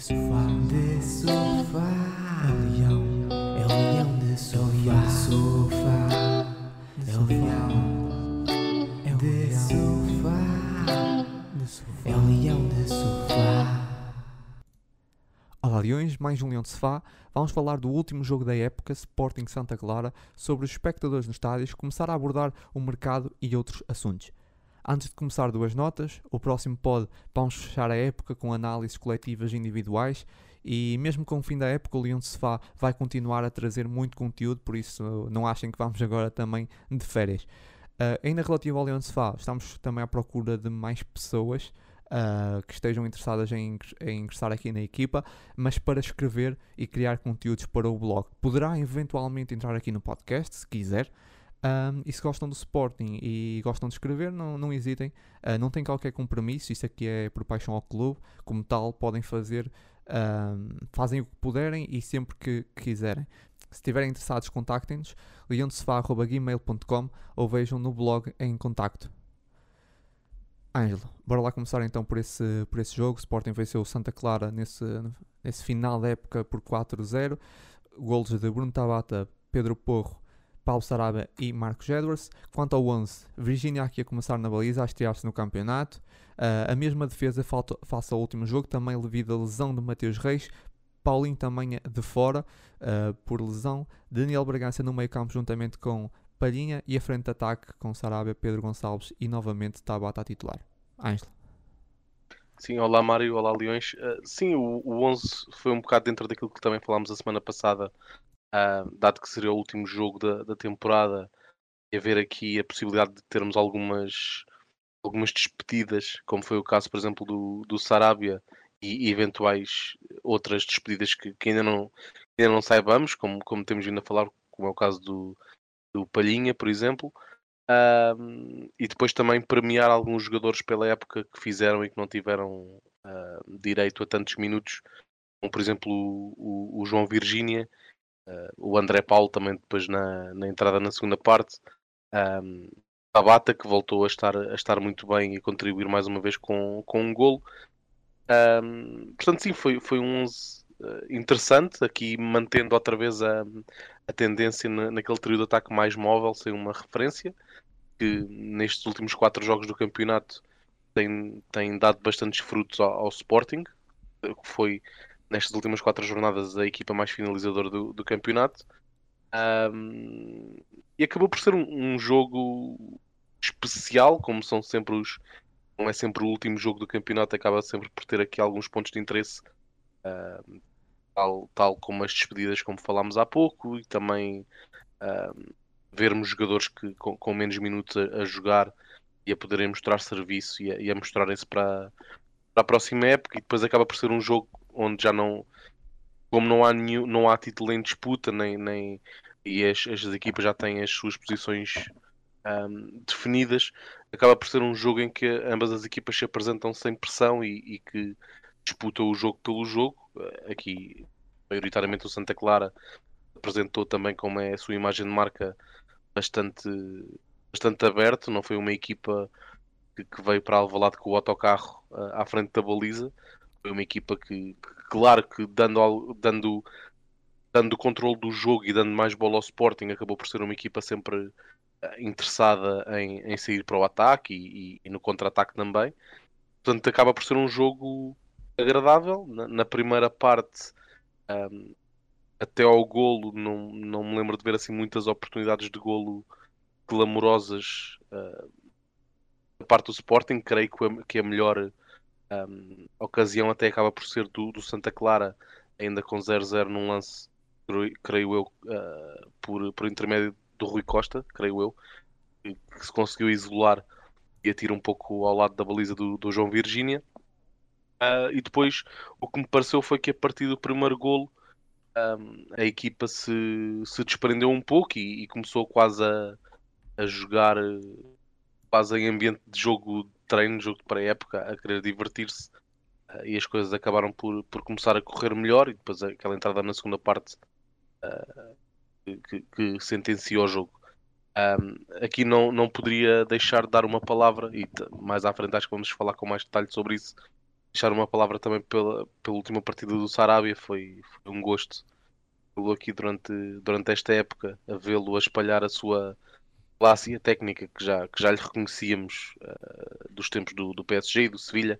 sofá, de sofá. É o leão, é o leão de sofá. É o leão, é de sofá. É o leão de sofá. Olá Leões, mais um Leão de Sofá. Vamos falar do último jogo da época, Sporting Santa Clara, sobre os espectadores nos estádios, começar a abordar o mercado e outros assuntos. Antes de começar duas notas, o próximo pod vamos fechar a época com análises coletivas e individuais e mesmo com o fim da época o Leão Sofá vai continuar a trazer muito conteúdo, por isso não achem que vamos agora também de férias. Uh, ainda relativo ao Leão Sofá, estamos também à procura de mais pessoas uh, que estejam interessadas em, em, ingressar aqui na equipa, mas para escrever e criar conteúdos para o blog. Poderá eventualmente entrar aqui no podcast, se quiser. Um, e se gostam do Sporting e gostam de escrever, não, não hesitem, uh, não tem qualquer compromisso, isso aqui é por paixão ao clube, como tal, podem fazer, um, fazem o que puderem e sempre que, quiserem. Se estiverem interessados, contactem-nos, leondesefá.gmail.com ou vejam no blog em contacto. Ângelo, bora lá começar então por esse, por esse jogo. O Sporting venceu o Santa Clara nesse, nesse final da época por 4-0. Golos de Bruno Tabata, Pedro Porro, Paulo Sarabia e Marcos Edwards. Quanto ao 11, Virginia aqui a começar na baliza, a estrear-se no campeonato. Uh, a mesma defesa falta, face ao último jogo, também devido à lesão de Mateus Reis. Paulinho também de fora uh, por lesão. Daniel Bragança no meio campo juntamente com Palhinha e a frente de ataque com Sarabia, Pedro Gonçalves e novamente Tabata a titular. Ângelo. Sim, olá Mário, olá Leões. Uh, sim, o, o 11 foi um bocado dentro daquilo que também falámos a semana passada, uh, dado que seria o último jogo da, da temporada, e haver aqui a possibilidade de termos algumas, algumas despedidas, como foi o caso, por exemplo, do, do Sarabia e, e eventuais outras despedidas que, que, ainda, não, ainda não saibamos, como, como temos vindo a falar, como é o caso do, do Palhinha, por exemplo, e depois também premiar alguns jogadores pela época que fizeram e que não tiveram uh, direito a tantos minutos, como por exemplo o, o, o João Virgínia, uh, o André Paulo também depois na, na entrada na segunda parte, um, Tabata que voltou a estar, a estar muito bem e contribuir mais uma vez com, com um golo. Um, portanto, sim, foi, foi um 11 uh, interessante, aqui mantendo outra vez a, a tendência na, naquele trio de ataque mais móvel, sem uma referência, que nestes últimos quatro jogos do campeonato tem, tem dado bastantes frutos ao, ao Sporting, que foi nestas últimas quatro jornadas a equipa mais finalizadora do, do campeonato. Um, e acabou por ser um, um, jogo especial, como são sempre os. Não é sempre o último jogo do campeonato, acaba sempre por ter aqui alguns pontos de interesse. Tal, tal como as despedidas, como falámos há pouco, e também vermos jogadores que, com, com menos minutos a, a, jogar e a poderem mostrar serviço e a, a mostrarem-se para, para a próxima época. E depois acaba por ser um jogo onde já não, como não há, nenhum, não há título em disputa, nem, nem, e as, as equipas já têm as suas posições um, definidas, acaba por ser um jogo em que ambas as equipas se apresentam sem pressão e, e que disputam o jogo pelo jogo. Aqui maioritariamente o Santa Clara apresentou também como é a sua imagem de marca bastante, bastante aberto, não foi uma equipa que, que veio para Alvalade com o autocarro uh, à frente da baliza, foi uma equipa que, claro que dando, dando, dando o controle do jogo e dando mais bola ao Sporting, acabou por ser uma equipa sempre uh, interessada em, em sair para o ataque e, e, e no contra-ataque também. Portanto, acaba por ser um jogo agradável. Na, na primeira parte, um, até ao golo, não, não me lembro de ver assim muitas oportunidades de golo glamorosas uh, parte do Sporting. Creio que a, que a melhor um, ocasião até acaba por ser do, do Santa Clara, ainda com 0-0 num lance, creio eu, uh, por, por intermédio do Rui Costa, creio eu, que, se conseguiu isolar e atira um pouco ao lado da baliza do, do João Virgínia. Uh, e depois o que me pareceu foi que a partir do primeiro golo um, a equipa se, se desprendeu um pouco e, e começou quase a, a, jogar quase em ambiente de jogo treino, jogo de pré-época, a querer divertir-se uh, e as coisas acabaram por, por começar a correr melhor e depois aquela entrada na segunda parte uh, que, que, sentenciou o jogo. Um, aqui não, não poderia deixar de dar uma palavra e mais à frente acho que vamos falar com mais detalhe sobre isso deixar uma palavra também pela, pela última partida do Sarabia. Foi, foi um gosto vê-lo aqui durante, durante esta época, a vê-lo a espalhar a sua classe e a técnica que já, que já lhe reconhecíamos uh, dos tempos do, do PSG e do Sevilha.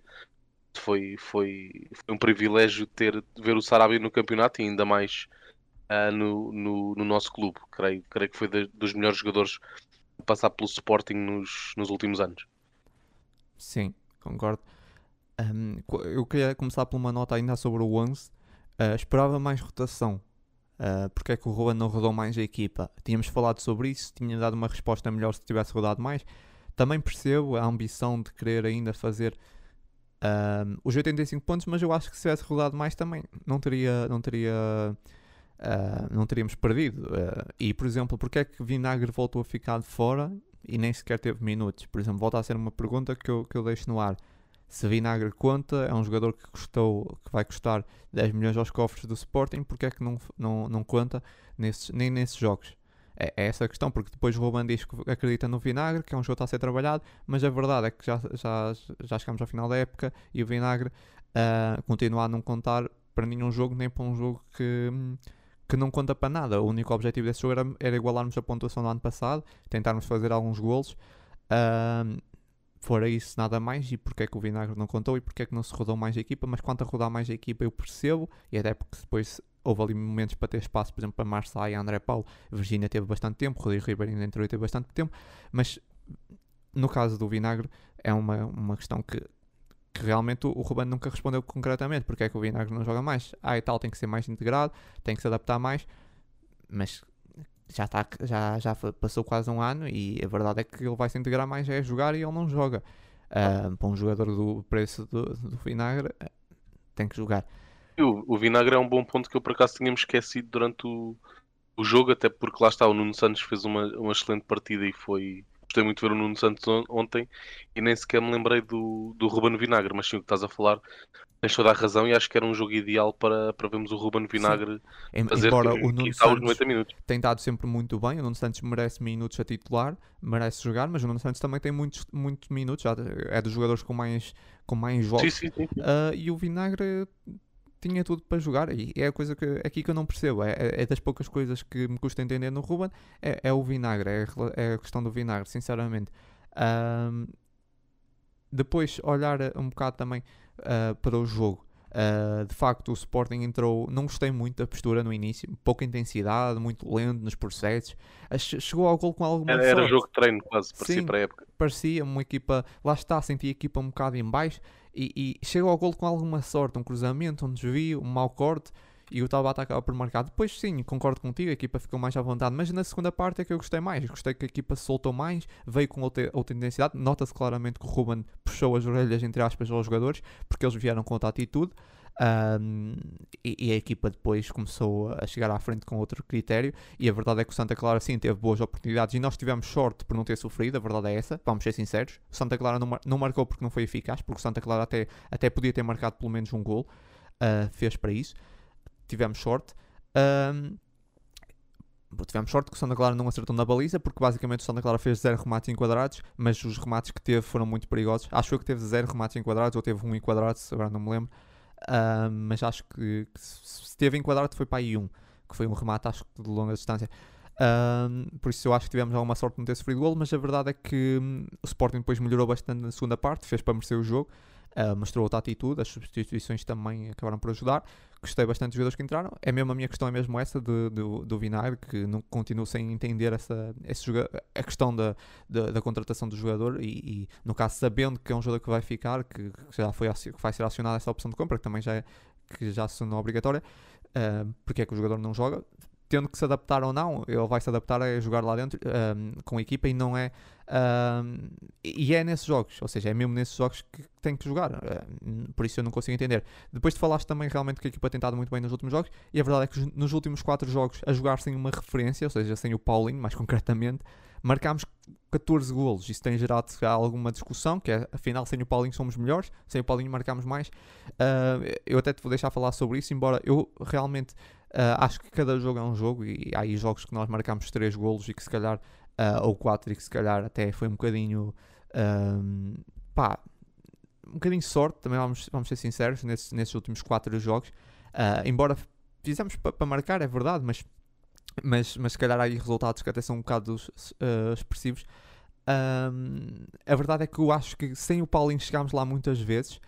Foi, foi, foi um privilégio ter ver o Sarabia no campeonato e ainda mais uh, no, no, no, nosso clube. Creio, creio que foi de, dos melhores jogadores a passar pelo Sporting nos, nos últimos anos. Sim, concordo. Um, eu queria começar por uma nota ainda sobre o 11. Uh, esperava mais rotação. Uh, porque é que o Ruben não rodou mais a equipa? Tínhamos falado sobre isso, tinha dado uma resposta melhor se tivesse rodado mais. Também percebo a ambição de querer ainda fazer uh, os 85 pontos, mas eu acho que se tivesse rodado mais também não teria, não teria, uh, não teríamos perdido. e por exemplo, porque é que Vinagre voltou a ficar de fora e nem sequer teve minutos? Por exemplo, volta a ser uma pergunta que eu, que eu deixo no ar se Vinagre conta, é um jogador que custou, que vai custar 10 milhões aos cofres do Sporting, porque é que não, não, não conta nesses, nem nesses jogos? É, é essa a questão, porque depois o Ruben diz que acredita no Vinagre, que é um jogo que está a ser trabalhado, mas a verdade é que já, já, já chegamos ao final da época e o Vinagre uh, continua a não contar para nenhum jogo, nem para um jogo que, que não conta para nada. O único objetivo desse jogo era, era igualarmos a pontuação do ano passado, tentarmos fazer alguns golos. Uh, fora isso, nada mais. E porque é que o Vinagre não contou e porque é que não se rodou mais a equipa. Mas quanto a rodar mais a equipa, eu percebo, e até porque depois houve ali momentos para ter espaço, por exemplo, para Marçal e André Paulo. Virgínia teve bastante tempo, Rodrigo Ribeiro ainda entrou e teve bastante tempo. Mas no caso do Vinagre, é uma, uma questão que, que realmente o, Ruben nunca respondeu concretamente. Porque é que o Vinagre não joga mais? Ah, e tal, tem que ser mais integrado, tem que se adaptar mais. Mas já, tá, já, já passou quase um ano e a verdade é que ele vai se integrar mais é jogar e ele não joga. Uh, para um jogador do preço do, do Vinagre, uh, tem que jogar. O, o, Vinagre é um bom ponto que eu por acaso tínhamos esquecido durante o, o jogo, até porque lá está, o Nuno Santos fez uma, uma excelente partida e foi. Gostei muito de ver o Nuno Santos ontem e nem sequer me lembrei do, do Ruben Vinagre, mas sim o que estás a falar tens toda a razão e acho que era um jogo ideal para, para vermos o Ruben Vinagre Sim. fazer Embora o Nuno Santos tem dado sempre muito bem, o Nuno Santos merece minutos a titular, merece jogar, mas o Nuno Santos também tem muitos, muitos minutos, é dos jogadores com mais, com mais jogos. Sim, sim, uh, e o Vinagre tinha tudo para jogar e é a coisa que aqui que eu não percebo é, é, é das poucas coisas que me custa entender no Ruben é, é o vinagre é, é, a questão do vinagre sinceramente um, depois olhar um bocado também uh, para o jogo. Uh, de facto, o Sporting entrou. Não gostei muito da postura no início, pouca intensidade, muito lento nos processos. Chegou ao gol com alguma Era, era jogo de treino, quase, parecia Sim, para a época. Parecia uma equipa, lá está, senti a equipa um bocado em baixo e, e chegou ao gol com alguma sorte, um cruzamento, um desvio, um mau corte e o Tabata acaba por marcar. Depois, sim, concordo contigo, a equipa ficou mais à vontade, mas na segunda parte é que eu gostei mais. Gostei que a equipa soltou mais, veio com outra, outra intensidade. Nota-se claramente que o Ruben puxou as orelhas, entre aspas, aos jogadores, porque eles vieram com outra atitude. Um, e, e, a equipa depois começou a chegar à frente com outro critério. E a verdade é que o Santa Clara sim teve boas oportunidades e nós tivemos sorte por não ter sofrido. A verdade é essa, vamos ser sinceros. O Santa Clara não, mar não marcou porque não foi eficaz, porque o Santa Clara até, até podia ter marcado pelo menos um gol, uh, fez para isso tivemos sorte. Um, tivemos sorte que o Santa Clara não acertou na baliza, porque basicamente o Santa Clara fez zero remates enquadrados, mas os remates que teve foram muito perigosos. Acho que teve zero remates enquadrados, ou teve um enquadrado, agora não me lembro. mas acho que, que, se teve enquadrado foi para aí um, que foi um remate, acho que de longa distância. por isso eu acho que tivemos alguma sorte de não ter sofrido gol, mas a verdade é que hum, o Sporting depois melhorou bastante na segunda parte, fez para merecer o jogo. Uh, mostrou outra atitude, as substituições também acabaram por ajudar. Gostei bastante dos jogadores que entraram. É mesmo a minha questão, é mesmo essa do, do, do Vinagre, que não continuo sem entender essa, esse a questão da, da, da, contratação do jogador e, e, no caso, sabendo que é um jogador que vai ficar, que, que já foi, que vai ser acionada essa opção de compra, que também já é, que já se tornou obrigatória, uh, porque é que o jogador não joga? tendo que se adaptar ou não, ele vai se adaptar a jogar lá dentro um, com a equipa e não é. E é nesses jogos, ou seja, é mesmo nesses jogos que tem que jogar. Um, por isso eu não consigo entender. Depois de falaste também realmente que a equipa tem estado muito bem nos últimos jogos, e a verdade é que nos últimos 4 jogos, a jogar sem uma referência, ou seja, sem o Paulinho, mais concretamente, marcámos 14 golos. Isso tem gerado alguma discussão, que é afinal sem o Paulinho somos melhores, sem o Paulinho marcámos mais. Uh, eu até te vou deixar falar sobre isso, embora eu realmente Uh, acho que cada jogo é um jogo e há aí jogos que nós marcamos 3 golos e que se calhar, uh, ou 4 e que se calhar até foi um bocadinho, um, pá, um bocadinho sorte, também vamos, vamos ser sinceros, nesses, nesses últimos quatro jogos. Uh, embora fizemos para pa marcar, é verdade, mas, mas, mas se calhar há aí resultados que até são um bocado uh, expressivos. Um, a verdade é que eu acho que sem o Paulinho chegámos lá muitas vezes,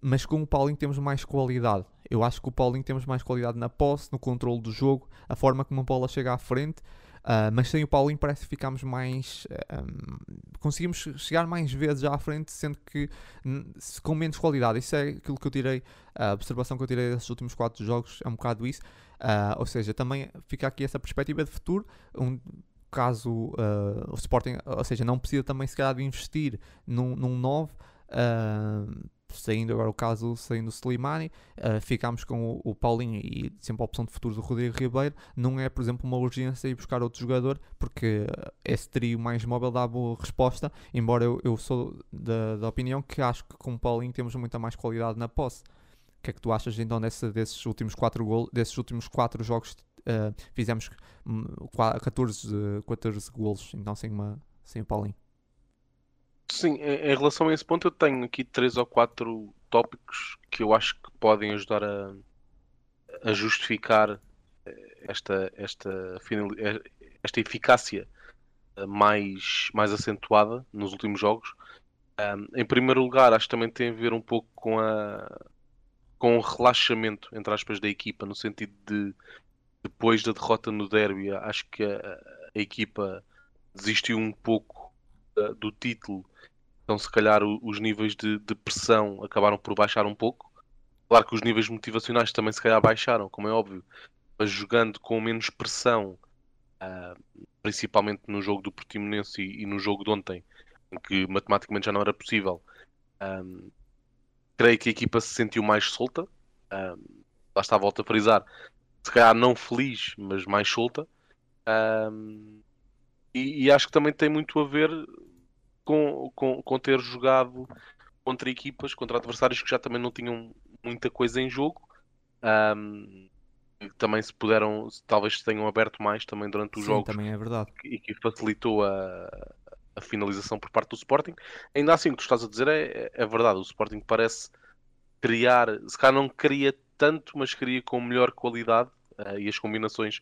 mas com o Paulinho temos mais qualidade. Eu acho que o Paulinho temos mais qualidade na posse, no controle do jogo, a forma como a bola chega à frente. Uh, mas sem o Paulinho parece que ficamos mais. Um, conseguimos chegar mais vezes à frente, sendo que com menos qualidade. Isso é aquilo que eu tirei, a observação que eu tirei desses últimos quatro jogos, é um bocado isso. Uh, ou seja, também fica aqui essa perspectiva de futuro. Um, caso uh, o Sporting, ou seja, não precisa também se calhar de investir num, num 9, uh, saindo agora o caso saindo o Slimani, uh, ficámos com o, o, Paulinho e sempre a opção de futuro do Rodrigo Ribeiro. Não é, por exemplo, uma urgência ir buscar outro jogador, porque esse trio mais móvel dá boa resposta. Embora eu, eu sou da, da opinião que acho que com o Paulinho temos muita mais qualidade na posse. O que é que tu achas então desse, desses últimos quatro golos, desses últimos quatro jogos uh, fizemos 14, 14 golos, então sem, uma, sem o Paulinho. Sim, em relação a esse ponto, eu tenho aqui três ou quatro tópicos que eu acho que podem ajudar a, a justificar eh, esta, esta, eh, esta eficácia eh, mais, mais acentuada nos últimos jogos. Um, em primeiro lugar, acho que também tem a ver um pouco com, a, com o relaxamento, entre aspas, da equipa, no sentido de depois da derrota no derby, acho que a, a equipa desistiu um pouco uh, do título então, se calhar, o, os níveis de, de, pressão acabaram por baixar um pouco. Claro que os níveis motivacionais também, se calhar, baixaram, como é óbvio. Mas jogando com menos pressão, uh, principalmente no jogo do Portimonense e, e, no jogo de ontem, em que matematicamente já não era possível, um, creio que a equipa se sentiu mais solta. Um, lá está a volta a frisar. Se calhar não feliz, mas mais solta. Um, e, e, acho que também tem muito a ver com, com, com ter jogado contra equipas, contra adversários que já também não tinham muita coisa em jogo. Um, também se puderam, talvez se tenham aberto mais também durante os Sim, jogos. também é verdade. E que facilitou a, a finalização por parte do Sporting. Ainda assim, o que tu estás a dizer é, é verdade. O Sporting parece criar, se calhar não queria tanto, mas queria com melhor qualidade uh, e as combinações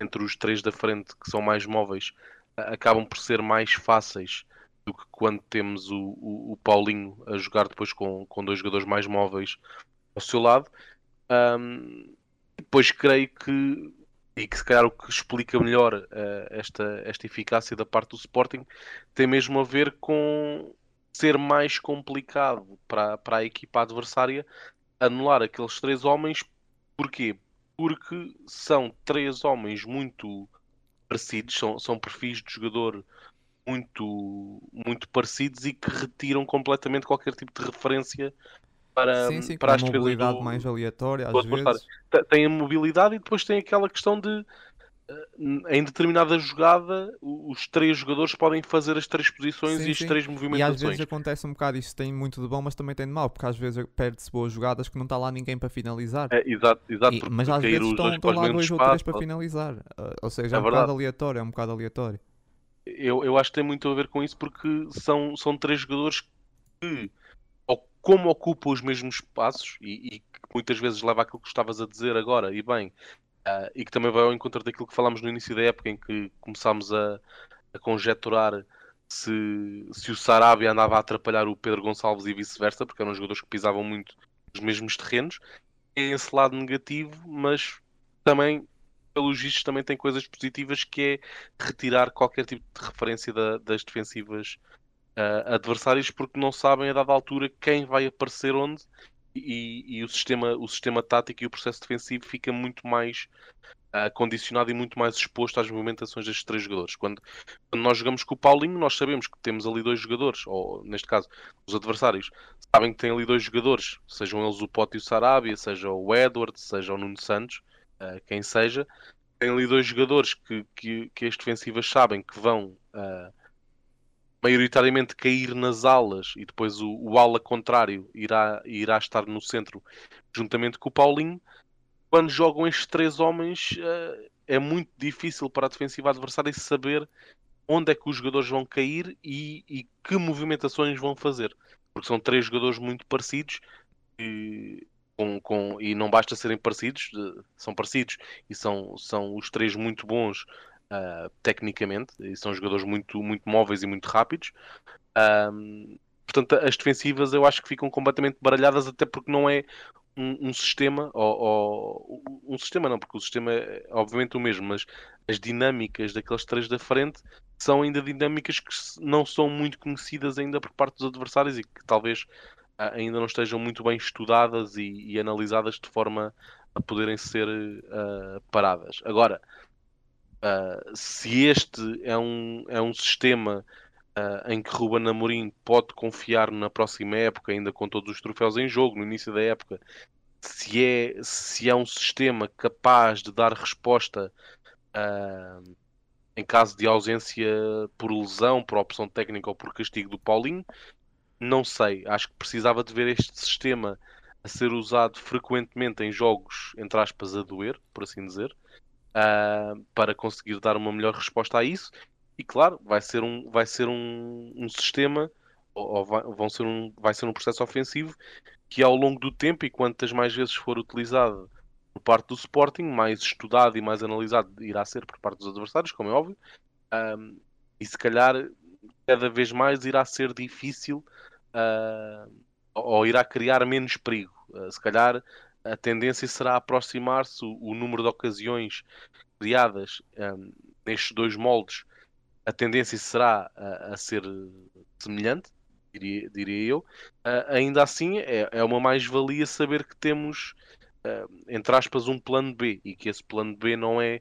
entre os três da frente que são mais móveis uh, acabam por ser mais fáceis do que quando temos o, o, o, Paulinho a jogar depois com, com dois jogadores mais móveis ao seu lado. Um, depois creio que, e que se calhar o que explica melhor uh, esta, esta eficácia da parte do Sporting tem mesmo a ver com ser mais complicado para, para a equipa adversária anular aqueles três homens. Porquê? Porque são três homens muito parecidos, são, são perfis de jogador muito, muito parecidos e que retiram completamente qualquer tipo de referência para, sim, sim, para a mobilidade do, mais aleatória às vezes. Tem a mobilidade e depois tem aquela questão de eh, em determinada jogada os três jogadores podem fazer as três posições sim, e as três movimentações. E às vezes acontece um bocado, isso tem muito de bom, mas também tem de mal, porque às vezes perde-se boas jogadas que não está lá ninguém para finalizar. É, exato, exato. E, mas às vezes estão, estão lá dois ou três para finalizar. Eh, ou seja, é, é um bocado aleatório, é um bocado aleatório eu, eu acho que tem muito a ver com isso porque são, são três jogadores que, como ocupam os mesmos espaços e, e que muitas vezes leva àquilo que estavas a dizer agora, e bem, uh, e que também vai ao encontro daquilo que falámos no início da época em que começámos a, a conjecturar se, se o Sarabia andava a atrapalhar o Pedro Gonçalves e vice-versa, porque eram jogadores que pisavam muito os mesmos terrenos. É esse lado negativo, mas também pelos vistos, também tem coisas positivas que é retirar qualquer tipo de referência da, das defensivas uh, adversárias porque não sabem a dada altura quem vai aparecer onde e, e, o, sistema, o sistema tático e o processo defensivo fica muito mais uh, condicionado e muito mais exposto às movimentações destes três jogadores. Quando, quando, nós jogamos com o Paulinho, nós sabemos que temos ali dois jogadores, ou neste caso, os adversários sabem que têm ali dois jogadores, sejam eles o Pote e o Sarabia, seja o Edward, seja o Nuno Santos, uh, quem seja, tem ali dois jogadores que, que, que as defensivas sabem que vão uh, maioritariamente cair nas alas e depois o, o ala contrário irá, irá estar no centro juntamente com o Paulinho. Quando jogam estes três homens, uh, é muito difícil para a defensiva adversária saber onde é que os jogadores vão cair e, e que movimentações vão fazer. porque são três jogadores muito parecidos e, com, com, e não basta serem parecidos, são parecidos e são, são os três muito bons uh, tecnicamente e são jogadores muito, muito móveis e muito rápidos. Um, portanto, as defensivas eu acho que ficam completamente baralhadas, até porque não é um, um sistema, ou, ou, um sistema não, porque o sistema é obviamente o mesmo, mas as dinâmicas daqueles três da frente são ainda dinâmicas que não são muito conhecidas ainda por parte dos adversários e que talvez ainda não estejam muito bem estudadas e, e, analisadas de forma a poderem ser uh, paradas. Agora, uh, se este é um, é um sistema uh, em que Ruben Amorim pode confiar na próxima época, ainda com todos os troféus em jogo, no início da época, se é, se é um sistema capaz de dar resposta em caso de ausência por lesão, por opção técnica ou por castigo do Paulinho, não sei. Acho que precisava de ver este sistema a ser usado frequentemente em jogos, entre aspas, a doer, por assim dizer, uh, para conseguir dar uma melhor resposta a isso e claro, vai ser um, vai ser um, um sistema, ou, ou vai, vão ser um, vai ser um processo ofensivo que ao longo do tempo e quantas mais vezes for utilizado por parte do Sporting, mais estudado e mais analisado irá ser por parte dos adversários, como é óbvio, um, e se calhar cada vez mais irá ser difícil uh, ou irá criar menos perigo. Uh, se calhar a tendência será aproximar-se o, o, número de ocasiões criadas um, nestes dois moldes a tendência será a, a ser semelhante, diria, diria eu. Uh, ainda assim, é, é uma mais-valia saber que temos, entre aspas, um plano B e que esse plano B não é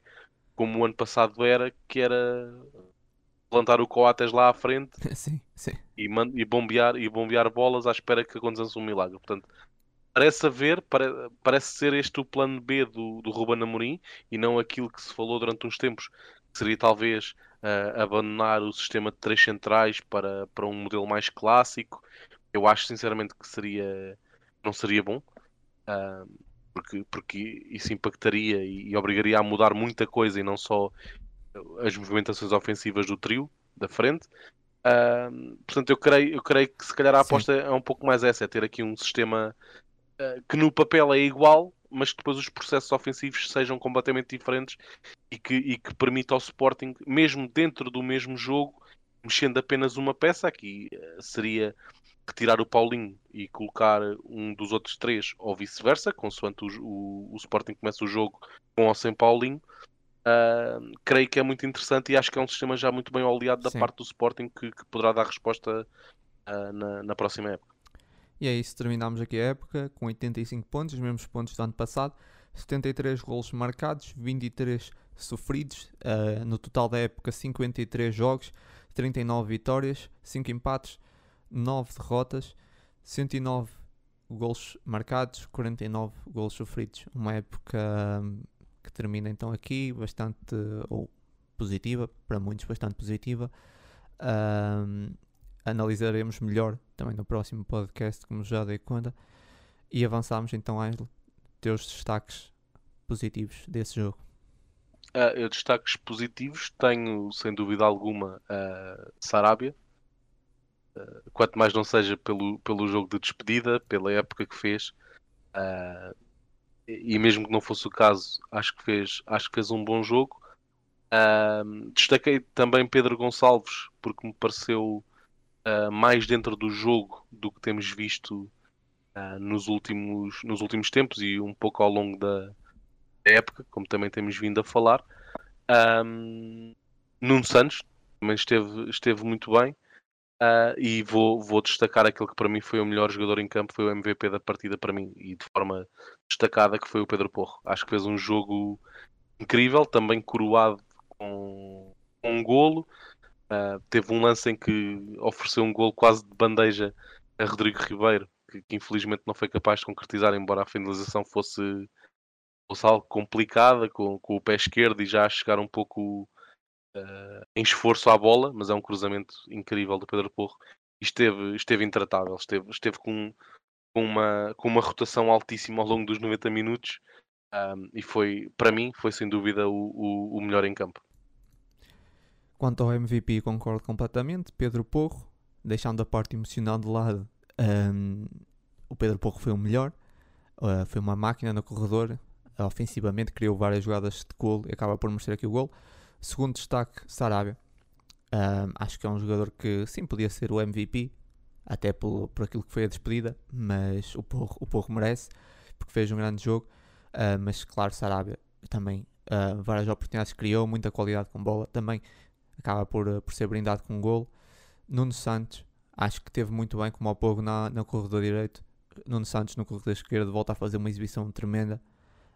como o ano passado era, que era plantar o Coates lá à frente sim, sim. E, e, bombear, e bombear bolas à espera que acontecesse um milagre. Portanto, parece haver, pare, parece ser este o plano B do, do Ruben Amorim e não aquilo que se falou durante uns tempos, que seria talvez uh, abandonar o sistema de três centrais para, para um modelo mais clássico. Eu acho sinceramente que seria não seria bom, uh, porque, porque isso impactaria e, e, obrigaria a mudar muita coisa e não só as movimentações ofensivas do trio da frente. Uh, portanto, eu creio, eu creio que se calhar a aposta Sim. é um pouco mais essa, é ter aqui um sistema que no papel é igual, mas que depois os processos ofensivos sejam completamente diferentes e que, e que permita ao Sporting, mesmo dentro do mesmo jogo, mexendo apenas uma peça, aqui eh, seria retirar o Paulinho e colocar um dos outros três, ou vice-versa, consoante o, o, o, Sporting começa o jogo com ou sem Paulinho. Uh, creio que é muito interessante e acho que é um sistema já muito bem oleado da Sim. parte do Sporting que, que poderá dar resposta uh, na, na próxima época. E é isso, terminámos aqui a época com 85 pontos, os mesmos pontos do ano passado, 73 golos marcados, 23 sofridos, uh, no total da época 53 jogos, 39 vitórias, 5 empates, 9 derrotas, 109 golos marcados, 49 golos sofridos. Uma época que termina então aqui bastante ou positiva, para muitos bastante positiva. Um, analisaremos melhor também no próximo podcast, como já dei conta. E avançamos então, Ângelo, teus destaques positivos desse jogo. Uh, eu destaques positivos tenho, sem dúvida alguma, a uh, Sarabia. Uh, quanto mais não seja pelo, pelo jogo de despedida, pela época que fez. Uh, e mesmo que não fosse o caso, acho que fez, acho que fez um bom jogo. Uh, destaquei também Pedro Gonçalves, porque me pareceu uh, mais dentro do jogo do que temos visto uh, nos, últimos, nos últimos tempos e um pouco ao longo da época, como também temos vindo a falar. Um, Nuno Santos também esteve, esteve muito bem. Uh, e vou, vou destacar aquele que para mim foi o melhor jogador em campo, foi o MVP da partida para mim, e de forma destacada que foi o Pedro Porro. Acho que fez um jogo incrível, também coroado com, com um golo, Uh, teve um lance em que ofereceu um gol quase de bandeja a Rodrigo Ribeiro, que, que, infelizmente não foi capaz de concretizar, embora a finalização fosse, fosse algo complicada, com, com, o pé esquerdo e já a chegar um pouco uh, em esforço à bola, mas é um cruzamento incrível do Pedro Porro. Esteve, esteve intratável, esteve, esteve com, com, uma, com uma rotação altíssima ao longo dos 90 minutos. Um, e foi, para mim, foi sem dúvida o, o, o melhor em campo. Quanto ao MVP, concordo completamente. Pedro Porro, deixando a parte emocional de lado, Um, o Pedro Porro foi o melhor, uh, foi uma máquina no corredor, ofensivamente criou várias jogadas de gol e acaba por mostrar aqui o gol. Segundo destaque, Sarabia. Um, acho que é um jogador que sim podia ser o MVP, até por, por aquilo que foi a despedida, mas o Porro, o Porro merece, porque fez um grande jogo. Uh, mas claro, Sarabia também uh, várias oportunidades criou, muita qualidade com bola, também acaba por, por ser brindado com um gol. Nuno Santos, acho que teve muito bem como o Porro na, no corredor direito. Nuno Santos no corredor esquerdo volta a fazer uma exibição tremenda.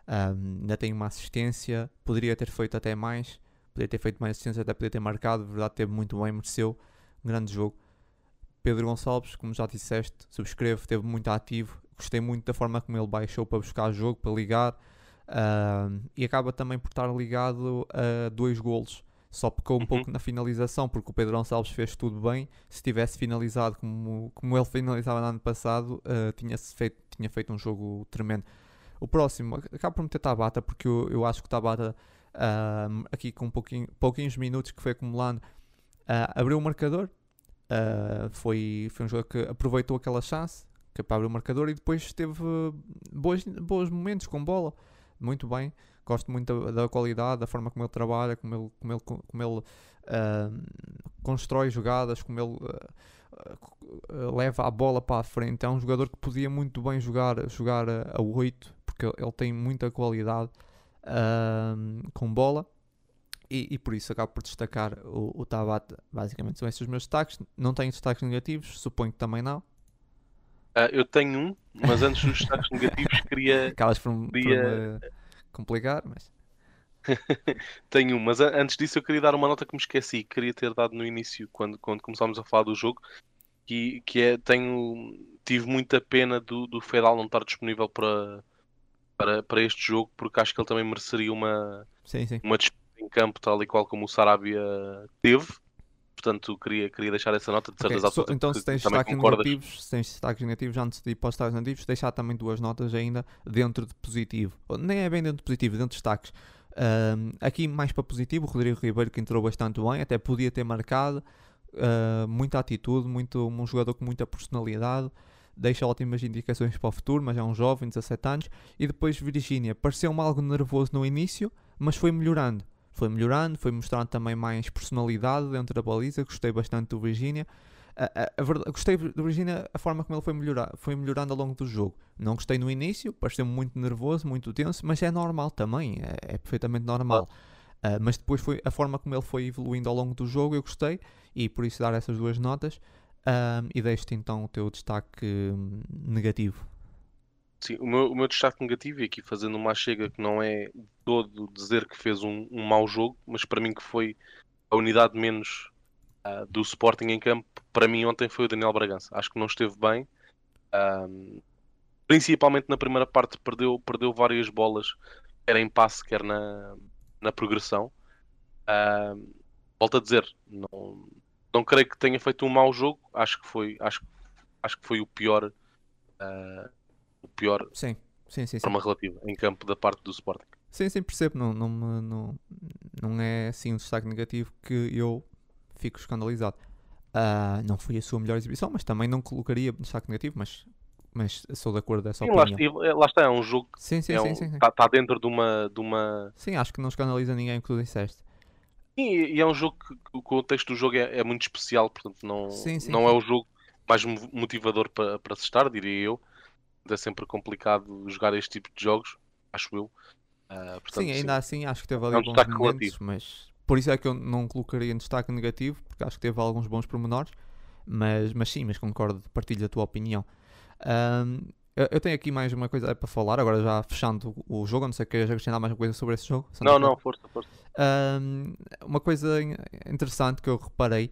Um, ainda tem uma assistência, poderia ter feito até mais, poderia ter feito mais assistência, até poderia ter marcado, de verdade teve muito bem, mereceu um grande jogo. Pedro Gonçalves, como já disseste, subscrevo, teve muito ativo, gostei muito da forma como ele baixou para buscar jogo, para ligar, uh, e acaba também por estar ligado a dois golos. Só pecou um uhum. pouco na finalização, porque o Pedro Gonçalves fez tudo bem. Se tivesse finalizado como, como ele finalizava no ano passado, uh, tinha, feito, tinha feito um jogo tremendo. O próximo, acaba por meter Tabata, porque eu, eu acho que Tabata, aqui com pouquinho, pouquinhos minutos que foi acumulando, uh, abriu o marcador. Uh, foi, foi um jogo que aproveitou aquela chance que é para abrir o marcador e depois teve bons, bons momentos com bola. Muito bem. Gosto muito da, da qualidade, da forma como ele trabalha, como ele, como ele, como ele constrói jogadas, como ele leva a bola para a frente. É um jogador que podia muito bem jogar, jogar a, a 8 porque ele tem muita qualidade uh, com bola e, e, por isso acabo por destacar o, o Tabata. Basicamente são esses os meus destaques. Não tenho destaques negativos, suponho que também não. Uh, eu tenho um, mas antes dos destaques negativos queria. Acabas por, queria... por complicar, mas. tenho um, mas antes disso eu queria dar uma nota que me esqueci, queria ter dado no início, quando, quando começámos a falar do jogo, que, que é, tenho, tive muita pena do, do Fedal não estar disponível para, para, para este jogo, porque acho que ele também mereceria uma, sim, sim. uma disputa em campo, tal e qual como o Sarabia teve. Portanto, queria, queria deixar essa nota de certeza okay. so, Então, se tens destaques negativos, se tens destaques negativos, antes de ir para os destaques negativos, deixar também duas notas ainda dentro de positivo. Nem é bem dentro de positivo, dentro de destaques. Um, aqui mais para positivo, o Rodrigo Ribeiro que entrou bastante bem, até podia ter marcado, uh, muita atitude, muito, um jogador com muita personalidade deixa ótimas indicações para o futuro, mas é um jovem, 17 anos. E depois Virgínia, pareceu-me algo nervoso no início, mas foi melhorando. Foi melhorando, foi mostrando também mais personalidade dentro da baliza. Gostei bastante do Virgínia. A, a, a verdade, gostei do Virgínia a forma como ele foi, melhorar, foi melhorando ao longo do jogo. Não gostei no início, pareceu-me muito nervoso, muito tenso, mas é normal também, é, é perfeitamente normal. Uh, mas depois foi a forma como ele foi evoluindo ao longo do jogo, eu gostei, e por isso dar essas duas notas. Um, e deixo-te então o teu destaque hum, negativo. Sim, o meu, o meu, destaque negativo, e aqui fazendo uma chega que não é todo dizer que fez um, um mau jogo, mas para mim que foi a unidade menos uh, do Sporting em campo, para mim ontem foi o Daniel Bragança. Acho que não esteve bem. Um, principalmente na primeira parte perdeu, perdeu várias bolas, quer em passe, quer na, na progressão. Um, volto a dizer, não, não creio que tenha feito um mau jogo. Acho que foi, acho, acho que foi o pior, uh, o pior sim, sim, sim, forma relativa em campo da parte do Sporting. Sim, sim, percebo. Não, não, não, não é assim um destaque negativo que eu fico escandalizado. Uh, não foi a sua melhor exibição, mas também não colocaria destaque negativo, mas, mas sou de acordo dessa sim, opinião. Lá, lá, está, é um jogo que sim, é um, está, está dentro de uma, de uma. Sim, acho que não escandaliza ninguém o que tu disseste. E, e, é um jogo que o contexto do jogo é, é muito especial, portanto não, sim, sim, não sim. é o jogo mais motivador para, para se estar, diria eu. É sempre complicado jogar este tipo de jogos, acho eu. Uh, portanto, sim, ainda assim acho que teve ali é um bons momentos, relativo. mas por isso é que eu não colocaria em destaque negativo, porque acho que teve alguns bons pormenores, mas, mas sim, mas concordo, partilho a tua opinião. Um, eu tenho aqui mais uma coisa para falar, agora já fechando o jogo, não sei se queres acrescentar mais uma coisa sobre esse jogo. Não, não, força, força. Um, uma coisa interessante que eu reparei,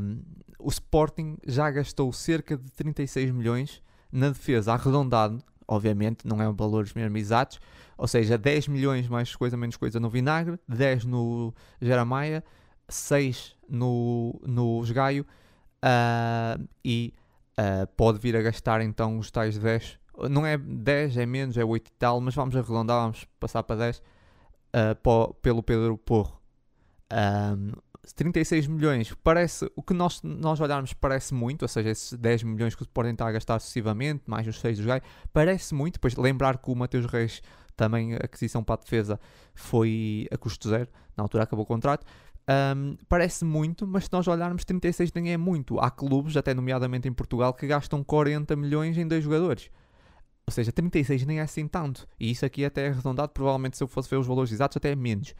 um, o Sporting já gastou cerca de 36 milhões na defesa, arredondado, obviamente, não é um valores mesmo exatos, ou seja, 10 milhões mais coisa menos coisa no Vinagre, 10 no Jeramaia, 6 no, no Esgaio uh, e uh, pode vir a gastar então os tais 10. Não é 10, é menos, é 8 e tal, mas vamos arredondar, vamos passar para 10 uh, pelo Pedro Porro. Um, 36 milhões parece, o que nós, nós olharmos parece muito, ou seja, esses 10 milhões que Sporting está a gastar sucessivamente, mais os 6 do Gai, parece muito, depois lembrar que o Mateus Reis também aquisição para a defesa foi a custo zero, na altura acabou o contrato, um, parece muito, mas se nós olharmos 36 nem é muito. Há clubes, até nomeadamente em Portugal, que gastam 40 milhões em dois jogadores. Ou seja, 36 nem é assim tanto. E isso aqui até é arredondado, provavelmente se eu fosse ver os valores exatos, até é menos.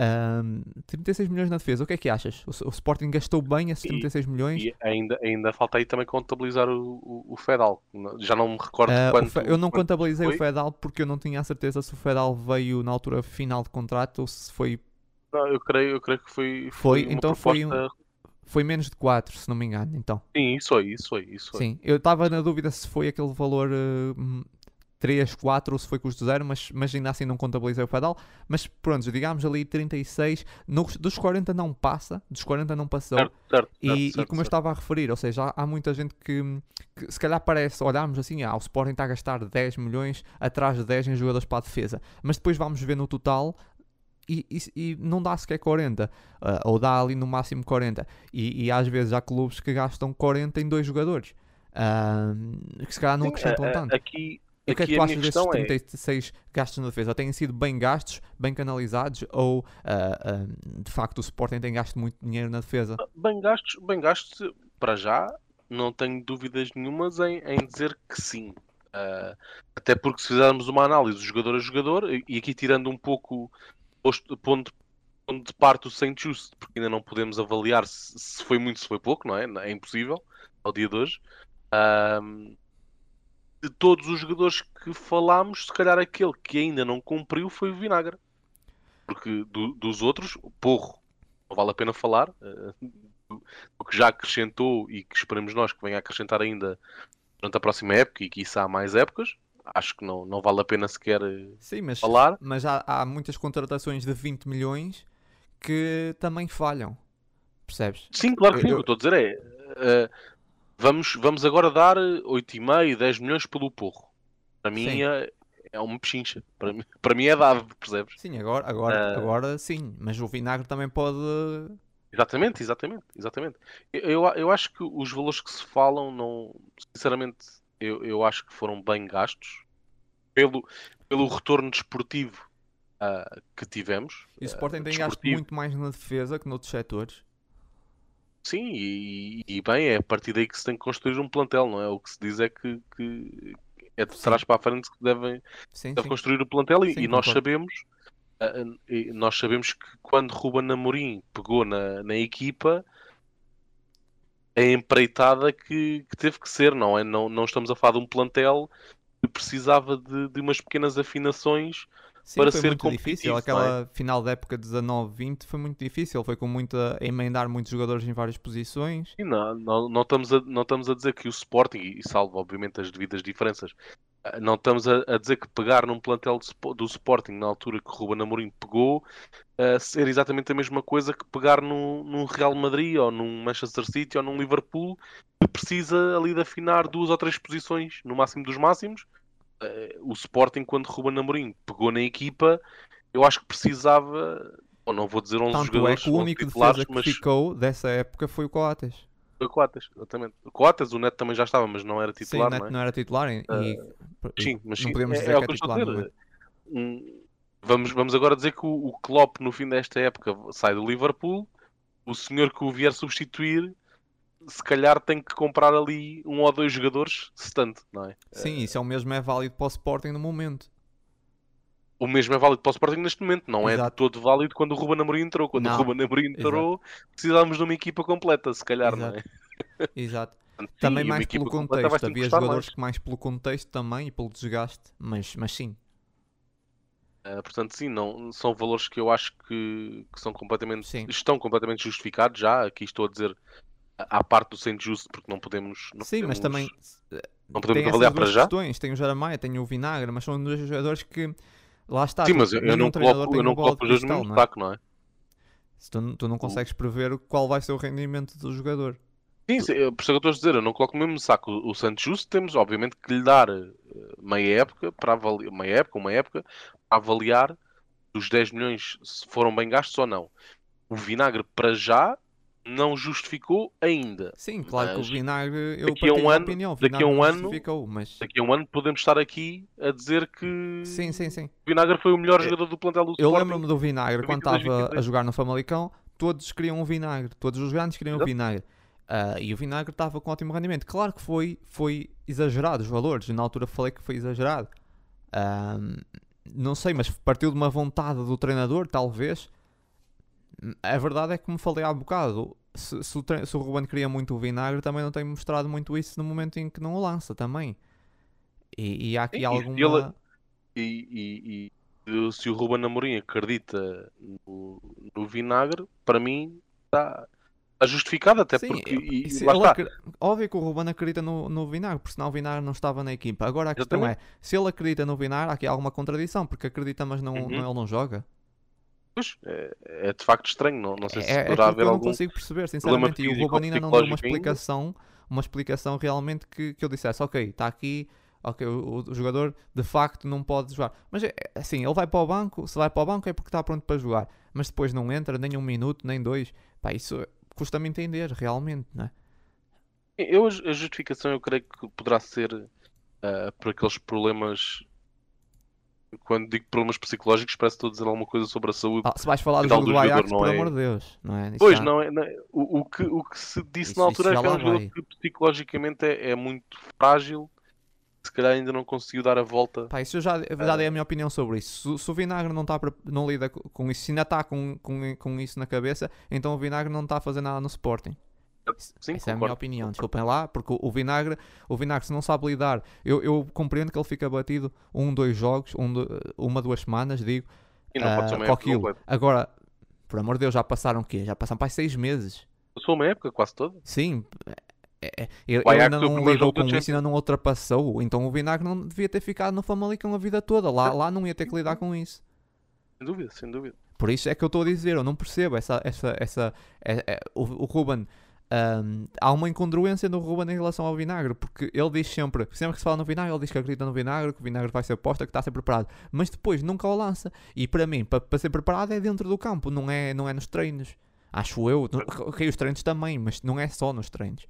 Um, 36 milhões na defesa, o que é que achas? O, o Sporting gastou bem esses 36 e, milhões? E ainda, ainda falta aí também contabilizar o, o, o Fedal. Já não me recordo uh, quanto. Fe, eu não quanto contabilizei foi. o Fedal porque eu não tinha a certeza se o Fedal veio na altura final de contrato ou se foi. Não, eu creio, eu creio que foi. Foi, uma então foi um- proposta- Foi menos de 4, se não me engano. Então, Sim, isso foi, isso foi, isso foi. sim. Eu estava na dúvida se foi aquele valor uh, 3, 4 ou se foi custo zero, mas, mas ainda assim não contabilizei o Fedal. Mas pronto, digamos ali 36. No, dos 40 não passa, dos 40 não passou. Certo, certo, E, certo, e certo, como eu certo. estava a referir, ou seja, há, há muita gente que, que se calhar parece, olharmos assim, ah, o Sporting está a gastar 10 milhões atrás de 10 em jogadores para a defesa, mas depois vamos ver no total e, e- e não dá sequer 40, ah, ou dá ali no máximo 40, e, e às vezes há clubes que gastam 40 em dois jogadores, ah, que se calhar não Sim, acrescentam a- tanto. Aqui, o que é que tu achas desses questão é. 36 gastos na defesa? Têm sido bem gastos, bem canalizados, ou ah, de facto o Sporting tem gasto muito dinheiro na defesa? Bem gastos, bem gastos, para já, não tenho dúvidas nenhumas em, em dizer que sim. Ah, até porque se fizermos uma análise jogador a jogador, e aqui tirando um pouco posto, ponto, ponto de parte o Saint Just, porque ainda não podemos avaliar se, se foi muito, se foi pouco, não é? É impossível ao dia de hoje. Ahm, de todos os jogadores que falámos, se calhar aquele que ainda não cumpriu foi o Vinagre. Porque do- dos outros, o Porro, não vale a pena falar. eh, do que já acrescentou e que esperamos nós que venha a acrescentar ainda durante a próxima época e que isso há mais épocas. Acho que não, não vale a pena sequer eh, Sim, mas, falar. mas há, há muitas contratações de 20 milhões que também falham. Percebes? Sim, claro que sim. Eu- O que eu estou a dizer é. eh, vamos, vamos agora dar 8,5, 10 milhões pelo Porro. Para mim Sim. é, é uma pechincha. Para mim, para mim é dado, percebes? Sim, agora, agora, Ah. agora sim. Mas o vinagre também pode. Exatamente, exatamente, exatamente. Eu, eu, eu acho que os valores que se falam, não, sinceramente, eu, eu acho que foram bem gastos pelo, pelo retorno desportivo ah, que tivemos. E o Sporting tem gasto muito mais na defesa que noutros setores. Sim, e, e bem, é a partir daí que se tem que construir um plantel, não é? O que se diz é que, que é de Sim. trás para a frente que devem, Sim, deve sim. construir o plantel e, Sim, e nós sabemos ah, ah, nós sabemos que quando Ruben Amorim pegou na, na equipa a empreitada que, que teve que ser, não é? Não, não estamos a falar de um plantel que precisava de, de umas pequenas afinações Sim, para foi ser muito difícil. Aquela final da época 19-20 foi muito difícil. Foi com muita. a emendar muitos jogadores em várias posições. E não, não, não, estamos a, não estamos a dizer que o Sporting, e salvo obviamente as devidas diferenças, não estamos a, a dizer que pegar num plantel de do Sporting na altura que o Ruben Amorim pegou ah, ser exatamente a mesma coisa que pegar num, num Real Madrid ou num Manchester City ou num Liverpool que precisa ali de afinar duas ou três posições no máximo dos máximos. Ah, o Sporting, quando Ruben Amorim pegou na equipa, eu acho que precisava, ou não vou dizer 11 Tanto é jogadores, que o 11 único defesa que mas ficou dessa época foi o Coates. Coates, exatamente. O Coates, o Neto também já estava, mas não era Sim, titular, o Neto não é? não era titular. E, Ah, e- Sim, mas não sim, podemos é, dizer é que é que a titular. dizer. não é? Um, vamos, vamos agora dizer que o, o Klopp, no fim desta época, sai do Liverpool. O senhor que o vier substituir, se calhar tem que comprar ali um ou dois jogadores, se tanto, não é? Sim, isso é o mesmo é válido para o Sporting no momento. O mesmo é válido para o Sporting neste momento, não é Exato. todo válido quando o Ruben Amorim entrou. Quando Não, o Ruben Amorim entrou, precisávamos de uma equipa completa, se calhar, não é? Exato. Portanto, Também mais pelo contexto. Havia jogadores mais. que mais pelo contexto também e pelo desgaste. Mas, mas sim. Uh, portanto, sim, não, são valores que eu acho que, que são completamente, Sim. estão completamente justificados já. Aqui estou a dizer à parte do Saint Just, porque não podemos. Não sim, mas podemos- também. eh, não podemos avaliar para já. questões. Tem o Jaramaia, tem o Vinagre, mas são dois jogadores que. Lá está. Sim, mas eu, eu não coloco, eu não coloco os dois no mesmo é? saco, não é? Se tu, tu não consegues prever qual vai ser o rendimento do jogador. Sim, sim, por isso é que eu estou a dizer, eu não coloco no mesmo saco o, o Santos Justo, temos obviamente que lhe dar eh, meia época para avaliar, meia época, uma época, para avaliar os 10 milhões se foram bem gastos ou não. o vinagre para já não justificou ainda. Sim, claro Mas que o vinagre, eu daqui a um ano- opinião, o daqui a um ano- mas... Daqui a um ano podemos estar aqui a dizer que Sim, sim, sim. o vinagre foi o melhor Eu- jogador do plantel do Eu lembro-me do vinagre, quando 22, estava a 23. jogar no Famalicão, todos queriam o vinagre, todos os grandes queriam o Exato. vinagre. Ah, e o vinagre estava com ótimo rendimento. Claro que foi, foi exagerado os valores, na altura falei que foi exagerado. Ahm, não sei, mas partiu de uma vontade do treinador, talvez. A verdade é que, como falei há bocado, se, se o, tre- se o Ruben queria muito o vinagre, também não tem mostrado muito isso no momento em que não o lança também. E, e há aqui Sim, e alguma. ele- E, e- e se o Ruben Amorim acredita no, no vinagre, para mim está, está justificado, até Sim, porque e- e acre- Óbvio que o Ruben acredita no, no vinagre, porque senão o vinagre não estava na equipa. Agora a questão é: se ele acredita no vinagre, há aqui alguma contradição, porque acredita, mas não, Uhum. não- ele não joga. Pois, é, é de facto estranho, não, não sei se É, é poderá que haver eu não algum. consigo perceber, sinceramente. E o Ruben ainda não deu uma ainda? explicação, uma explicação realmente que, que eu dissesse: ok, está aqui. Ok, o, o jogador de facto não pode jogar. Mas é é assim, ele vai para o banco. Se vai para o banco é porque está pronto para jogar. Mas depois não entra nem um minuto, nem dois. Pá, isso custa-me entender, realmente, não é? Eu, a justificação eu creio que poderá ser ah, por aqueles problemas. Quando digo problemas psicológicos, parece que estou a dizer alguma coisa sobre a saúde. Ah, se vais falar do jogo do do jogador, Ajax, não por é? amor de Deus, não é? Isso Pois, já- não é, não é- o, o que, o que se disse Isso- na altura é que é um jogador que psicologicamente é, é muito frágil, se calhar ainda não conseguiu dar a volta. Pá, isso eu já, eu já dei a minha opinião sobre isso. Se, se o vinagre não, tá, não lida co- com isso, se ainda está com, com, com isso na cabeça, então o vinagre não está a fazer nada no Sporting. Sim, Essa é a minha opinião. concordo. Desculpem lá, porque o, vinagre, o vinagre, se não sabe lidar, eu, eu compreendo que ele fica batido um, dois jogos, um, uma, duas semanas, digo, E não ah, pode ser com época aquilo. Agora, por amor de Deus, já passaram o quê? Já passaram para seis meses. Passou uma época quase toda. Sim, é- é- ele, O ele ainda não lidou com isso, ainda não ultrapassou. Então o Vinagre não devia ter ficado no Famalicão a vida toda. Lá, lá não ia ter que lidar com isso. Sem dúvida, sem dúvida. Por isso é que eu estou a dizer, eu não percebo essa, essa, essa, é- é- o, o Ruben. Ahm, há uma incongruência no Ruben em relação ao vinagre, porque ele diz sempre, sempre que se fala no vinagre, ele diz que acredita no vinagre, que o vinagre vai ser posta, que está a ser preparado, mas depois nunca o lança. E para mim, para, para ser preparado é dentro do campo, não é, não é nos treinos. Acho eu, ok, os treinos também, mas não é só nos treinos.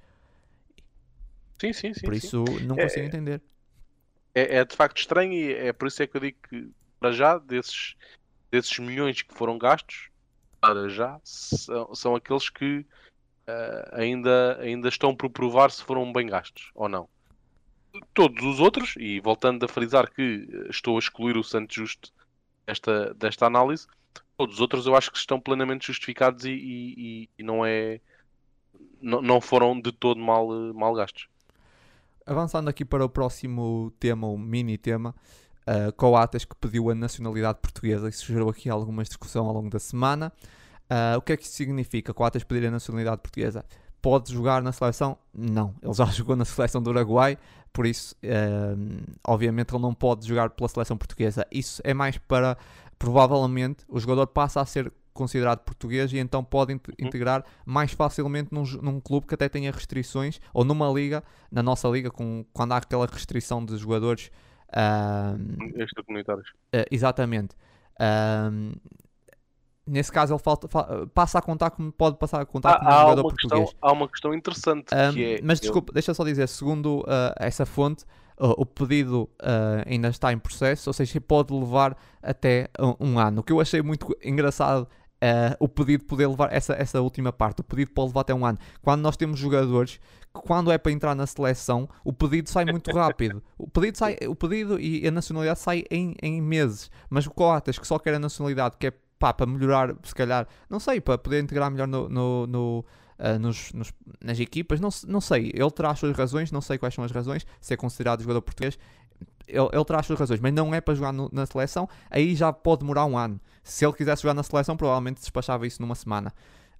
Sim, sim, sim. Por sim. isso não É- consigo entender. É, é de facto estranho e é por isso é que eu digo que, para já, desses, desses milhões que foram gastos, para já, são, são aqueles que ah, ainda, ainda estão por provar se foram bem gastos ou não. Todos os outros, e voltando a frisar que eh, estou a excluir o Santos Justo desta, desta análise, todos os outros eu acho que estão plenamente justificados e, e- e- não é. Não, não foram de todo mal, eh, mal gastos. Avançando aqui para o próximo tema, o mini tema, uh, Coates que pediu a nacionalidade portuguesa, isso gerou aqui alguma discussão ao longo da semana. Uh, o que é que isso significa? Coates pedir a nacionalidade portuguesa? Pode jogar na seleção? Não, ele já jogou na seleção do Uruguai, por isso, uh, obviamente, ele não pode jogar pela seleção portuguesa. Isso é mais para, provavelmente, o jogador passa a ser considerado português e então pode int- integrar mais facilmente num, num clube que até tenha restrições ou numa liga, na nossa liga, com, quando há aquela restrição de jogadores. ahm, Extracomunitários. eh, exatamente. Ahm, nesse caso, ele falta, fa- passa a contar como pode passar a contar como um Há, há, jogador português. questão, há uma questão interessante Um, que é. mas eu- desculpa, deixa só dizer, segundo uh, essa fonte, uh, o pedido uh, ainda está em processo, ou seja, pode levar até um, um ano. O que eu achei muito engraçado, uh, o pedido poder levar, essa, essa última parte, o pedido pode levar até um ano. Quando nós temos jogadores que quando é para entrar na seleção, o pedido sai muito rápido. O pedido, sai, o pedido e a nacionalidade sai em, em meses. Mas o Coates, que só quer a nacionalidade, que é pá, para melhorar, se calhar, não sei, para poder integrar melhor no, no- no, ah, nos- nos- nas equipas, não, não sei. Ele terá as suas razões, não sei quais são as razões, se é considerado jogador português. Ele, ele terá as suas razões, mas não é para jogar no- na seleção. Aí já pode demorar um ano. Se ele quisesse jogar na seleção, provavelmente despachava isso numa semana.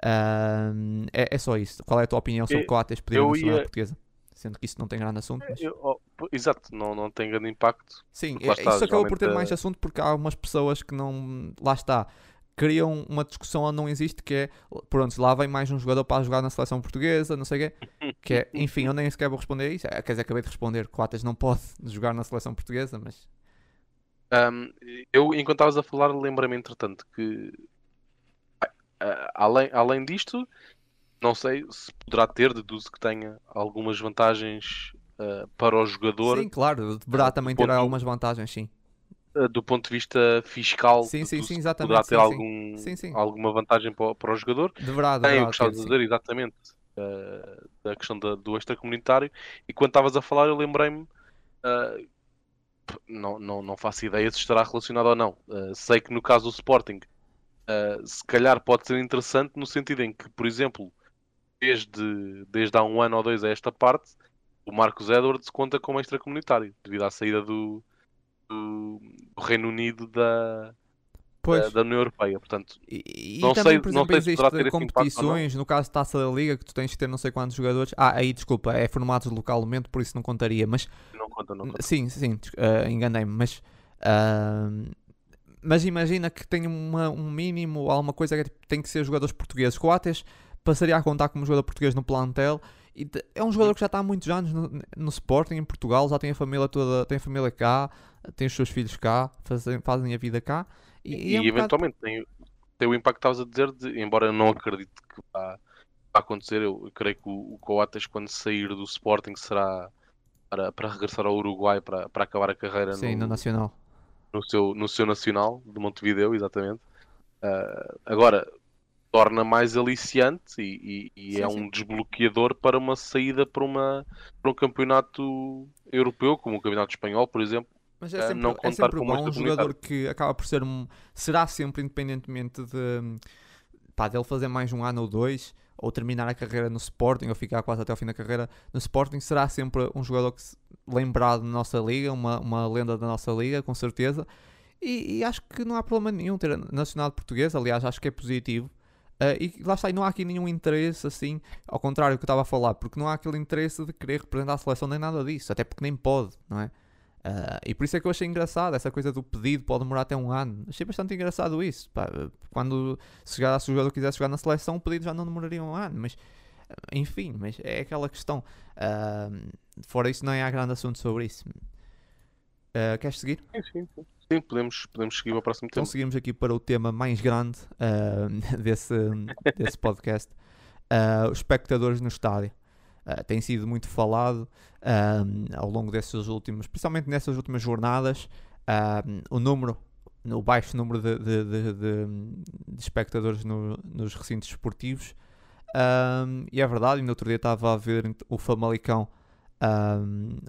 Ah, é, é só isso. Qual é a tua opinião sobre Coates pedir a eu nacionalidade ia- portuguesa? Sendo que isso não tem grande assunto. Mas... eu- oh, exato, não, não tem grande impacto. Sim, é- está, isso acabou por ter geralmente, mais eh, assunto porque há umas pessoas que não. Lá está. Criam uma discussão onde não existe que é. Pronto, lá vem mais um jogador para jogar na seleção portuguesa, não sei o quê. Que é, enfim, eu nem sequer vou responder a isso. É, Quer dizer, acabei de responder. Coates não pode jogar na seleção portuguesa, mas. Ahm, eu, enquanto estavas a falar, lembrei-me, entretanto, que ah, além, além disto, não sei se poderá ter, deduzo que tenha algumas vantagens ah, para o jogador Sim, claro, deverá Ah, também ter algumas vantagens, sim. Ah, do ponto de vista fiscal. Sim, sim, sim, Poderá ter algum, alguma vantagem para, o- para o jogador. Deverá, Tem o deverá que ter, a dizer, exatamente, ah, da questão da- do extracomunitário. E quando estavas a falar, eu lembrei-me. p- não, não, não faço ideia se estará relacionado ou não. Ah, sei que no caso do Sporting, se calhar pode ser interessante no sentido em que, por exemplo, desde, desde há um ano ou dois a esta parte, o Marcos Edwards conta como extracomunitário, devido à saída do, do, do Reino Unido da, da, da União Europeia. Portanto, E, e Não também, sei- por não exemplo, sei se poderá ter não. competições, no caso de Taça da Liga, que tu tens que ter não sei quantos jogadores. Ah, aí, desculpa, é formados localmente, por isso não contaria. Mas, não conta, não conta. sim, sim, ah, enganei-me. Mas, ah, mas imagina que tem uma- um mínimo, alguma coisa que é tipo, tem que ser jogadores portugueses. Coates passaria a contar como jogador português no plantel. E é um jogador que já está há muitos anos no, no Sporting, em Portugal, já tem a família toda, tem a família cá, tem os seus filhos cá, fazem, fazem a vida cá. E, E, e é um bocado- eventualmente tem, tem o impacto que estavas a dizer, de, embora eu não acredite que vá, acontecer, eu, creio que o, o Coates, quando sair do Sporting, será para, para regressar ao Uruguai para, para acabar a carreira Sim, no no, Nacional. no seu, no seu nacional de Montevideo, exatamente. Ah, agora, torna mais aliciante e, e- e Sim, é sim. um desbloqueador para uma saída para, uma, para um campeonato europeu, como o Campeonato Espanhol, por exemplo. Mas é eh, sempre, não é sempre como bom um jogador que acaba por ser um. Será sempre independentemente de. Pá, dele fazer mais um ano ou dois, ou terminar a carreira no Sporting, ou ficar quase até ao fim da carreira no Sporting, será sempre um jogador que se- lembrado na nossa liga, uma, uma lenda da nossa liga, com certeza. E, e acho que não há problema nenhum ter a nacionalidade portuguesa, aliás, acho que é positivo. Ah, e lá está, e não há aqui nenhum interesse assim, ao contrário do que eu estava a falar, porque não há aquele interesse de querer representar a seleção nem nada disso, até porque nem pode, não é? Ah, e por isso é que eu achei engraçado essa coisa do pedido pode demorar até um ano. Achei bastante engraçado isso. pá. Quando se, jogar, se o jogador quisesse jogar na seleção, o pedido já não demoraria um ano. Mas enfim, mas é aquela questão. Ah, fora isso, não há grande assunto sobre isso. Ah, queres seguir? Sim, sim, sim. Sim, podemos, podemos seguir para o próximo Então tema. seguimos aqui para o tema mais grande ah, desse, desse podcast. Ah, os espectadores no estádio. Tem sido muito falado ao longo desses últimos, principalmente nessas últimas jornadas, o número, o baixo número de, de- de- de- espectadores no- nos recintos esportivos. E é verdade, no outro dia estava a ver o Famalicão,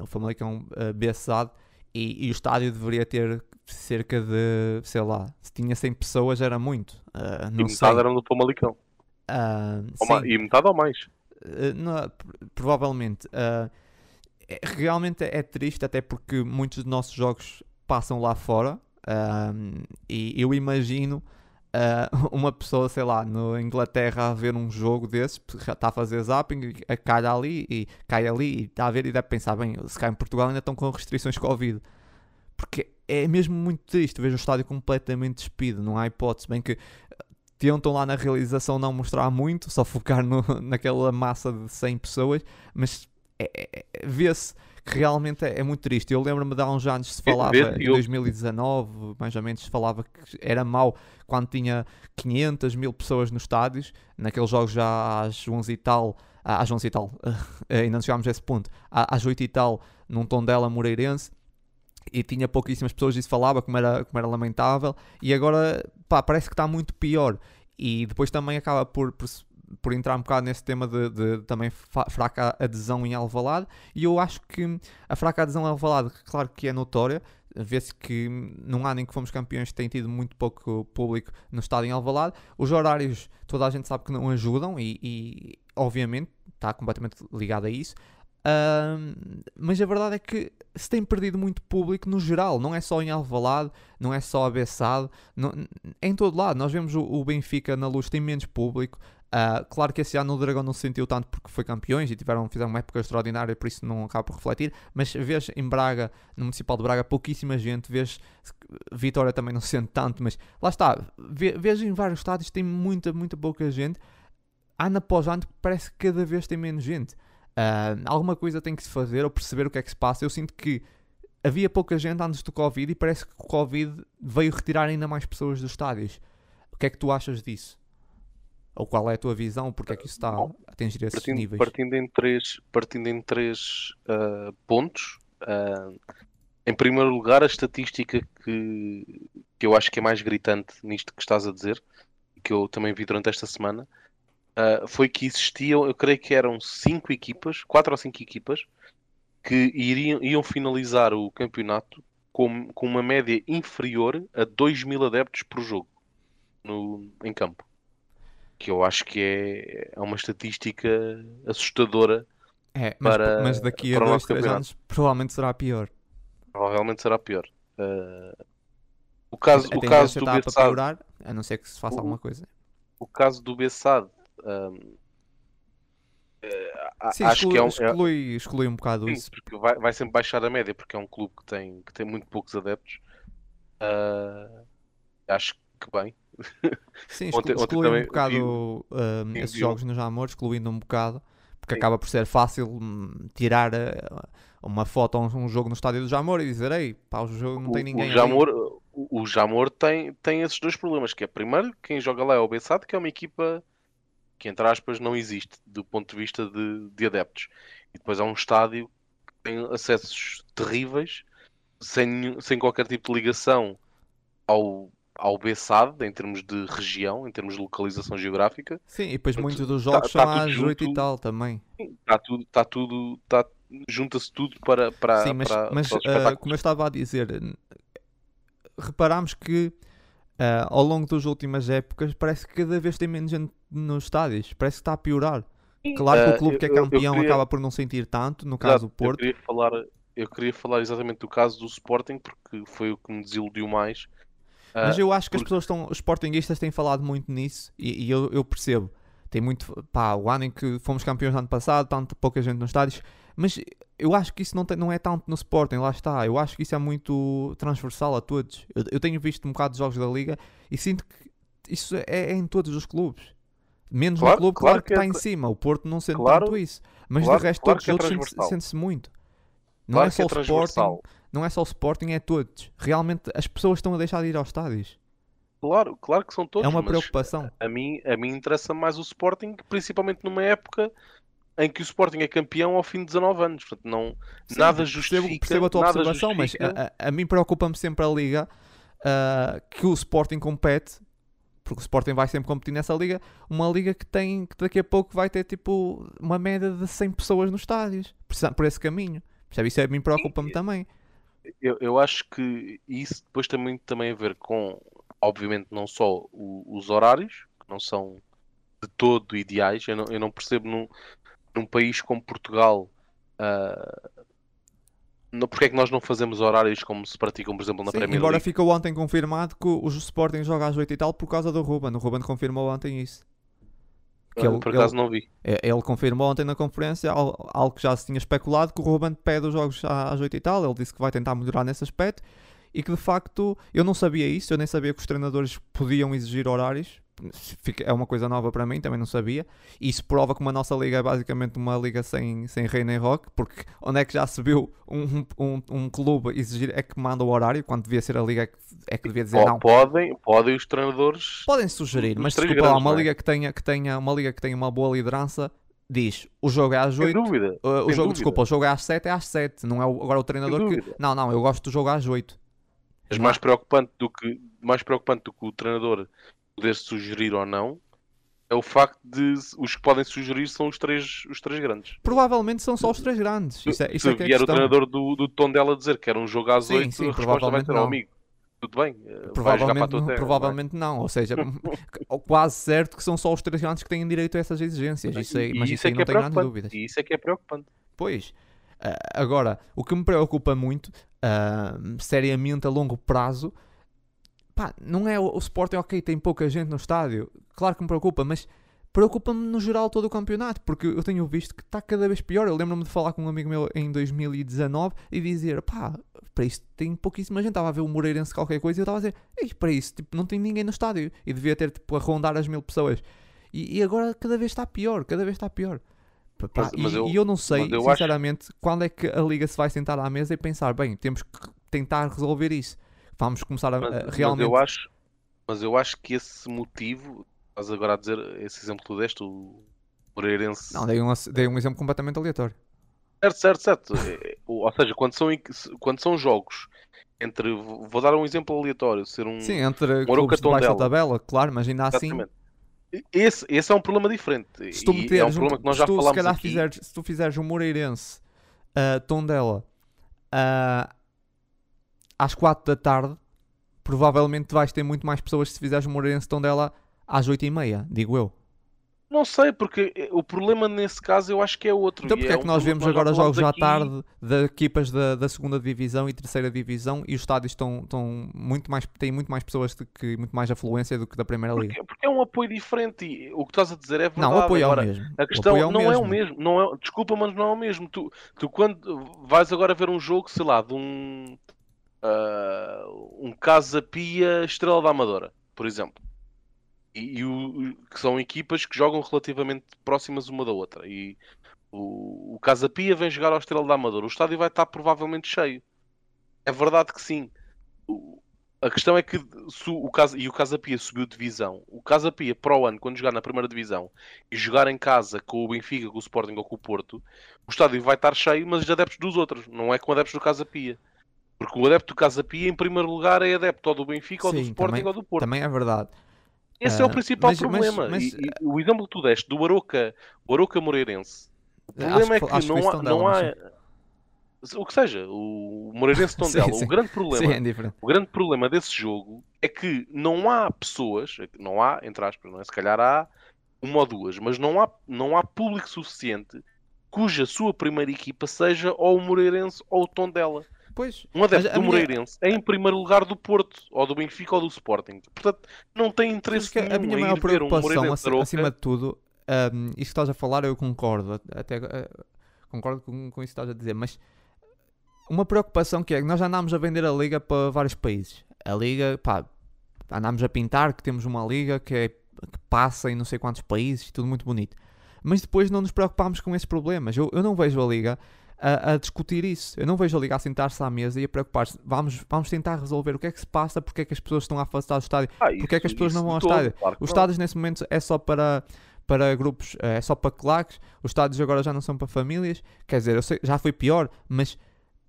o Famalicão uh, Bessade, e, e o estádio deveria ter cerca de, sei lá, se tinha 100 pessoas era muito. Ah, E metade eram do Famalicão. Ah, ma- sim. E metade ou mais. Uh, não, pr- provavelmente. uh, é- realmente é triste, até porque muitos dos nossos jogos passam lá fora. e eu imagino uh, uma pessoa, sei lá, na Inglaterra a ver um jogo desses, está a fazer zapping, cai ali e cai ali e está a ver e deve pensar: bem, se cá em Portugal ainda estão com restrições Covid. Porque é mesmo muito triste ver o estádio completamente despido, não há hipótese. Bem que tentam lá na realização não mostrar muito, só focar no, naquela massa de 100 pessoas, mas é- é- é- vê-se que realmente é, é muito triste. Eu lembro-me de há uns anos se falava, em e eu- 2019, mais ou menos, se falava que era mau quando tinha 500 mil pessoas nos estádios, naqueles jogos já às 11 e tal, ah, às 11 e tal, ainda não chegámos a esse ponto, às 8 e tal, num tom dela moreirense, e tinha pouquíssimas pessoas e se falava como era, como era lamentável. E agora pá, parece que está muito pior. E depois também acaba por, por, por entrar um bocado nesse tema de, de também fraca adesão em Alvalade e eu acho que a fraca adesão em Alvalade claro que é notória vê-se que num ano em que fomos campeões tem tido muito pouco público no estádio em Alvalade os horários toda a gente sabe que não ajudam e, e, obviamente está completamente ligado a isso Ahm, mas a verdade é que se tem perdido muito público no geral, não é só em Alvalade, não é só a Bessade, não- em todo lado. Nós vemos o, o Benfica na luz tem menos público. Ah, claro que esse ano o Dragão não se sentiu tanto porque foi campeões e tiveram, fizeram uma época extraordinária, por isso não acaba por refletir. Mas vês em Braga, no Municipal de Braga, pouquíssima gente. Vês Vitória também não se sente tanto, mas lá está. Vê- Vês em vários estádios tem muita, muita pouca gente. Ano após ano parece que cada vez tem menos gente. Ah, alguma coisa tem que se fazer ou perceber o que é que se passa. Eu sinto que havia pouca gente antes do Covid e parece que o Covid veio retirar ainda mais pessoas dos estádios. O que é que tu achas disso? Ou qual é a tua visão? Porque é que isso está Bom, a atingir esses partindo, níveis? partindo em três, partindo em três ah, pontos. ah, em primeiro lugar, a estatística que, que eu acho que é mais gritante nisto que estás a dizer, que eu também vi durante esta semana, ah, foi que existiam, eu creio que eram cinco equipas, quatro ou cinco equipas, que iriam, iam finalizar o campeonato com, com uma média inferior a 2 mil adeptos por jogo no, em campo. Que eu acho que é, é uma estatística assustadora. É, mas, para- mas daqui a dois, três anos provavelmente será pior. Provavelmente será pior. Ah, o caso, a o caso do para Bessade, piorar, a não ser que se faça O- alguma coisa. o caso do Bessade, ahm, eh, a- Sim, acho que é um, é- exclui, exclui um bocado sim, isso. porque vai, vai sempre baixar a média, porque é um clube que tem, que tem muito poucos adeptos. Ah, acho que bem. Sim, Ontem- exclu- ontem exclui um bocado um, Sim, esses vi um- jogos no Jamor, excluindo um bocado, porque Sim. acaba por ser fácil hum, tirar uh, uma foto a um, um jogo no estádio do Jamor e dizer, ei, pá, o jogo não tem O- ninguém O ali." Jamor, o, o Jamor tem, tem esses dois problemas, que é primeiro, quem joga lá é o Bessade, que é uma equipa que, entre aspas, não existe do ponto de vista de, de adeptos. E depois é um estádio que tem acessos terríveis, sem, sem qualquer tipo de ligação ao, ao Bessade, em termos de região, em termos de localização geográfica. Sim, e depois muitos dos tá- jogos tá são tudo às 8 e tal também. Está tudo, está tudo, tá, junta-se tudo para, para, Sim, mas, para, mas para uh, como eu estava a dizer, reparámos que uh, ao longo das últimas épocas parece que cada vez tem menos gente nos estádios, parece que está a piorar. Claro que o clube que é campeão queria- acaba por não sentir tanto, no caso Exato, o Porto. Eu queria falar, eu queria falar exatamente do caso do Sporting porque foi o que me desiludiu mais. Mas Ah, eu acho que as pessoas estão, os sportinguistas têm falado muito nisso e, e eu, eu percebo. Tem muito, pá, o ano em que fomos campeões no ano passado, tanto pouca gente nos estádios, mas eu acho que isso não, tem, não é tanto no Sporting, lá está. Eu acho que isso é muito transversal a todos. Eu, eu tenho visto um bocado de jogos da Liga e sinto que isso é, é em todos os clubes. Menos Claro- no clube, claro claro, que que está é em cima. O Porto não sente Claro- tanto isso. Mas claro- de resto, todos é os outros sente- transversal. sente-se muito. Não é que só é o Sporting. Não é só o Sporting, é todos. Realmente as pessoas estão a deixar de ir aos estádios. Claro, claro que são todos, é uma mas preocupação. a mim, a mim interessa mais o Sporting, principalmente numa época em que o Sporting é campeão ao fim de 19 anos. Portanto, não, Sim, nada percebo- justifica. Percebo a tua observação, mas justifica- a, a- a mim preocupa-me sempre a liga ah, que o Sporting compete, porque o Sporting vai sempre competir nessa liga, uma liga que tem que daqui a pouco vai ter tipo uma média de 100 pessoas nos estádios, por esse- por esse caminho. Percebe? Isso a mim preocupa-me também. Eu, eu acho que isso depois também tem a ver com, obviamente, não só o- os horários, que não são de todo ideais. Eu não, eu não percebo num, num país como Portugal ah, não, porque é que nós não fazemos horários como se praticam, por exemplo, na Sim, Premier embora League. ficou ontem confirmado que o Sporting joga às 8 e tal por causa do Ruben. O Ruben confirmou ontem isso. Que ele- por acaso ele- não vi. É, Ele confirmou ontem na conferência al- algo que já se tinha especulado, que o Ruben pede os jogos às 8 e tal. Ele disse que vai tentar melhorar nesse aspecto e que de facto eu não sabia isso, eu nem sabia que os treinadores podiam exigir horários. É uma coisa nova para mim, também não sabia. E isso prova que uma nossa liga é basicamente uma liga sem, sem rei nem rock, porque onde é que já se viu um, um, um clube exigir é que manda o horário, quando devia ser a liga é que, é que devia dizer não. Podem, podem os treinadores. Podem sugerir, mas desculpa lá, grandes, uma não é? liga que tenha, que tenha uma liga que tenha uma boa liderança diz o jogo é às Sem 8, dúvida. Uh, o jogo, dúvida. desculpa, o jogo é às 7, é às 7. Não é o- agora o treinador que. Não, não, eu gosto do jogo às 8. Mas mais preocupante do que mais preocupante do que o treinador poder sugerir ou não é o facto de os que podem sugerir são os três, os três grandes. Provavelmente são só os três grandes. Isso é, isso Se é que é vier o questão. treinador do, do tom dela dizer que era um jogo às Sim, 8, sim, a resposta vai provavelmente ser, não. "Oh, amigo, tudo bem, eh, Provavelmente, não, terra. provavelmente não. Ou seja, quase certo que são só os três grandes que têm direito a essas exigências. é? Isso E mas isso aí que não é grandes preocupante. dúvidas. E isso é que é preocupante. Pois. Ah, agora, o que me preocupa muito, ah, seriamente a longo prazo, pá, não é o, o Sporting, ok, tem pouca gente no estádio, claro que me preocupa, mas preocupa-me no geral todo o campeonato, porque eu tenho visto que está cada vez pior. Eu lembro-me de falar com um amigo meu em 2019 e dizer, pá, para isto tem pouquíssima gente. Estava a ver o Moreirense qualquer coisa e eu estava a dizer, ei, para isso, tipo, não tem ninguém no estádio e devia ter tipo, a rondar as mil pessoas. E, e agora cada vez está pior, cada vez está pior. Pá, Mas- mas e, eu- e eu não sei, eu acho- sinceramente, quando é que a Liga se vai sentar à mesa e pensar, bem, temos que tentar resolver isso. Vamos começar a, Mas, a mas realmente. eu acho, mas eu acho que esse motivo Estás agora a dizer esse exemplo que tu deste, o Moreirense. Não, dei um, dei um exemplo completamente aleatório. Certo, certo, certo. É, Ou seja, quando são, quando são jogos entre. Vou dar um exemplo aleatório. Ser um. Sim, entre clubes de baixa tabela, claro, mas ainda assim. Esse, esse é um problema diferente. se tu E meteres, é um problema que nós se já tu, se falámos calhar aqui. fizeres, se tu fizeres um Moreirense uh, Tondela uh, às 4 da tarde, provavelmente vais ter muito mais pessoas se fizeres Moreirense Tondela às 8 e meia, digo eu. Não sei, porque eh, o problema nesse caso eu acho que é outro. Então porque é um que nós vemos agora jogos à aqui. tarde de equipas da, da segunda divisão e terceira divisão e os estádios estão, estão muito mais, têm muito mais pessoas do que muito mais afluência do que da primeira liga. Porque, porque é um apoio diferente e o que estás a dizer é verdade. Não, o apoio é o Agora, mesmo. A O questão apoio é o não é o mesmo. mesmo. Não é, desculpa, mas não é o mesmo. Tu, tu quando vais agora ver um jogo, sei lá, de um. Ah, um Casa Pia Estrela da Amadora, por exemplo. E, e o- que são equipas que jogam relativamente próximas uma da outra. E o, o Casa Pia vem jogar ao Estrela da Amadora. O estádio vai estar provavelmente cheio. É verdade que sim. A questão é que se o Casa, e o Casa Pia subiu de divisão. O Casa Pia para o ano, quando jogar na primeira divisão e jogar em casa com o Benfica, com o Sporting ou com o Porto, o estádio vai estar cheio, mas os adeptos dos outros, não é com adeptos do Casa Pia. Porque o adepto do Casa Pia, em primeiro lugar, é adepto ou do Benfica, ou do Sim, Sporting também- ou do Porto. Também é verdade. Esse é o Ah, principal mas- mas- problema. mas- E- e o exemplo que tu deste do Aroca, o Aroca Moreirense, o Acho problema é que- que acho que foi não há, não mas há o que seja, o Moreirense Sim, Tondela, sim. o grande problema Sim, é o grande problema desse jogo é que não há pessoas, não há, entre aspas, não é? se calhar há uma ou duas, mas não há, não há público suficiente cuja sua primeira equipa seja ou o Moreirense ou o Tondela. Pois, Um adepto do minha- Moreirense é em primeiro lugar do Porto, ou do Benfica ou do Sporting. Portanto, não tem interesse que nenhum a minha maior um preocupação, Moreirense aci- Aroca. acima de tudo, um, isto que estás a falar, eu concordo, até eh, concordo com, com isso que estás a dizer, mas uma preocupação que é que nós andámos a vender a liga para vários países. A liga, pá, andámos a pintar que temos uma liga que, é, que passa em não sei quantos países, tudo muito bonito. Mas depois não nos preocupámos com esses problemas. Eu, eu não vejo a liga a, a discutir isso. Eu não vejo a liga a sentar-se à mesa e a preocupar-se. Vamos, vamos tentar resolver o que é que se passa, porque é que as pessoas estão a afastar do estádio. Ah, Porque é que as isso- pessoas não isso vão ao de todo, estádio? claro Os não. estádios nesse momento é só para, para grupos, é só para claques. Os estádios agora já não são para famílias. Quer dizer, eu sei, já foi pior, mas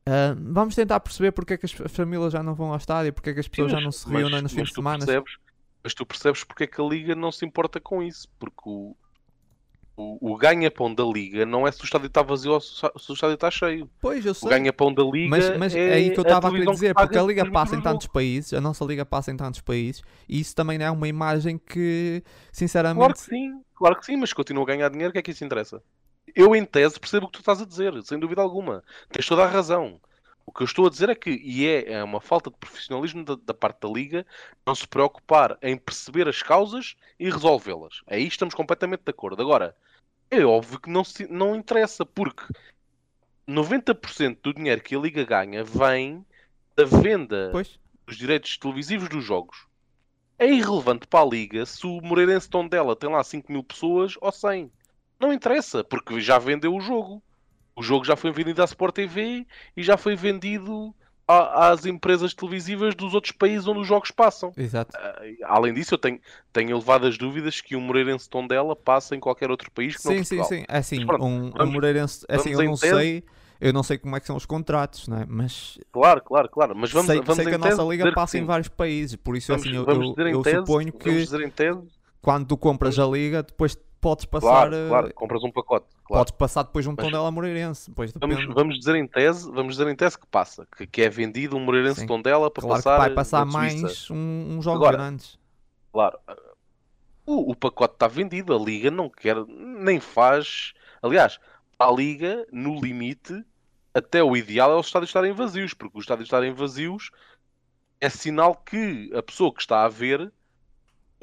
ah, vamos tentar perceber porque é que as as famílias já não vão ao estádio, porque é que as pessoas já Sim, não mas- se reúnem mas- nos fins mas de tu semana. percebes- mas tu percebes porque é que a Liga não se importa com isso. Porque o, o, o ganha-pão da Liga não é se o estádio está vazio ou se o o estádio está cheio. Pois, eu O sei. ganha-pão da Liga Mas, mas é é aí que eu estava a querer dizer, porque a Liga passa o em tantos países, a nossa Liga passa em tantos países, e isso também é uma imagem que, Claro sinceramente, que sim, claro que sim, mas continua a ganhar dinheiro, o que é que isso interessa? Eu, em tese, percebo o que tu estás a dizer, sem dúvida alguma. Tens toda a razão. O que eu estou a dizer é que, e é, é uma falta de profissionalismo da, da parte da Liga, não se preocupar em perceber as causas e resolvê-las. Aí estamos completamente de acordo. Agora, é óbvio que não, se, não interessa, porque 90% do dinheiro que a Liga ganha vem da venda pois, os direitos televisivos dos jogos. É irrelevante para a Liga se o Moreirense Tondela tem lá 5 mil pessoas ou 100. Não interessa, porque já vendeu o jogo. O jogo já foi vendido à Sport TV e já foi vendido a- às empresas televisivas dos outros países onde os jogos passam. exato. Ah, Além disso, eu tenho, tenho elevadas dúvidas que o Moreirense Tondela passa em qualquer outro país que não Sim, sim, Portugal. sim. É assim, pronto, um, um vamos- Moreirense, é assim, eu não tese. sei, eu não sei como é que são os contratos, não é? Mas Claro, claro, claro. Mas vamos, sei, vamos sei que a nossa liga passa em sim. vários países, por isso Vamos, assim, eu, eu, eu tese, suponho que tese quando tu compras a liga, depois podes passar, Claro, eh, claro, compras um pacote. Claro. podes passar depois um Mas- Tondela Moreirense, depois depende. Vamos, vamos dizer em tese, vamos dizer em tese que passa, que, que é vendido um Moreirense Sim. Tondela para claro passar, que vai passar mais um, um jogo Agora, grandes. Claro. O, o pacote está vendido, a Liga não quer, nem faz. Aliás, a Liga, no limite, até o ideal é os estádios estarem vazios, porque os estádios estarem vazios é sinal que a pessoa que está a ver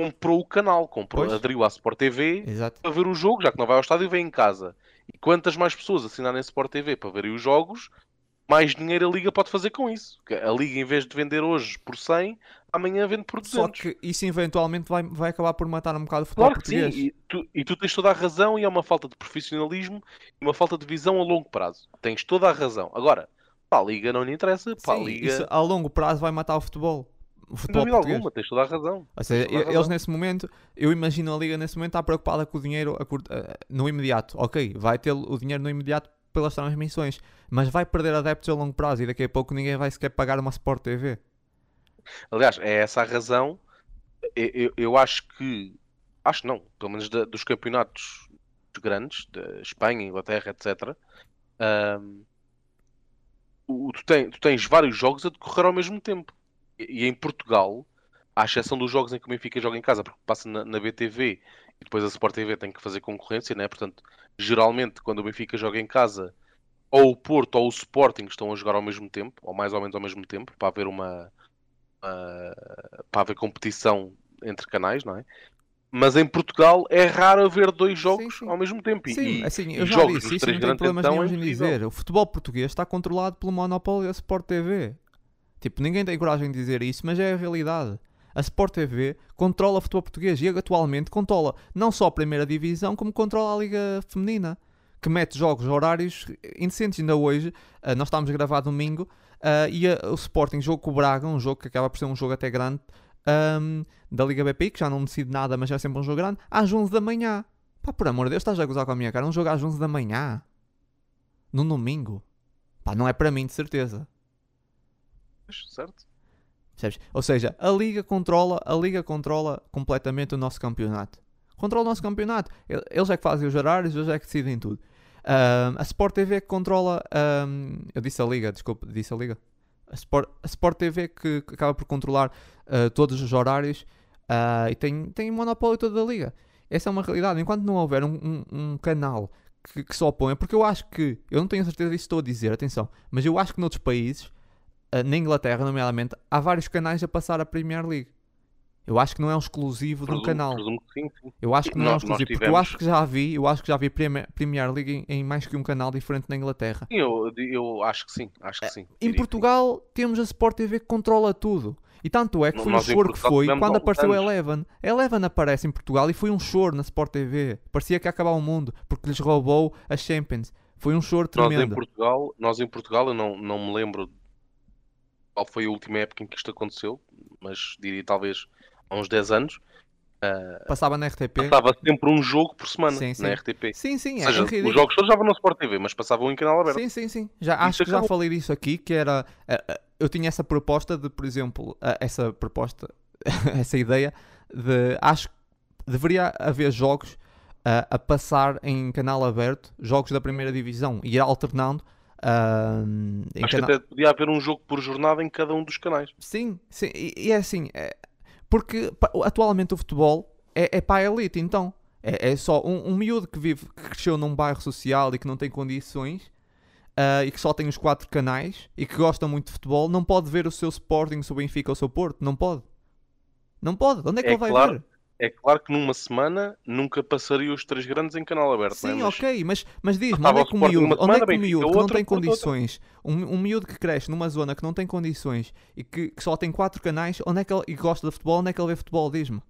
comprou o canal, comprou, Pois. aderiu à Sport TV Exato. para ver o jogo, já que não vai ao estádio, vem em casa. E quantas mais pessoas assinarem Sport TV para verem os jogos, mais dinheiro a Liga pode fazer com isso. A Liga, em vez de vender hoje por 100, amanhã vende por 200. Só que isso eventualmente vai, vai acabar por matar um bocado o futebol Claro que sim, português. e tu, e tu tens toda a razão, e é uma falta de profissionalismo e uma falta de visão a longo prazo. Tens toda a razão. Agora, para a Liga não lhe interessa, para Sim, a Liga. isso a longo prazo vai matar o futebol. Sem futebol dúvida português. alguma, tens toda a razão. Ou seja, eles razão. nesse momento, eu imagino a liga nesse momento está preocupada com o dinheiro a- no imediato. Ok, vai ter o dinheiro no imediato pelas transmissões, mas vai perder adeptos a longo prazo e daqui a pouco ninguém vai sequer pagar uma Sport TV. Aliás, é essa a razão. Eu, eu- eu acho que. Acho não, pelo menos da- dos campeonatos grandes, da Espanha, Inglaterra, etc. o- tu, tem- tu tens vários jogos a decorrer ao mesmo tempo. E, e em Portugal, à exceção dos jogos em que o Benfica joga em casa, porque passa na, na BTV e depois a Sport TV tem que fazer concorrência, né? Portanto, geralmente quando o Benfica joga em casa, ou o Porto ou o Sporting estão a jogar ao mesmo tempo, ou mais ou menos ao mesmo tempo, para haver uma, uma- para haver competição entre canais, não é? Mas em Portugal é raro haver dois jogos sim. ao mesmo tempo. E- Sim, e, assim, e eu já jogos disse isso, não tenho grandes problemas então é nenhum em dizer. O futebol português está controlado pelo monopólio da Sport TV. Tipo, ninguém tem coragem de dizer isso, mas é a realidade. A Sport TV controla o futebol português e atualmente controla não só a primeira divisão, como controla a Liga Feminina, que mete jogos horários indecentes. Ainda hoje, ah, nós estávamos a gravar domingo, ah, e a- o Sporting jogo com o Braga, um jogo que acaba por ser um jogo até grande, ahm, da Liga BP, que já não decide nada, mas é sempre um jogo grande, às 11 da manhã. Pá, por amor de Deus, estás a gozar com a minha cara. Um jogo às 11 da manhã. Num domingo. Pá, não é para mim, de certeza. Certo? Percebes? Ou seja, a Liga controla, a Liga controla completamente o nosso campeonato. Controla o nosso campeonato. El- Eles é que fazem os horários, eles é que decidem tudo. Ahm, a Sport TV que controla. ahm, eu disse a Liga, desculpa, disse a Liga. A Sport, a Sport TV que, que acaba por controlar ah, todos os horários ah, e tem, tem monopólio toda a Liga. Essa é uma realidade. Enquanto não houver um, um- um canal que, que se oponha, porque eu acho que, eu não tenho certeza disso estou a dizer, atenção, mas eu acho que noutros países Uh, na Inglaterra, nomeadamente, há vários canais a passar a Premier League. Eu acho que não é um exclusivo de um Presumo- canal. presumo que sim, sim. Eu acho que não é um Nós- nós exclusivo, porque eu tivemos- acho que já vi, eu acho que já vi Premier, League em, em mais que um canal diferente na Inglaterra. Sim, Eu, eu acho que sim, acho que sim. Em Portugal temos a Sport TV que controla tudo. E tanto é que foi um nós em choro que foi tivemos quando apareceu a. Eleven. A Eleven aparece em Portugal e foi um choro na Sport TV. Parecia que ia acabar o mundo, porque lhes roubou a Champions. Foi um choro Nós em tremendo. Portugal, nós em Portugal, eu não, não me lembro qual foi a última época em que isto aconteceu, mas diria talvez há uns 10 anos. ah, Passava na RTP. passava sempre um jogo por semana Sim, sim. na RTP. Sim, sim, Ou é seja, os jogos todos já vão no Sport TV, mas passavam em canal aberto. Sim, sim, sim. Já, acho que já acabou. falei disso aqui, que era... eh, eh, eu tinha essa proposta de, por exemplo, eh, essa proposta, essa ideia de... Acho que deveria haver jogos eh, a passar em canal aberto, jogos da primeira divisão, e ir alternando em Acho que canal... até podia haver um jogo por jornada em cada um dos canais. Sim, sim. E, é assim, é- porque atualmente o futebol é, é para a elite, então. É, é só um, um miúdo que vive, que cresceu num bairro social e que não tem condições ah, e que só tem os quatro canais e que gosta muito de futebol, não pode ver o seu Sporting, o seu Benfica ou o seu Porto. Não pode. Não pode. Onde é que É ele vai claro. ver? É claro que numa semana nunca passaria os três grandes em canal aberto, é? Sim, Mas ok, mas, mas diz-me, Passava onde é que o miúdo, onde é que o miúdo que não tem condições, um, um miúdo que cresce numa zona que não tem condições e que, que só tem quatro canais, onde é que ele, e gosta de futebol, onde é que ele vê futebol? Diz-me.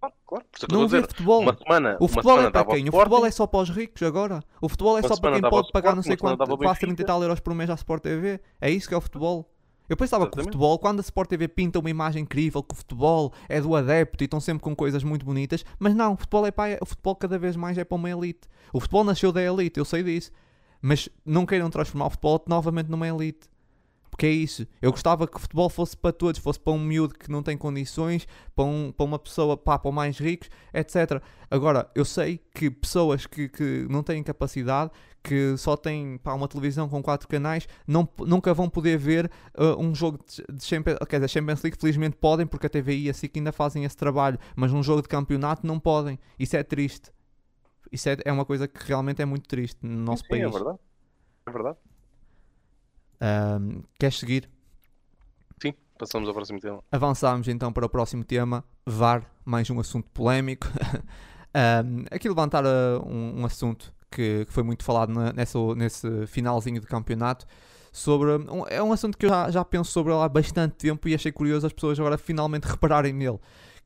claro, claro, é Não vê dizer. futebol. Uma semana, O futebol é para quem? O futebol é só para os ricos agora. O futebol é Uma só para quem pode pagar não sei quanto, quase 30 e tal euros por mês à Sport TV. É isso que é o futebol. Eu pensava que o futebol, quando a Sport TV pinta uma imagem incrível, que o futebol é do adepto e estão sempre com coisas muito bonitas, mas não, o futebol é para, o futebol cada vez mais é para uma elite. O futebol nasceu da elite, eu sei disso. Mas não queiram transformar o futebol novamente numa elite. Porque é isso. Eu gostava que o futebol fosse para todos, fosse para um miúdo que não tem condições, para, um, para uma pessoa, pá, para mais ricos, etc. Agora, eu sei que pessoas que, que não têm capacidade, que só têm pá, uma televisão com quatro canais, não, nunca vão poder ver uh, um jogo de, de Champions, quer dizer, Champions League. Felizmente podem, porque a TVI e a SIC ainda fazem esse trabalho, mas num jogo de campeonato não podem. Isso é triste. Isso é, é uma coisa que realmente é muito triste no nosso Sim, país. é verdade. É verdade. Ahm, queres seguir? Sim, passamos ao próximo tema. Avançamos então para o próximo tema, VAR, mais um assunto polémico. um, aqui levantar uh, um, um assunto que, que foi muito falado na- nessa, nesse finalzinho de campeonato. Sobre, um- é um assunto que eu já, já penso sobre há bastante tempo e achei curioso as pessoas agora finalmente repararem nele.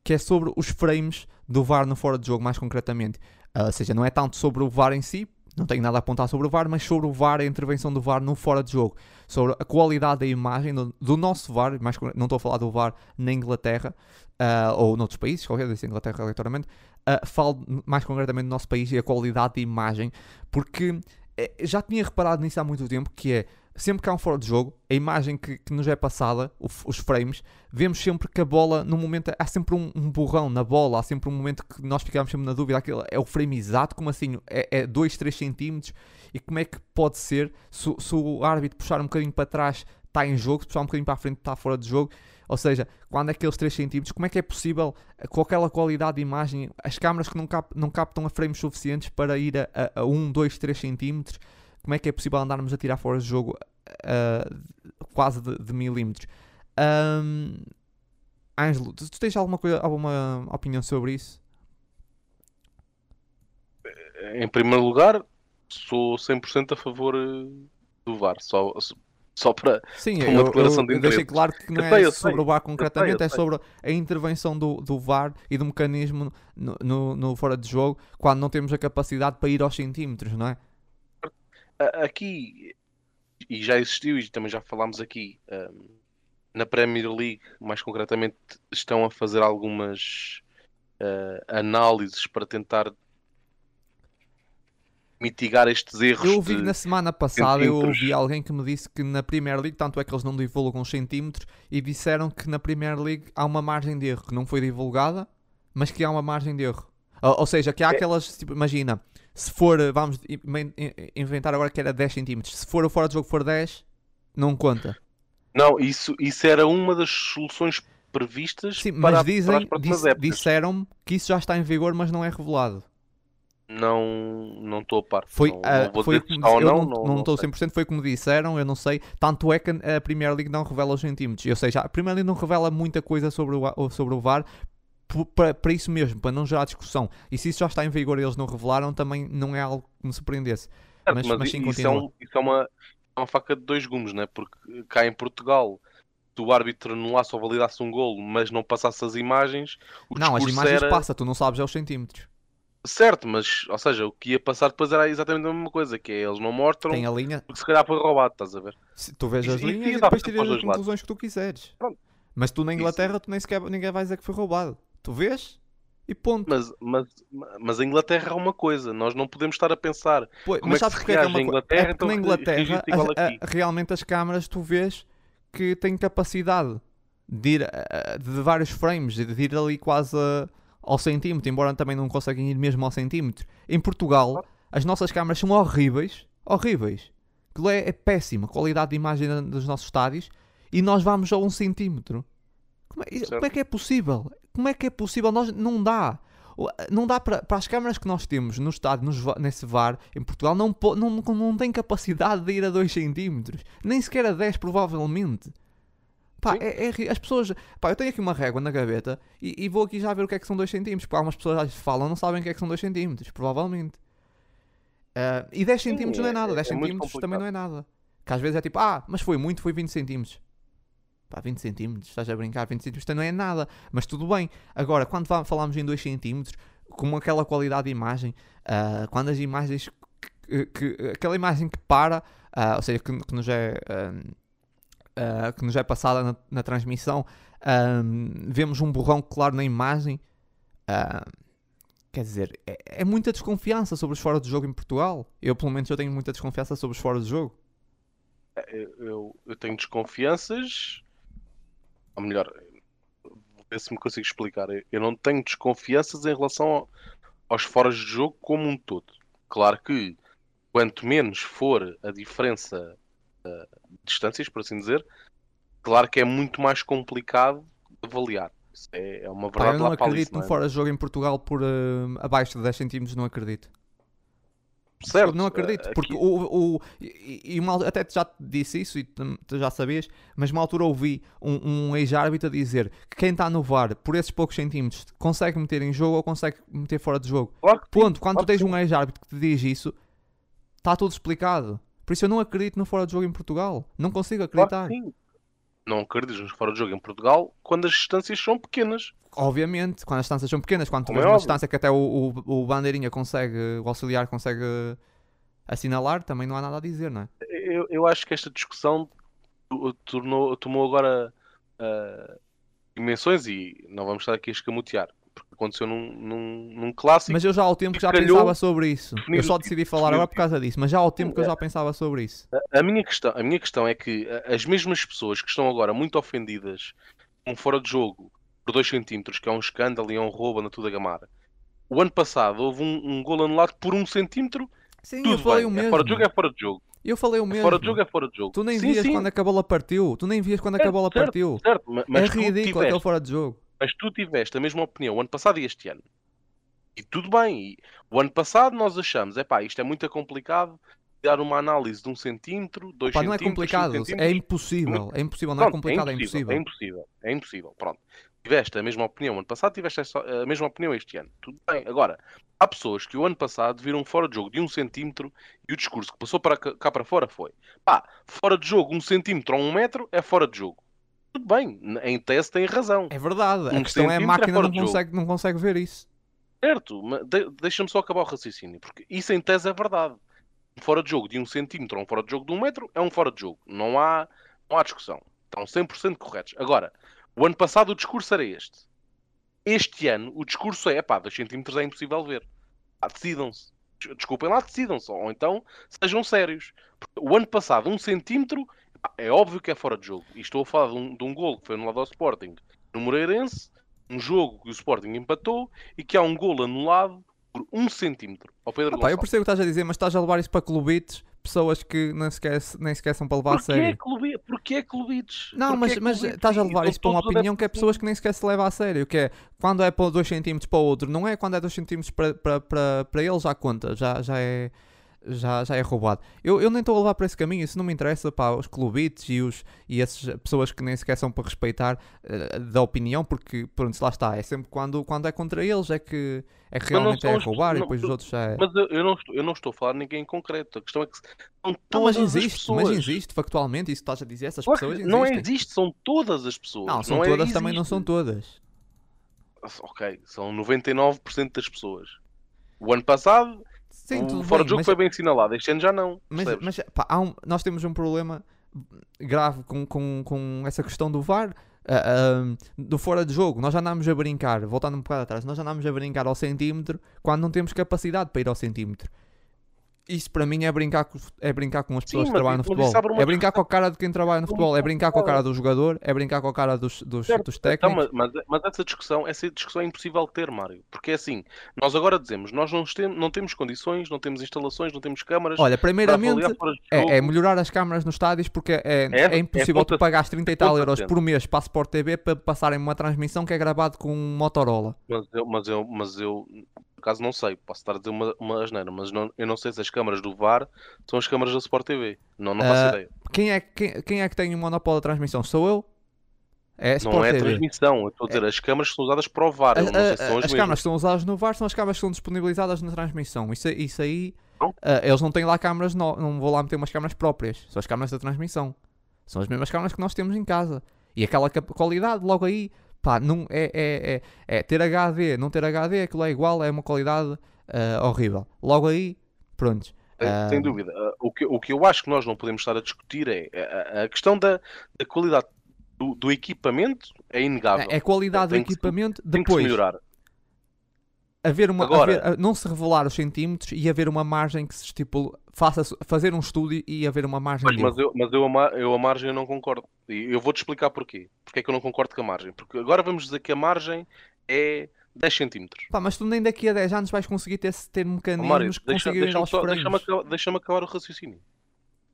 Que é sobre os frames do VAR no fora de jogo, mais concretamente. Uh, ou seja, não é tanto sobre o VAR em si, não tenho nada a apontar sobre o VAR, mas sobre o VAR, a intervenção do VAR no fora de jogo, sobre a qualidade da imagem do, do nosso VAR, mais, não estou a falar do VAR na Inglaterra uh, ou noutros países, qualquer disse Inglaterra aleatoriamente, uh, falo mais concretamente do nosso país e a qualidade de imagem, porque eh, já tinha reparado nisso há muito tempo, que é sempre que há um fora de jogo, a imagem que, que nos é passada, os frames, vemos sempre que a bola, no momento, há sempre um, um, borrão na bola, há sempre um momento que nós ficamos sempre na dúvida, aquilo é o frame exato, como assim, é 2, é 3 centímetros, e como é que pode ser, se, se, o árbitro puxar um bocadinho para trás, está em jogo, se puxar um bocadinho para a frente, está fora de jogo, ou seja, quando é aqueles 3 centímetros, como é que é possível, com aquela qualidade de imagem, as câmaras que não, cap, não captam a frames suficientes para ir a, a 1, 2, 3 centímetros, como é que é possível andarmos a tirar fora de jogo uh, quase de, de milímetros? Um, Ângelo, tu, tu tens alguma, coisa, alguma opinião sobre isso? Em primeiro lugar, sou 100% a favor eh, do VAR. Só, só para Sim, uma eu, declaração eu, de deixei claro que não é sobre o VAR concretamente, sei, é sobre a intervenção do, do VAR e do mecanismo no, no, no, fora de jogo quando não temos a capacidade para ir aos centímetros, não é? Aqui, e já existiu, e também já falámos aqui, um, na Premier League, mais concretamente, estão a fazer algumas uh, análises para tentar mitigar estes erros. Eu ouvi na semana passada, eu ouvi alguém que me disse que na Premier League, tanto é que eles não divulgam os centímetros, e disseram que na Premier League há uma margem de erro que não foi divulgada, mas que há uma margem de erro. Ou, ou seja, que há é. aquelas, tipo, imagina, se for, vamos inventar agora que era 10 cm, se for o fora de jogo for 10, não conta. Não, isso, isso era uma das soluções previstas Sim, para, mas dizem, para dis, disseram que isso já está em vigor, mas não é revelado. Não não estou a par. Foi, não, uh, não foi como, eu não, não, não estou 100%, foi como disseram, eu não sei. Tanto é que a Premier League não revela os centímetros. Ou seja, a Premier League não revela muita coisa sobre o, sobre o VAR, para isso mesmo, para não gerar discussão. E se isso já está em vigor e eles não revelaram, também não é algo que me surpreendesse. É, mas, mas, mas sim, isso, é um, isso é, uma, é uma faca de dois gumes, né? porque cá em Portugal se o árbitro anulasse ou validasse um golo, mas não passasse as imagens, Não, as imagens era... passa, tu não sabes aos centímetros. Certo, mas, ou seja, o que ia passar depois era exatamente a mesma coisa, que é eles não mostram Tem a linha. porque se calhar foi roubado, estás a ver? Se, tu vês as e, linhas e, e depois tiras as conclusões lados. que tu quiseres. Pronto. Mas tu na Inglaterra, Isso. tu nem sequer ninguém vai dizer que foi roubado. Tu vês e ponto. Mas, mas, mas a Inglaterra é uma coisa, nós não podemos estar a pensar pois, como mas é que reage é, é a Inglaterra, é então na Inglaterra a, a, realmente as câmaras tu vês que têm capacidade de ir de vários frames, de ir ali quase ao centímetro, embora também não conseguem ir mesmo ao centímetro. Em Portugal, as nossas câmaras são horríveis, horríveis. Aquilo é, é péssima, qualidade de imagem dos nossos estádios, e nós vamos a um centímetro. Como é, como é, que é possível? Como é que é possível? Nós, não dá. Não dá para, para as câmaras que nós temos no estado, nos, nesse VAR em Portugal, não, não, não tem capacidade de ir a 2 cm, nem sequer a 10, provavelmente. Pá, é, é, as pessoas. Pá, eu tenho aqui uma régua na gaveta e, e, vou aqui já ver o que é que são 2 cm. Porque algumas pessoas falam não sabem o que é que são 2 cm, provavelmente. Uh, e 10 cm não é nada, 10 é, cm também não é nada. Que às vezes é tipo, ah, mas foi muito, foi 20 cm pá, 20 centímetros, estás a brincar, 20 centímetros não é nada, mas tudo bem. Agora, quando falamos em 2 centímetros, com aquela qualidade de imagem, uh, quando as imagens, que, que, aquela imagem que para, uh, ou seja, que, que nos é... Uh, que nos é passada na, na transmissão, vemos um borrão claro na imagem. quer dizer, é, é, muita desconfiança sobre os fora de jogo em Portugal. Eu, pelo menos, eu tenho muita desconfiança sobre os fora de jogo. É, eu, eu, eu tenho desconfianças ou melhor, vou ver se me consigo explicar. Eu não tenho desconfianças em relação aos foras de jogo como um todo. Claro que quanto menos for a diferença uh, de distâncias, por assim dizer, claro que é muito mais complicado de avaliar. Isso é, é uma verdade Pá, eu não acredito no é? fora de jogo em Portugal por uh, abaixo de 10 centímetros, não acredito. Certo. Não acredito, aqui... porque o, o, e, e uma, até já te disse isso e tu, tu já sabias, mas uma altura ouvi um, um ex-árbitro dizer que quem está no VAR por esses poucos centímetros consegue meter em jogo ou consegue meter fora de jogo. Claro Ponto, quando claro tu tens um ex-árbitro que te diz isso, está tudo explicado. Por isso eu não acredito no fora de jogo em Portugal. Não consigo acreditar. Claro não acreditas no fora de jogo em Portugal quando as distâncias são pequenas. Obviamente, quando as distâncias são pequenas, quando tu vês é uma distância que até o, o, o bandeirinha consegue, o auxiliar consegue assinalar, também não há nada a dizer, não é? Eu, eu acho que esta discussão tornou, tomou agora ah, dimensões e não vamos estar aqui a escamotear, porque aconteceu num, num, num clássico. Mas eu já há o tempo que já pensava sobre isso. Eu só decidi falar agora por causa disso, mas já há o tempo que eu já pensava sobre isso. A- A minha questão, a minha questão é que as mesmas pessoas que estão agora muito ofendidas com fora de jogo por 2 centímetros, que é um escândalo e é um roubo na Tuda Gamara, o ano passado houve um, um gol anulado por 1 um centímetro, Sim, eu tudo falei bem. o mesmo. É fora de jogo, é fora de jogo. Eu falei o É mesmo. fora de jogo, é fora de jogo. Tu nem sim, vias sim, quando a bola partiu. Tu nem vias quando Certo, a bola certo, partiu. certo, ma- mas, é ridículo tiveste, aquele fora de jogo. Mas tu tiveste a mesma opinião o ano passado e este ano. E tudo bem. E o ano passado nós achamos, é pá, isto é muito complicado dar uma análise de um centímetro, dois Pá, não é centímetros, complicado, cinco é centímetros. impossível. É impossível, não é Pronto, complicado, é impossível, impossível. É impossível, é impossível. Pronto. Tiveste a mesma opinião ano passado, tiveste a mesma opinião este ano. Tudo bem. Agora, há pessoas que o ano passado viram fora de jogo de um centímetro e o discurso que passou para cá cá para fora foi: pá, fora de jogo um centímetro ou um metro é fora de jogo. Tudo bem, em tese tem razão. É verdade. A Um questão é a máquina não consegue, não consegue ver isso. Certo, mas de- deixa-me só acabar o raciocínio, porque isso em tese é verdade. Um fora de jogo de um centímetro ou um fora de jogo de um metro é um fora de jogo. Não há, não há discussão. Estão 100% corretos. Agora, o ano passado o discurso era este. Este ano o discurso é, pá, 2 centímetros é impossível ver. Pá, decidam-se. Des- Desculpem lá, decidam-se. Ou então sejam sérios. Porque o ano passado, um centímetro, é óbvio que é fora de jogo. E estou a falar de um, de um gol que foi anulado ao Sporting no Moreirense, um jogo que o Sporting empatou e que há um gol anulado por um centímetro ao Pedro Ah, pá, eu percebo o que estás a dizer, mas estás a levar isso para clubites, pessoas que nem sequer, nem sequer são para levar a Porquê é sério. clube... Porquê é clubites? Não, Porquê mas, é mas estás a levar isso para uma opinião que é pessoas que nem sequer se leva a sério. Que é quando é para 2 centímetros para o outro, não é quando é 2 centímetros para, para, para, para ele, já conta, já, já é. Já, já é roubado. Eu, eu nem estou a levar para esse caminho, isso não me interessa, pá, os clubites e, os, e essas pessoas que nem sequer são para respeitar eh, da opinião, porque, pronto, lá está, é sempre quando, quando é contra eles é que, é que Mas não realmente é roubar e não, depois os outros já é. Mas eu, eu não estou, eu não estou a falar de ninguém em concreto. A questão é que são Não, todas mas as existe, pessoas. mas existe, factualmente, isso estás a dizer, essas pessoas existem. não existe, são todas as pessoas. Não, são é todas, também não são todas. Ok, são 99% das pessoas. O ano passado, Sim, o fora bem, de jogo mas- foi bem assinalado. Este ano já não. Mas, mas pá, um- nós temos um problema grave com, com, com essa questão do VAR, ah, ah, do fora de jogo. Nós já andámos a brincar, voltando um bocado atrás, nós já andámos a brincar ao centímetro quando não temos capacidade para ir ao centímetro. Isso para mim é brincar com, é brincar com as pessoas que mas trabalham no mas futebol. É brincar com a cara de quem trabalha no futebol. É brincar com a cara do jogador. É brincar com a cara dos, dos, Certo, dos então, técnicos. mas, mas- mas essa discussão, essa discussão é impossível de ter, Mário. Porque é assim, nós agora dizemos, nós não, tem- não temos condições, não temos instalações, não temos câmaras. Olha, primeiramente. É, é melhorar as câmaras nos estádios porque é, É, é impossível é tu pagares 30 e tal euros por mês para a Sport TV para passarem uma transmissão que é gravado com um Motorola. Mas eu, mas eu, mas eu, acaso não sei, posso estar a dizer uma, uma asneira, mas não, eu não sei se as câmaras do VAR são as câmaras da Sport TV. Não, não faço Ah, ideia. Quem é, quem, quem é que tem o monopólio da transmissão? Sou eu? É Sport Não é a TV. transmissão, eu estou a dizer, as câmaras que são usadas para o VAR. Não sei se são as, as câmaras que são usadas no VAR são as câmaras que são disponibilizadas na transmissão. Isso, isso aí, Não? ah, eles não têm lá câmaras, no- não vou lá meter umas câmaras próprias. São as câmaras da transmissão. São as mesmas câmaras que nós temos em casa. E aquela qualidade, logo aí, pá, não, é, é, é, é ter HD, não ter HD, aquilo é igual, é uma qualidade ah, horrível. Logo aí, pronto. Sem, sem dúvida. Ah, o, que, o que eu acho que nós não podemos estar a discutir é a, a- a questão da, da qualidade do, do equipamento é inegável. É, é qualidade do Tem que equipamento, Tem que depois melhorar. haver uma, Agora- haver- a- não se revelar os centímetros e haver uma margem que se estipule, faça fazer um estúdio e haver uma margem de mas eu, mas eu, a, eu a margem eu não concordo. E eu vou-te explicar porquê. Porque é que eu não concordo com a margem. Porque agora vamos dizer que a margem é 10 centímetros. Pá, mas tu nem daqui a 10 anos vais conseguir ter, ter mecanismos Mário, que deixa, deixa-me aos só- deixa-me acabar, deixa-me acabar o raciocínio.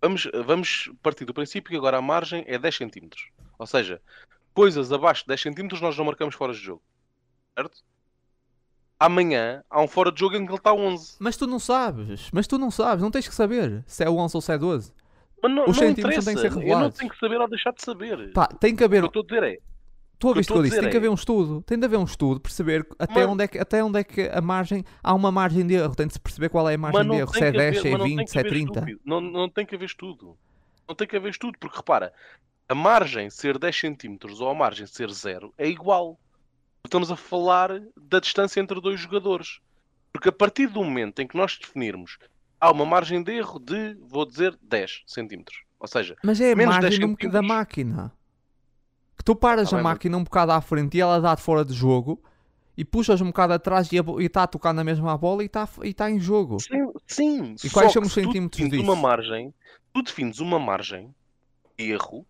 Vamos, vamos partir do princípio que agora a margem é 10 centímetros. Ou seja, coisas abaixo de 10 centímetros nós não marcamos fora de jogo. Certo? Amanhã há um fora de jogo em que ele está 11. Mas tu não sabes, mas tu não sabes, não tens que saber se é 11 ou se é 12. Mas não, Os não interessa. não têm que ser eu não tenho que saber ou deixar de saber. Pá, tem que o haver, que eu estou a dizer é. tu o ouviste o que eu disse, tem que é- haver um estudo, tem de haver um estudo, perceber até, Mas- onde é que, até onde é que a margem, há uma margem de erro, tem de se perceber qual é a margem de erro, se é que 10, haver- se é mas não tem 20, que se é haver 30. estúpido. Não, não tem que haver estudo. Não tem que haver estudo, porque repara, a margem ser 10 centímetros ou a margem ser 0 é igual. Estamos a falar da distância entre dois jogadores. Porque a partir do momento em que nós definirmos há uma margem de erro de, vou dizer, 10 centímetros. Ou seja, Mas é a Menos margem 10 de um boc- da máquina. Que tu paras Tá a bem, máquina um bocado à frente e ela dá-te fora de jogo e puxas um bocado atrás e está a tocar na mesma bola e está tá em jogo. sim, sim E quais são os centímetros disso? uma margem, tu defines uma margem de erro,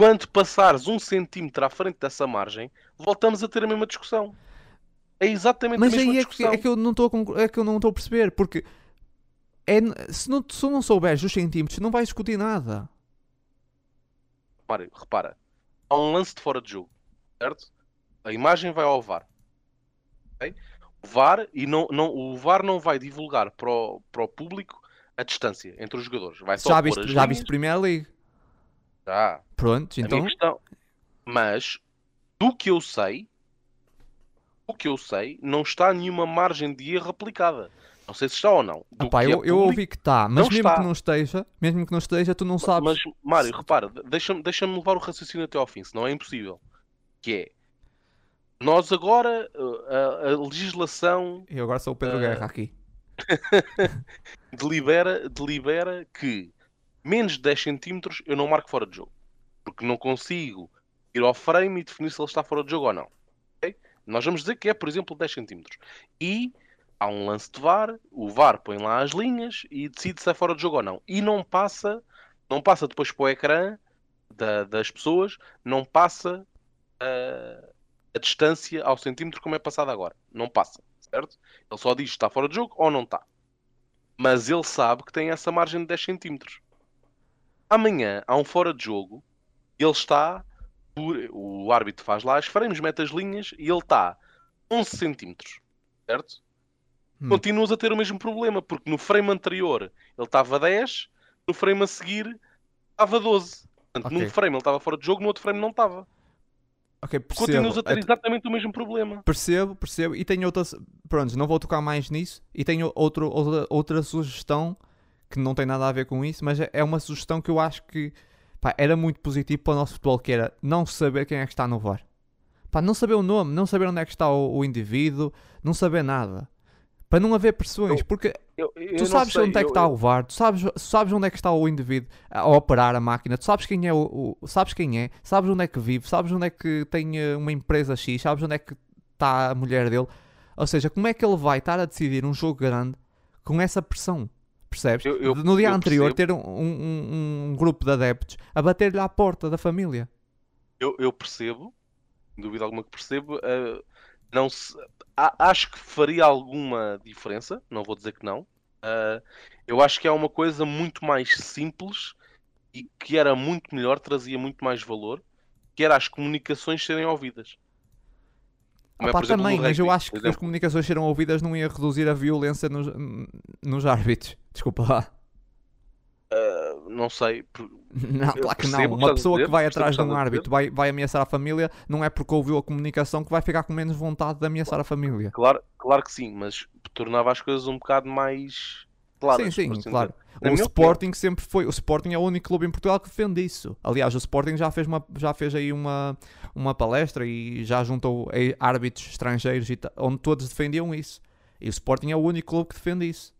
quando passares um centímetro à frente dessa margem, voltamos a ter a mesma discussão. É exatamente Mas a mesma aí é que, discussão. é que eu não estou é que eu não estou a perceber, porque é, se, não, se não souberes os centímetros, não vais discutir nada. Mário, repara, há um lance de fora de jogo, certo? A imagem vai ao VAR. ok? O VAR e não, não, o VAR não vai divulgar para o, para o público a distância entre os jogadores. Vai só Já viste, já linhas- viste Premier League? Já. Pronto, A então. questão. Mas do que eu sei, do que eu sei, não está nenhuma margem de erro aplicada. Não sei se está ou não. Epá, que é eu, eu ouvi que está, mas mesmo está. que não esteja, mesmo que não esteja, tu não sabes. Mas, Mário, repara, deixa-me deixa levar o raciocínio até ao fim, senão é impossível. Que é, nós agora, uh, a, a legislação Eu agora sou o Pedro Ah. Guerra aqui. delibera, delibera que menos de 10 centímetros eu não marco fora de jogo. Porque não consigo ir ao frame e definir se ele está fora de jogo ou não. ok? Nós vamos dizer que é, por exemplo, 10 centímetros. E há um lance de VAR, o VAR põe lá as linhas e decide se é fora de jogo ou não. E não passa, não passa depois para o ecrã da- das pessoas, não passa ah, a distância ao centímetro como é passado agora. Não passa, certo? Ele só diz se está fora de jogo ou não está. Mas ele sabe que tem essa margem de 10 centímetros. Amanhã há um fora de jogo e ele está. por- O árbitro faz lá as frames, mete as linhas e ele está 11 centímetros. Certo? Hum. Continuas a ter o mesmo problema, porque no frame anterior ele estava 10, no frame a seguir estava 12. Portanto, Ok. num frame ele estava fora de jogo, no outro frame não estava. Ok, percebo. Continuas a ter At- exatamente o mesmo problema. Percebo, percebo. E tenho outra. Pronto, não vou tocar mais nisso. E tenho outro, outra, outra sugestão que não tem nada a ver com isso, mas é- é uma sugestão que eu acho que pá, era muito positivo para o nosso futebol, que era não saber quem é que está no VAR. Pá, não saber o nome, não saber onde é que está o, o indivíduo, não saber nada. Para não haver pressões, Eu- porque Eu- eu tu sabes sei, onde é que está o VAR, tu sabes, sabes onde é que está o indivíduo a operar a máquina, tu sabes quem é o, o- sabes quem é, sabes onde é que vive, sabes onde é que tem eh, uma empresa X, sabes onde é que está a mulher dele. Ou seja, como é que ele vai estar a decidir um jogo grande com essa pressão? Percebes? Eu- eu- no dia anterior percebo. ter um, um- um grupo de adeptos a bater-lhe à porta da família. Eu, eu percebo, sem dúvida alguma que percebo. eh, não se, a- acho que faria alguma diferença, não vou dizer que não. Eh, eu acho que é uma coisa muito mais simples e que era muito melhor, trazia muito mais valor, que era as comunicações serem ouvidas. Como exemplo, também, mas eu acho que as comunicações serão ouvidas não ia reduzir a violência nos, nos árbitros. Desculpa lá. Eh, não sei. Não, claro que não. Uma pessoa dizer, que vai atrás de um árbitro vai, vai ameaçar a família, não é porque ouviu a comunicação que vai ficar com menos vontade de ameaçar a família. Claro, claro que sim, mas tornava as coisas um bocado mais claras. sim, sim, assim claro. Na O Sporting sempre foi. O Sporting é o único clube em Portugal que defende isso. Aliás, o Sporting já fez, uma, já fez aí uma, uma palestra e já juntou árbitros estrangeiros onde todos defendiam isso. E o Sporting é o único clube que defende isso.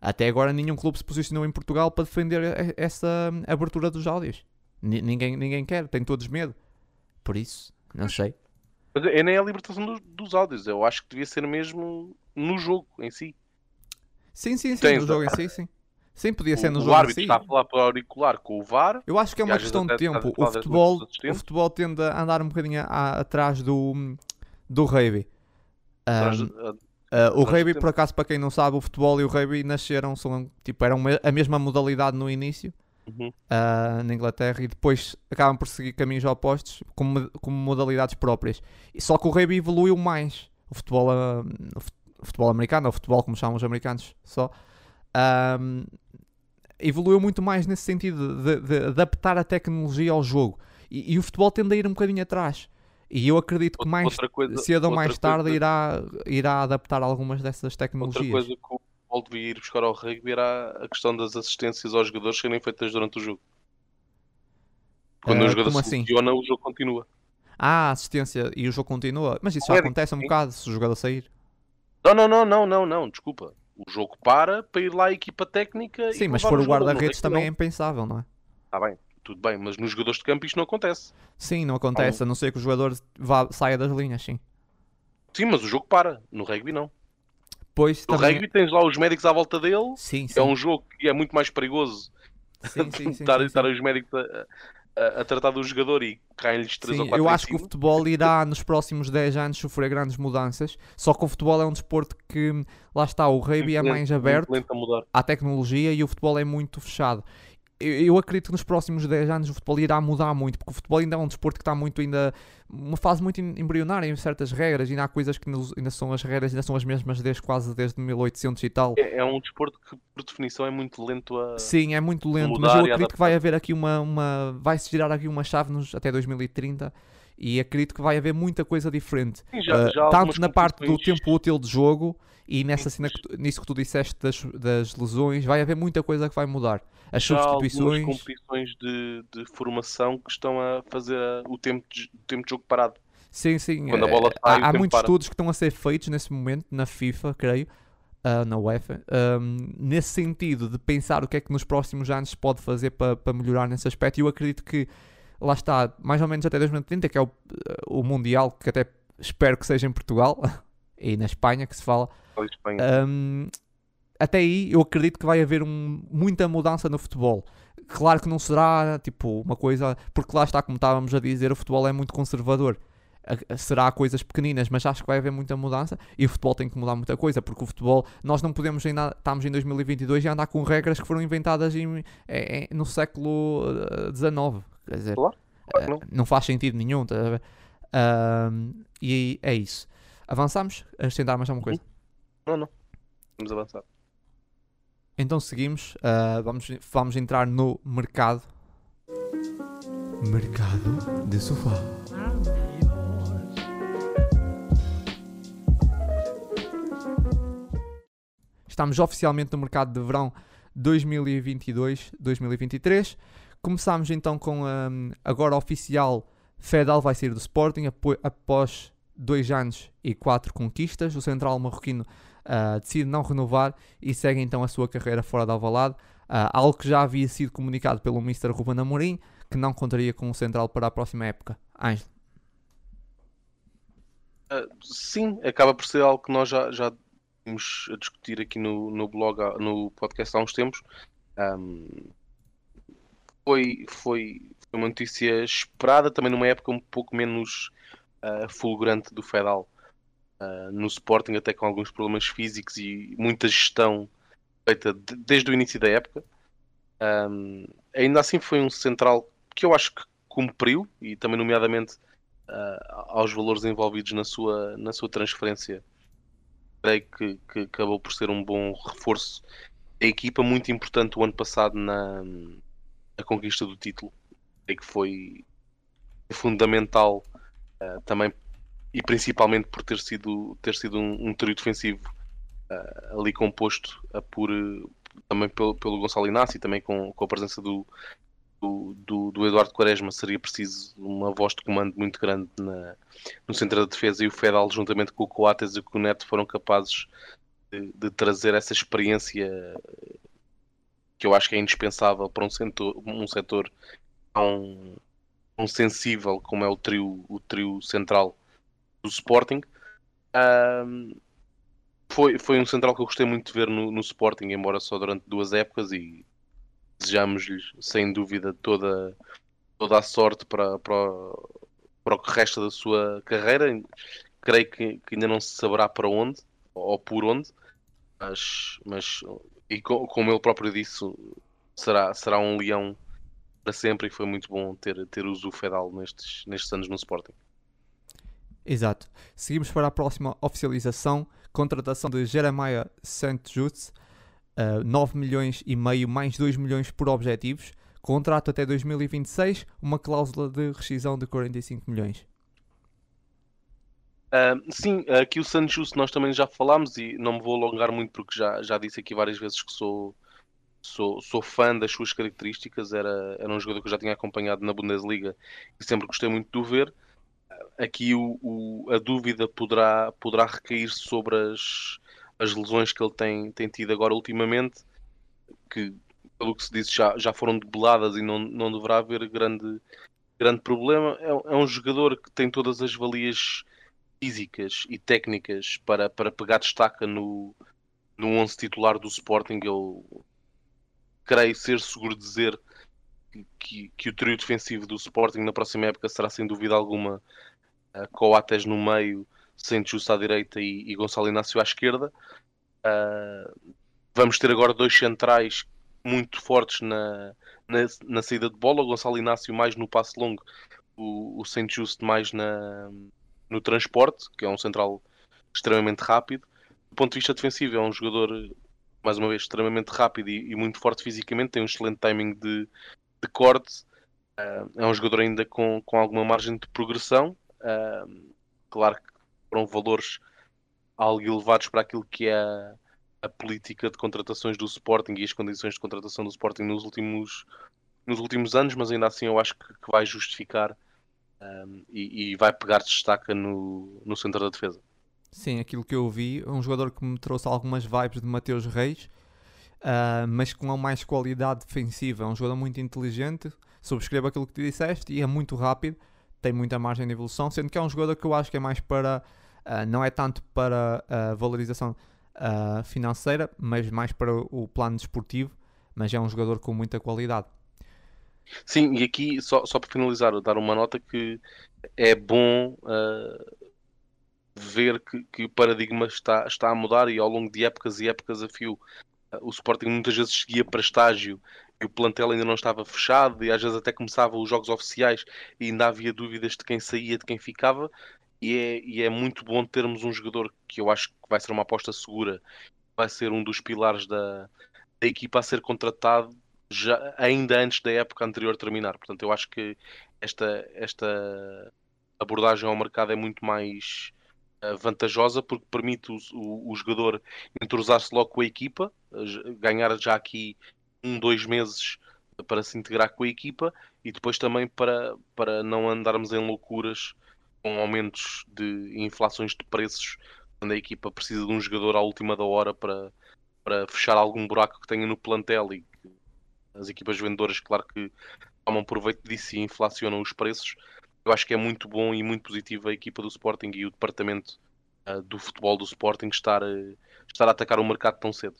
Até agora nenhum clube se posicionou em Portugal para defender essa abertura dos áudios. Ni- ninguém, ninguém quer, tem todos medo. Por isso, não sei. Mas é nem a libertação dos, dos áudios, eu acho que devia ser mesmo no jogo em si. Sim, sim, sim, no jogo em si, sim. Sim, podia ser O, no o jogo em árbitro si. está a falar para o auricular com o VAR, Eu acho que é uma questão de tempo. O futebol, o futebol tende a andar um bocadinho a- atrás do, do rugby. de- a- ah, o rugby, por acaso, para quem não sabe, o futebol e o rugby nasceram, são, tipo, eram a mesma modalidade no início Uhum. ah, na Inglaterra e depois acabam por seguir caminhos opostos como, como modalidades próprias. Só que o rugby evoluiu mais. O futebol, o fut- o futebol americano, ou futebol como chamam os americanos só, ahm, evoluiu muito mais nesse sentido de, de adaptar a tecnologia ao jogo. E, e o futebol tende a ir um bocadinho atrás. E eu acredito que Outra- mais outra coisa- cedo ou outra mais tarde coisa- irá, irá adaptar algumas dessas Outra tecnologias. coisa que o futebol devia ir buscar ao rugby era a questão das assistências aos jogadores serem feitas durante o jogo. Quando Ah, o jogador se assim? lesiona, o jogo continua. Ah, assistência e o jogo continua. Mas isso já Eric, acontece um bocado se o jogador sair. Não, não, não, não, não, não, desculpa. O jogo para para ir lá a equipa técnica Sim, mas se for o guarda-redes rugby também é impensável, não é? Tá bem, tudo bem, mas nos jogadores de campo isto não acontece. Sim, não acontece, a não ser que o jogador vá, saia das linhas, sim. Sim, mas o jogo para. No rugby não. Pois No também... rugby tens lá os médicos à volta dele. Sim, sim. É um jogo que é muito mais perigoso sim, sim, sim, estar, sim, estar sim. os médicos a, a- a tratar do jogador e caem-lhes 3 Sim, ou 4 eu acho que o futebol irá nos próximos 10 anos sofrer grandes mudanças. Só que o futebol é um desporto que, lá está, o rugby é mais aberto à tecnologia e o futebol é muito fechado. Eu, acredito que nos próximos 10 anos o futebol irá mudar muito, porque o futebol ainda é um desporto que está muito ainda uma fase muito em- embrionária em certas regras, ainda há coisas que ainda são as regras, ainda são as mesmas desde quase desde 1800 e tal. É, é um desporto que, por definição, é muito lento a. Sim, é muito lento, mas eu acredito que vai haver aqui uma, uma vai-se girar aqui uma chave nos, até 2030 e acredito que vai haver muita coisa diferente. Sim, já- Uh, já algumas tanto na parte do tempo útil de jogo e nessa cena que tu- nisso que tu disseste das, das lesões, vai haver muita coisa que vai mudar. As já há substituições, competições de, de formação que estão a fazer o, tempo de, o tempo de jogo parado. sim, sim. quando a eh, bola sai, há, há muitos para. estudos que estão a ser feitos nesse momento na FIFA, creio, ah, na UEFA, ahm, nesse sentido de pensar o que é que nos próximos anos se pode fazer para para melhorar nesse aspecto. E eu acredito que lá está, mais ou menos até 2030, que é o, o Mundial, que até espero que seja em Portugal e na Espanha que se fala. Um, até aí eu acredito que vai haver um- muita mudança no futebol. Claro que não será tipo uma coisa, porque lá está, como estávamos a dizer, o futebol é muito conservador. Será coisas pequeninas, mas acho que vai haver muita mudança e o futebol tem que mudar muita coisa, porque o futebol, nós não podemos ainda, estamos em 2022 e andar com regras que foram inventadas em- em- no século eh, XIX. Quer dizer, Claro, claro eh, não. não faz sentido nenhum. tá? Ahm, e é isso. Avançamos? Acrescentar mais alguma coisa? Não, não. Vamos avançar. Então seguimos, ah, vamos, vamos entrar no mercado. Mercado de sofá. Estamos oficialmente no mercado de verão 2022-2023. Começamos então com ahm, agora oficial Fedal vai sair do Sporting após dois anos e quatro conquistas. O central marroquino ah, decide não renovar e segue então a sua carreira fora da Alvalade. Ah, algo que já havia sido comunicado pelo Mr. Ruben Amorim, que não contaria com o central para a próxima época. Ângelo. Ah, sim, acaba por ser algo que nós já, já tínhamos a discutir aqui no, no blog, no podcast há uns tempos. Foi, foi, foi uma notícia esperada, também numa época um pouco menos fulgurante do Fedal ah, no Sporting, até com alguns problemas físicos e muita gestão feita de- desde o início da época. Ahm, ainda assim foi um central que eu acho que cumpriu, e também nomeadamente ah, aos valores envolvidos na sua, na sua transferência. Creio que, que acabou por ser um bom reforço da equipa, muito importante o ano passado na, na conquista do título. Creio que foi fundamental ah, também e principalmente por ter sido, ter sido um, um trio defensivo ah, ali composto ah, por, eh, também pelo, pelo Gonçalo Inácio e também com, com a presença do, do, do, do Eduardo Quaresma seria preciso uma voz de comando muito grande na, no centro da defesa e o Fedal juntamente com o Coates e com o Neto foram capazes de, de trazer essa experiência que eu acho que é indispensável para um setor, um setor tão sensível como é o trio, o trio central do Sporting. Ahm, foi, foi um central que eu gostei muito de ver no, no Sporting, embora só durante duas épocas e desejamos-lhes sem dúvida toda, toda a sorte para, para, para o que resta da sua carreira. Creio que, que ainda não se saberá para onde ou por onde, mas, mas e co- como ele próprio disse, será, será um leão para sempre e foi muito bom ter, ter o Zu Fedal nestes, nestes anos no Sporting. Exato. Seguimos para a próxima oficialização. Contratação de Jeremiah St. Just, 9 milhões e meio mais 2 milhões por objetivos. Contrato até 2026, uma cláusula de rescisão de 45 milhões. Ah, sim, aqui o Santos nós também já falámos e não me vou alongar muito porque já, já disse aqui várias vezes que sou, sou, sou fã das suas características. Era, era um jogador que eu já tinha acompanhado na Bundesliga e sempre gostei muito de o ver. Aqui o, o- a dúvida poderá, poderá recair sobre as, as lesões que ele tem, tem tido agora ultimamente, que pelo que se disse já, já foram debeladas e não, não deverá haver grande, grande problema. É, é um jogador que tem todas as valias físicas e técnicas para, para pegar destaca no, no 11 titular do Sporting. Eu creio ser seguro dizer que, que o trio defensivo do Sporting na próxima época será sem dúvida alguma uh, Coates no meio, Santos à direita e, e Gonçalo Inácio à esquerda. Uh, vamos ter agora dois centrais muito fortes na, na, na, saída de bola. O Gonçalo Inácio mais no passe longo, o, o Saint Just mais na, no transporte, que é um central extremamente rápido. Do ponto de vista defensivo, é um jogador, mais uma vez, extremamente rápido e, e muito forte fisicamente, tem um excelente timing de, de corte. Uh, é um jogador ainda com, com alguma margem de progressão. Uh, claro que foram valores algo elevados para aquilo que é a, a, política de contratações do Sporting e as condições de contratação do Sporting nos últimos, nos últimos anos, mas ainda assim eu acho que, que vai justificar um, e, e, vai pegar destaca no, no centro da defesa. Sim, aquilo que eu vi, um jogador que me trouxe algumas vibes de Mateus Reis, uh, mas com mais qualidade defensiva. É um jogador muito inteligente, subscreve aquilo que tu disseste e é muito rápido, tem muita margem de evolução, sendo que é um jogador que eu acho que é mais para, uh, não é tanto para a valorização uh, financeira, mas mais para o plano desportivo, mas é um jogador com muita qualidade. Sim, e aqui, só, só para finalizar, dar uma nota que é bom uh, ver que, que, o paradigma está, está a mudar e ao longo de épocas e épocas a fio, uh, o Sporting muitas vezes seguia para estágio e o plantel ainda não estava fechado e às vezes até começavam os jogos oficiais e ainda havia dúvidas de quem saía, de quem ficava. E é, e é muito bom termos um jogador que eu acho que vai ser uma aposta segura, vai ser um dos pilares da, da equipa a ser contratado já, ainda antes da época anterior terminar. Portanto, eu acho que esta, esta abordagem ao mercado é muito mais vantajosa porque permite o, o, o jogador entrosar-se logo com a equipa, ganhar já aqui um, dois meses para se integrar com a equipa e depois também para, para não andarmos em loucuras com aumentos de inflações de preços quando a equipa precisa de um jogador à última da hora para, para fechar algum buraco que tenha no plantel e as equipas vendedoras, claro que tomam proveito disso e inflacionam os preços. Eu acho que é muito bom e muito positivo a equipa do Sporting e o departamento uh, do futebol do Sporting estar, uh, estar a atacar o mercado tão cedo.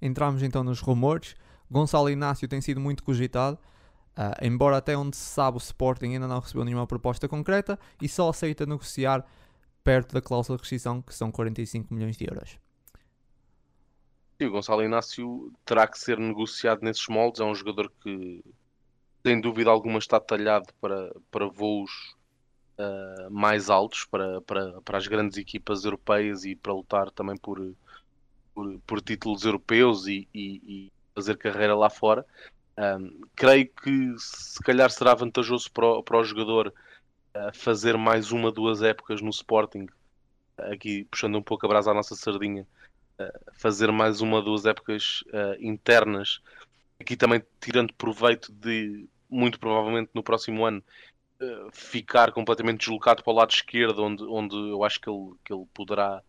Entramos então nos rumores. Gonçalo Inácio tem sido muito cogitado, uh, embora até onde se sabe o Sporting ainda não recebeu nenhuma proposta concreta e só aceita negociar perto da cláusula de rescisão, que são 45 milhões de euros. E o Gonçalo Inácio terá que ser negociado nesses moldes. É um jogador que, sem dúvida alguma, está talhado para, para voos uh, mais altos, para, para, para as grandes equipas europeias e para lutar também por, por, por títulos europeus e, e, e, fazer carreira lá fora. Um, creio que se calhar será vantajoso para o, para o jogador uh, fazer mais uma, duas épocas no Sporting, aqui puxando um pouco a brasa à nossa sardinha, fazer mais uma duas épocas uh, internas, aqui também tirando proveito de, muito provavelmente no próximo ano, uh, ficar completamente deslocado para o lado esquerdo, onde, onde eu acho que ele, que ele poderá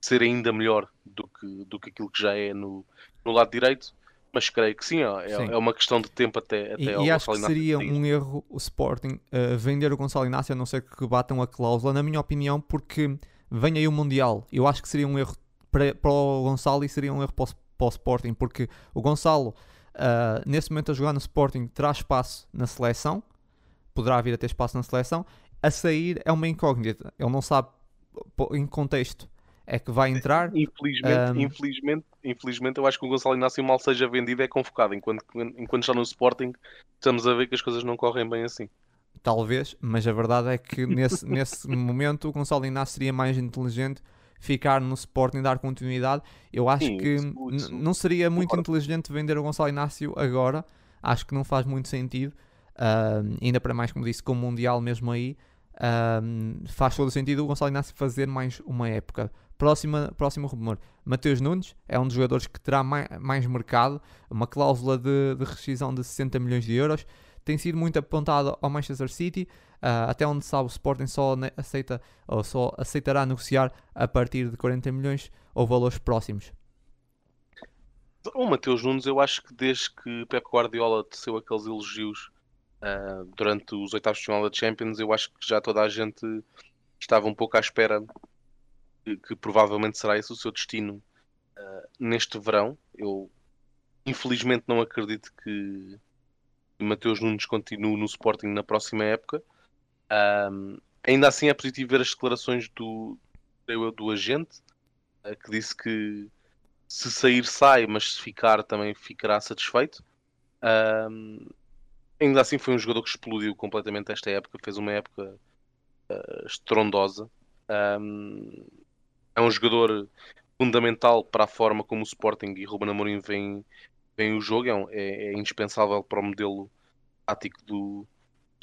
ser ainda melhor do que, do que aquilo que já é no, no lado direito. Mas creio que sim, é, sim. é uma questão de tempo até, até E, e acho que seria um erro o Sporting uh, vender o Gonçalo Inácio, a não ser que batam a cláusula, na minha opinião, porque vem aí o Mundial. Eu acho que seria um erro para, para o Gonçalo e seria um erro para o, para o Sporting, porque o Gonçalo, uh, nesse momento a jogar no Sporting, terá espaço na seleção, poderá vir a ter espaço na seleção. A sair é uma incógnita, ele não sabe em contexto é que vai entrar. Infelizmente, um... infelizmente, infelizmente, eu acho que o Gonçalo Inácio mal seja vendido é convocado, enquanto, enquanto está no Sporting, estamos a ver que as coisas não correm bem assim. Talvez, mas a verdade é que nesse, nesse momento o Gonçalo Inácio seria mais inteligente ficar no Sporting e dar continuidade. Eu acho Sim, que não seria muito Concordo. inteligente vender o Gonçalo Inácio agora. Acho que não faz muito sentido. Uh, ainda para mais, como disse, com o Mundial mesmo aí, uh, faz todo sentido o Gonçalo Inácio fazer mais uma época. Próxima, próximo rumor. Mateus Nunes é um dos jogadores que terá mais, mais mercado, uma cláusula de, de rescisão de 60 milhões de euros. tem sido muito apontado ao Manchester City, uh, até onde sabe o Sporting só aceita ou só aceitará negociar a partir de 40 milhões ou valores próximos. O Mateus Nunes, eu acho que desde que Pep Guardiola teceu aqueles elogios uh, durante os oitavos de final da Champions, eu acho que já toda a gente estava um pouco à espera que, que provavelmente será esse o seu destino uh, neste verão. Eu infelizmente não acredito que Mateus Nunes continue no Sporting na próxima época. Um, ainda assim é positivo ver as declarações do, do agente, uh, que disse que se sair sai, mas se ficar também ficará satisfeito. Um, ainda assim foi um jogador que explodiu completamente esta época, fez uma época uh, estrondosa. Um, é um jogador fundamental para a forma como o Sporting e Ruben Amorim vem, vem o jogo, é, é, é indispensável para o modelo tático do,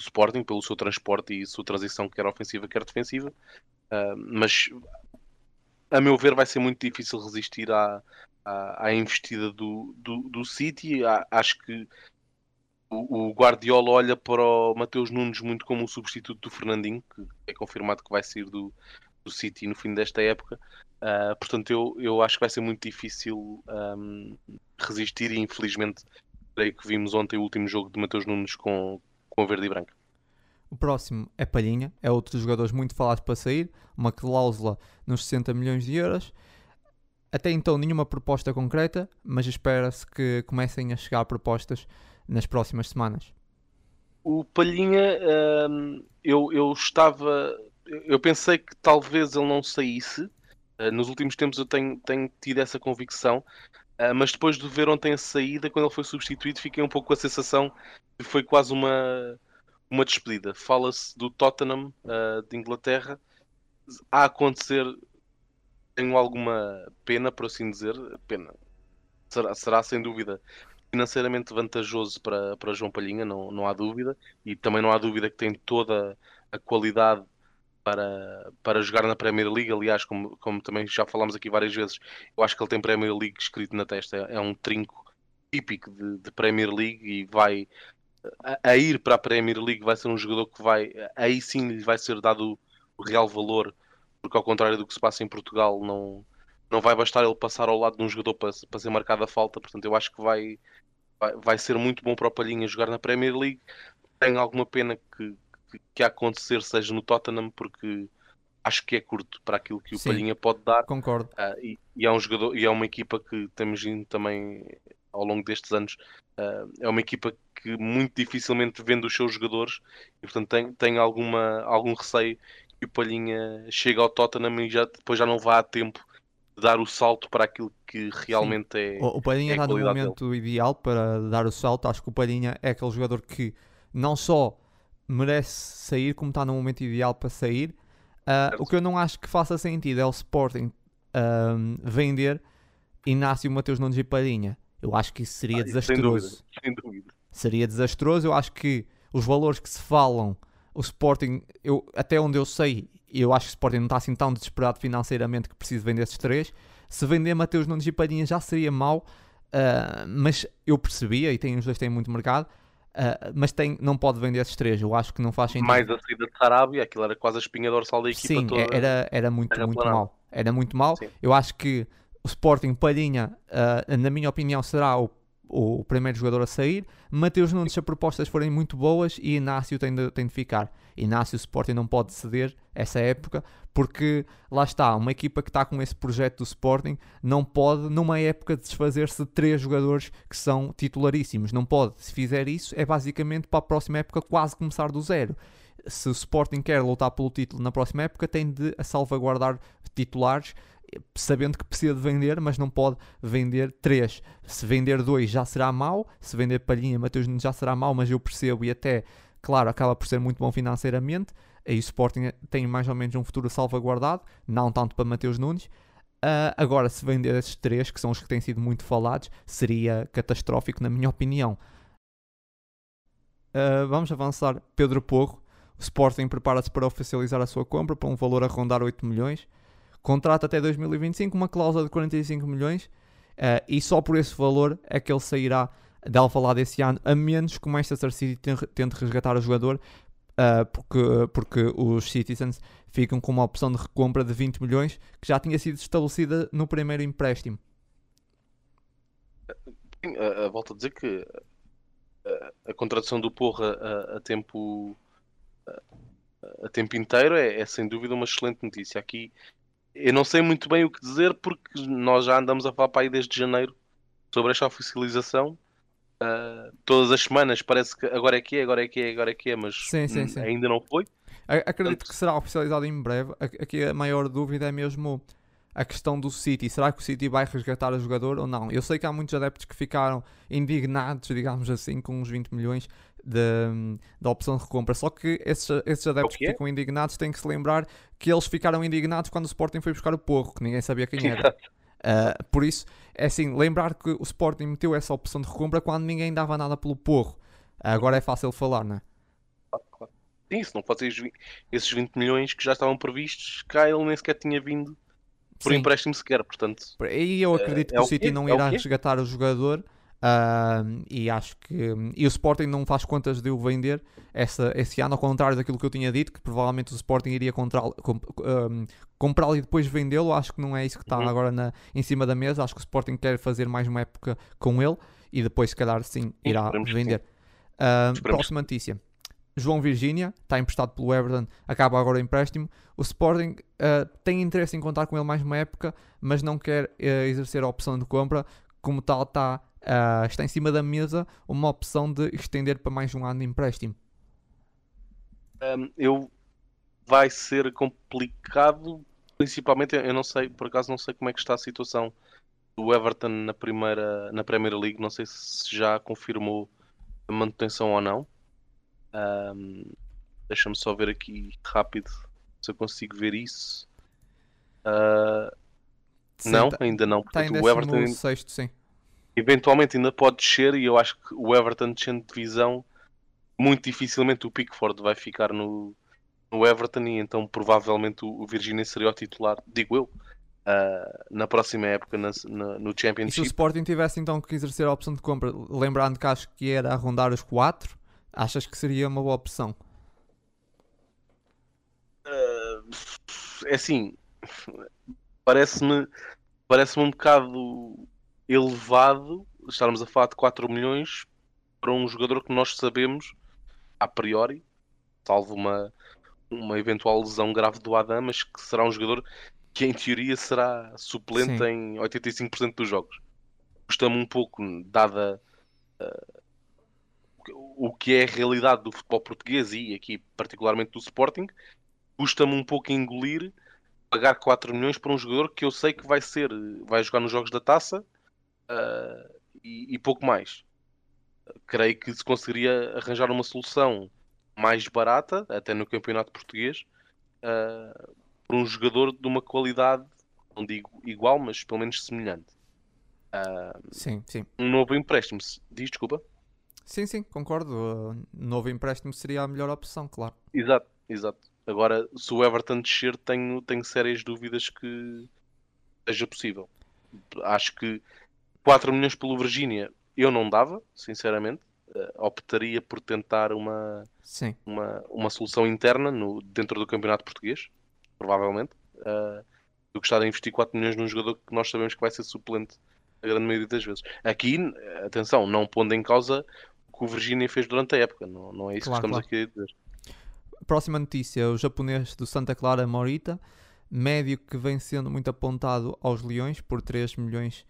do, Sporting, pelo seu transporte e sua transição, quer ofensiva, quer defensiva. Uh, mas a meu ver, vai ser muito difícil resistir à, à, à investida do, do, do City. acho que o, o, Guardiola olha para o Mateus Nunes muito como um substituto do Fernandinho, que é confirmado que vai sair do, do City no fim desta época. Uh, portanto, eu, eu acho que vai ser muito difícil um, resistir e infelizmente creio que vimos ontem o último jogo de Mateus Nunes com, com a verde e branca. O próximo é Palhinha, é outro dos jogadores muito falados para sair, uma cláusula nos 60 milhões de euros. Até então nenhuma proposta concreta, mas espera-se que comecem a chegar propostas nas próximas semanas. O Palhinha, hum, eu, eu estava. Eu pensei que talvez ele não saísse. Uh, nos últimos tempos eu tenho, tenho tido essa convicção. Uh, mas depois de ver ontem a saída, quando ele foi substituído, fiquei um pouco com a sensação que foi quase uma, uma despedida. Fala-se do Tottenham uh, de Inglaterra a acontecer. Tenho alguma pena, por assim dizer. Pena. Será, será sem dúvida financeiramente vantajoso para, para João Palhinha, não, não há dúvida. E também não há dúvida que tem toda a qualidade para, para jogar na Premier League. Aliás, como, como também já falámos aqui várias vezes, eu acho que ele tem Premier League escrito na testa. É, é um trinco típico de, de Premier League e vai a, a, ir para a Premier League vai ser um jogador que vai aí sim lhe vai ser dado o real valor, porque ao contrário do que se passa em Portugal, não, não vai bastar ele passar ao lado de um jogador para, para ser marcada a falta. Portanto, eu acho que vai, vai, vai ser muito bom para o Palhinha jogar na Premier League. Tenho alguma pena que, que, que a acontecer seja no Tottenham, porque acho que é curto para aquilo que o Sim, Palhinha pode dar. Concordo. Uh, e, e, é um jogador e é uma equipa que temos vindo também ao longo destes anos. Uh, é uma equipa que muito dificilmente vende os seus jogadores e portanto tem, tem alguma, algum receio que o Palhinha chegue ao Tottenham e já, depois já não vá a tempo de dar o salto para aquilo que realmente Sim. é. O, o Palhinha é está no momento dele. ideal para dar o salto. Acho que o Palhinha é aquele jogador que não só merece sair, como está no momento ideal para sair. Uh, o que eu não acho que faça sentido é o Sporting uh, vender Inácio Mateus Nunes e Palhinha. Eu acho que isso seria ah, desastroso. Sem dúvida, sem dúvida. Seria desastroso. Eu acho que os valores que se falam, o Sporting, eu, até onde eu sei, eu acho que o Sporting não está assim tão desesperado financeiramente que precisa vender esses três. Se vender Mateus Nunes e Palhinha já seria mau, uh, mas eu percebia, e tem, os dois têm muito mercado, Uh, mas tem, não pode vender esses três, eu acho que não faz sentido. Mais a saída de Sarabia, aquilo era quase a espinha dorsal da equipa Sim, toda. era, era muito, era muito mal. Era muito mal. Sim. Eu acho que o Sporting Palhinha, uh, na minha opinião, será o, o primeiro jogador a sair. Mateus Nunes, se as propostas forem muito boas, e Inácio tem de, tem de ficar. Inácio, Sporting não pode ceder essa época, porque lá está, uma equipa que está com esse projeto do Sporting não pode, numa época, desfazer-se de três jogadores que são titularíssimos. Não pode. Se fizer isso, é basicamente para a próxima época quase começar do zero se o Sporting quer lutar pelo título na próxima época, tem de salvaguardar titulares sabendo que precisa de vender, mas não pode vender três. Se vender dois já será mau, se vender Palhinha Mateus Nunes já será mau, mas eu percebo e até, claro, acaba por ser muito bom financeiramente. Aí o Sporting tem mais ou menos um futuro salvaguardado, não tanto para Mateus Nunes. Uh, agora, se vender esses três, que são os que têm sido muito falados, seria catastrófico, na minha opinião. Uh, vamos avançar. Pedro Porro. O Sporting prepara-se para oficializar a sua compra para um valor a rondar 8 milhões contrato até 2025, uma cláusula de 45 milhões uh, e só por esse valor é que ele sairá dela falar desse ano, a menos que o Manchester City tente resgatar o jogador, uh, porque, porque os Citizens ficam com uma opção de recompra de 20 milhões que já tinha sido estabelecida no primeiro empréstimo. Sim, a, a volto a dizer que a, a contratação do Porra a, a tempo a, tempo inteiro é, é, sem dúvida uma excelente notícia. Aqui eu não sei muito bem o que dizer porque nós já andamos a falar para aí desde janeiro sobre esta oficialização. Uh, todas as semanas parece que agora é que é, agora é que é, agora é que é, mas sim, sim, sim. ainda não foi. Acredito Portanto... que será oficializado em breve. Aqui a maior dúvida é mesmo a questão do City. Será que o City vai resgatar o jogador ou não? Eu sei que há muitos adeptos que ficaram indignados, digamos assim, com os 20 milhões da opção de recompra. Só que esses, esses adeptos que ficam indignados têm que se lembrar que eles ficaram indignados quando o Sporting foi buscar o Porro, que ninguém sabia quem era. Uh, por isso, é assim, lembrar que o Sporting meteu essa opção de recompra quando ninguém dava nada pelo Porro. agora é fácil falar, não é? Sim, se não fossem esses 20 milhões que já estavam previstos, cá ele nem sequer tinha vindo por Sim. empréstimo sequer, portanto. E eu acredito uh, que é o City não é irá resgatar o jogador Uh, e acho que. E o Sporting não faz contas de o vender essa, esse ano, ao contrário daquilo que eu tinha dito, que provavelmente o Sporting iria comprá-lo um, comprá e depois vendê-lo. Acho que não é isso que está uhum. agora na, em cima da mesa. Acho que o Sporting quer fazer mais uma época com ele e depois, se calhar, sim, irá vender. Uh, próxima notícia. João Virgínia está emprestado pelo Everton, acaba agora o empréstimo. O Sporting uh, tem interesse em contar com ele mais uma época, mas não quer uh, exercer a opção de compra. Como tal, está uh, está em cima da mesa uma opção de estender para mais um ano de empréstimo? Um, eu vai ser complicado, principalmente eu não sei, por acaso não sei como é que está a situação do Everton na primeira na Premier League, não sei se já confirmou a manutenção ou não. Um, Deixa-me só ver aqui rápido se eu consigo ver isso. Uh, sim, não, tá, ainda não. Em o Everton sexto, sim eventualmente ainda pode descer e eu acho que o Everton descendo de divisão muito dificilmente o Pickford vai ficar no, no Everton e então provavelmente o, o Virginia seria o titular, digo eu, uh, na próxima época na, na, no Championship. E se o Sporting tivesse então que exercer a opção de compra, lembrando que acho que era arrondar os 4, achas que seria uma boa opção? Uh, é assim, parece-me parece-me um bocado elevado estarmos a falar de 4 milhões para um jogador que nós sabemos, a priori, salvo uma, uma eventual lesão grave do Adam, mas que será um jogador que em teoria será suplente Sim. em 85% dos jogos. Custa-me um pouco, dada uh, o que é a realidade do futebol português e aqui particularmente do Sporting, custa-me um pouco engolir pagar 4 milhões para um jogador que eu sei que vai ser, vai jogar nos jogos da taça uh, e, e, pouco mais. Creio que se conseguiria arranjar uma solução mais barata, até no campeonato português, uh, para um jogador de uma qualidade, não digo igual, mas pelo menos semelhante. Uh, sim, sim. Um novo empréstimo, diz desculpa. Sim, sim, concordo. Novo empréstimo seria a melhor opção, claro. Exato, exato. Agora, se o Everton descer, tenho, tenho sérias dúvidas que seja possível. Acho que 4 milhões pelo Virgínia eu não dava, sinceramente. Uh, optaria por tentar uma, uma, uma solução interna no, dentro do campeonato português, provavelmente, uh, do que estar a investir 4 milhões num jogador que nós sabemos que vai ser suplente a grande maioria das vezes. Aqui, atenção, não pondo em causa o que o Virgínia fez durante a época, não, não é isso claro, que estamos claro. aqui a dizer. Próxima notícia: o japonês do Santa Clara Morita, médio que vem sendo muito apontado aos Leões por 3 milhões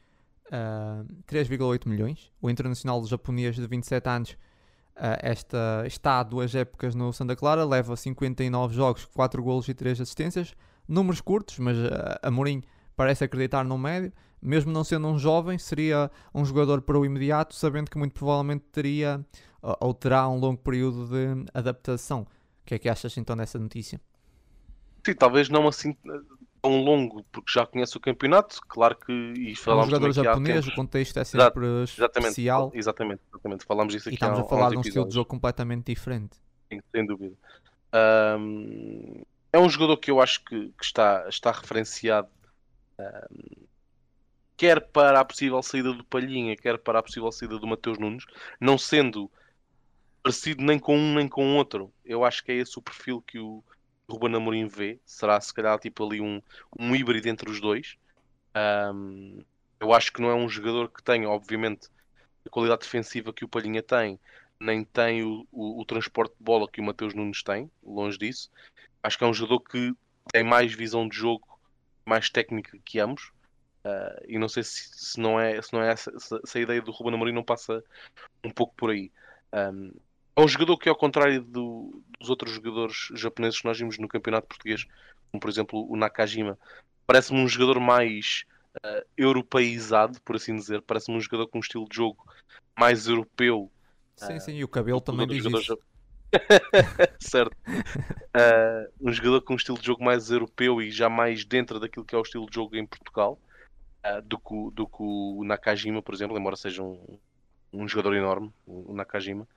uh, 3,8 milhões. O internacional japonês de 27 anos uh, esta, está há duas épocas no Santa Clara, leva 59 jogos, 4 golos e 3 assistências. Números curtos, mas uh, Amorim parece acreditar no médio. Mesmo não sendo um jovem, seria um jogador para o imediato, sabendo que muito provavelmente teria ou terá um longo período de adaptação. O que é que achas então dessa notícia? Sim, talvez não assim tão longo porque já conhece o campeonato, claro que e falámos um jogador japonês, o contexto é sempre exatamente, especial. Exatamente, exatamente, falámos disso aqui E estamos há, a falar de um estilo de jogo completamente diferente. Sim, sem dúvida. Um, é um jogador que eu acho que, que está, está referenciado um, quer para a possível saída do Palhinha, quer para a possível saída do Mateus Nunes, não sendo parecido nem com um nem com outro. Eu acho que é esse o perfil que o Ruben Amorim vê. Será se calhar tipo ali um, um híbrido entre os dois. Um, eu acho que não é um jogador que tenha, obviamente, a qualidade defensiva que o Palhinha tem, nem tem o, o, o transporte de bola que o Mateus Nunes tem, longe disso. Acho que é um jogador que tem mais visão de jogo, mais técnica que ambos. Uh, e não sei se, se, não é, se, não é essa, se, a ideia do Ruben Amorim não passa um pouco por aí. Um, é um jogador que, ao contrário do, dos outros jogadores japoneses que nós vimos no campeonato português, como por exemplo o Nakajima, parece-me um jogador mais uh, europeizado, por assim dizer. Parece-me um jogador com um estilo de jogo mais europeu. Sim, sim, e o cabelo também diz isso. certo. Uh, um jogador com um estilo de jogo mais europeu e já mais dentro daquilo que é o estilo de jogo em Portugal uh, do, que, do que o Nakajima, por exemplo, embora seja um, um jogador enorme, o Nakajima.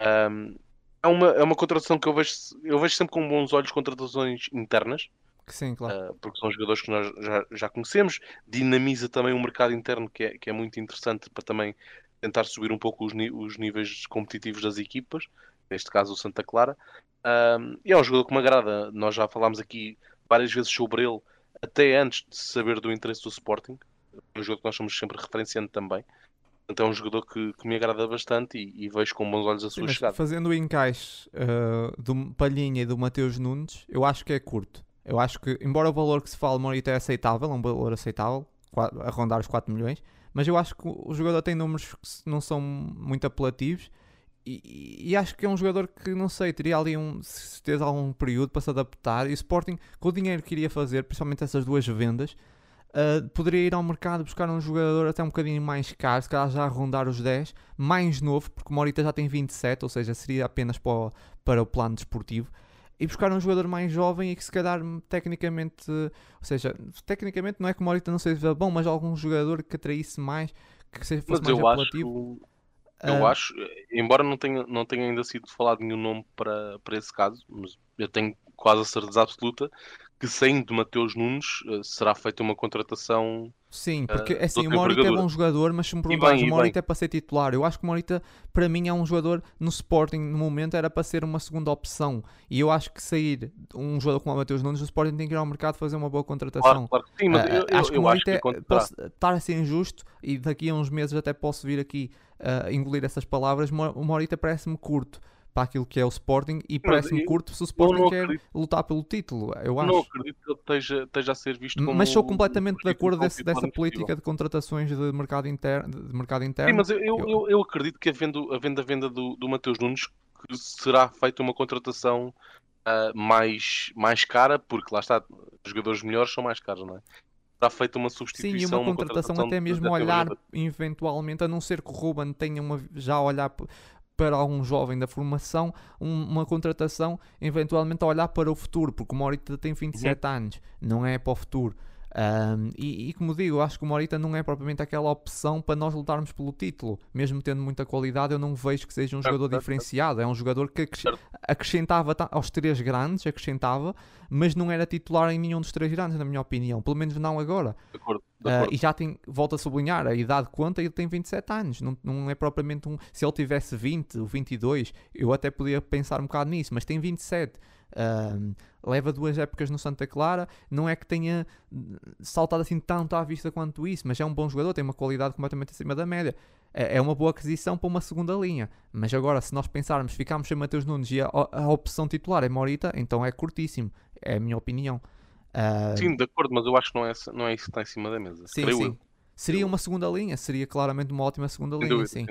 Um, é, uma, é uma contratação que eu vejo, eu vejo sempre com bons olhos contratações internas. Sim, claro. Uh, porque são jogadores que nós já, já conhecemos. Dinamiza também o mercado interno, que é, que é muito interessante para também tentar subir um pouco os, os níveis competitivos das equipas. Neste caso, o Santa Clara. Um, e é um jogador que me agrada. Nós já falámos aqui várias vezes sobre ele, até antes de saber do interesse do Sporting. É um jogador que nós somos sempre referenciando também. Então é um jogador que, que me agrada bastante e, e, vejo com bons olhos a sua Sim, chegada. Fazendo o encaixe uh, do Palhinha e do Mateus Nunes, eu acho que é curto. Eu acho que, embora o valor que se fala Morita é aceitável, é um valor aceitável, a rondar os 4 milhões, mas eu acho que o jogador tem números que não são muito apelativos e, e, acho que é um jogador que, não sei, teria ali um, certeza algum período para se adaptar e o Sporting, com o dinheiro que iria fazer, principalmente essas duas vendas, uh, poderia ir ao mercado buscar um jogador até um bocadinho mais caro, se calhar já a rondar os 10, mais novo, porque o Morita já tem 27, ou seja, seria apenas para o, para o plano desportivo e buscar um jogador mais jovem e que se calhar tecnicamente, ou seja, tecnicamente não é que o Morita não seja bom, mas algum jogador que atraísse mais, que fosse mas mais eu apelativo. Acho, eu uh, acho, embora não tenha, não tenha ainda sido falado nenhum nome para, para esse caso, mas eu tenho quase a certeza absoluta que saindo de Mateus Nunes uh, será feita uma contratação. Sim, porque uh, assim, o Morita é bom jogador, mas se me perguntares, o Morita é para ser titular. Eu acho que o Morita, para mim, é um jogador no Sporting, no momento, era para ser uma segunda opção. E eu acho que sair um jogador como o Mateus Nunes, o Sporting tem que ir ao mercado fazer uma boa contratação. Claro, claro. Sim, mas uh, eu, eu, acho que o Morita é, posso estar a ser injusto e daqui a uns meses até posso vir aqui engolir essas palavras. O Morita parece-me curto para aquilo que é o Sporting e parece-me curto se o Sporting quer acredito. lutar pelo título, eu acho. Não acredito que ele esteja, esteja a ser visto como Mas sou completamente de acordo desse, dessa política de contratações de mercado interno. De mercado interno. Sim, mas eu, eu, eu, eu acredito que havendo, havendo a venda do, do Mateus Nunes que será feita uma contratação uh, mais, mais cara, porque lá está, os jogadores melhores são mais caros, não é? Será feita uma substituição. Sim, e uma, uma contratação, contratação até mesmo olhar, eventualmente, a não ser que o Ruben tenha uma, já a olhar para algum jovem da formação um, uma contratação eventualmente a olhar para o futuro, porque o Morita tem 27 uhum. anos, não é para o futuro. Um, e, e, como digo, acho que o Morita não é propriamente aquela opção para nós lutarmos pelo título, mesmo tendo muita qualidade. Eu não vejo que seja um jogador diferenciado. É um jogador que acrescentava aos três grandes, acrescentava, mas não era titular em nenhum dos três grandes, na minha opinião, pelo menos não agora. De acordo, de acordo. Uh, e já tem, volto a sublinhar, a idade conta, ele tem 27 anos, não, não é propriamente um. Se ele tivesse 20 ou 22, eu até podia pensar um bocado nisso, mas tem 27. Uh, leva duas épocas no Santa Clara, não é que tenha saltado assim tanto à vista quanto isso, mas é um bom jogador, tem uma qualidade completamente acima da média. É, é uma boa aquisição para uma segunda linha. Mas agora, se nós pensarmos, ficamos sem Mateus Nunes e a, a opção titular é Morita, então é curtíssimo. É a minha opinião. Uh... Sim, de acordo, mas eu acho que não é, não é isso que está em cima da mesa. Sim, sim. Seria uma segunda linha, seria claramente uma ótima segunda linha, dúvida, sim.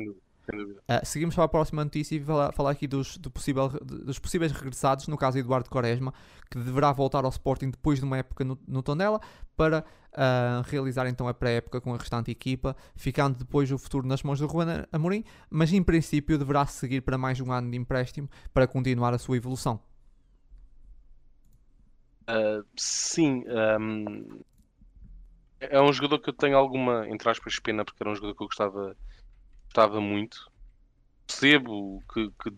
Uh, seguimos para a próxima notícia e falar, falar aqui dos, do possível, dos possíveis regressados, no caso Eduardo Quaresma, que deverá voltar ao Sporting depois de uma época no, no Tondela para uh, realizar então a pré-época com a restante equipa, ficando depois o futuro nas mãos do Juan Amorim, mas em princípio deverá seguir para mais um ano de empréstimo para continuar a sua evolução. Uh, sim, um, é um jogador que eu tenho alguma, entre aspas, pena, porque era um jogador que eu gostava gostava muito. Percebo que, que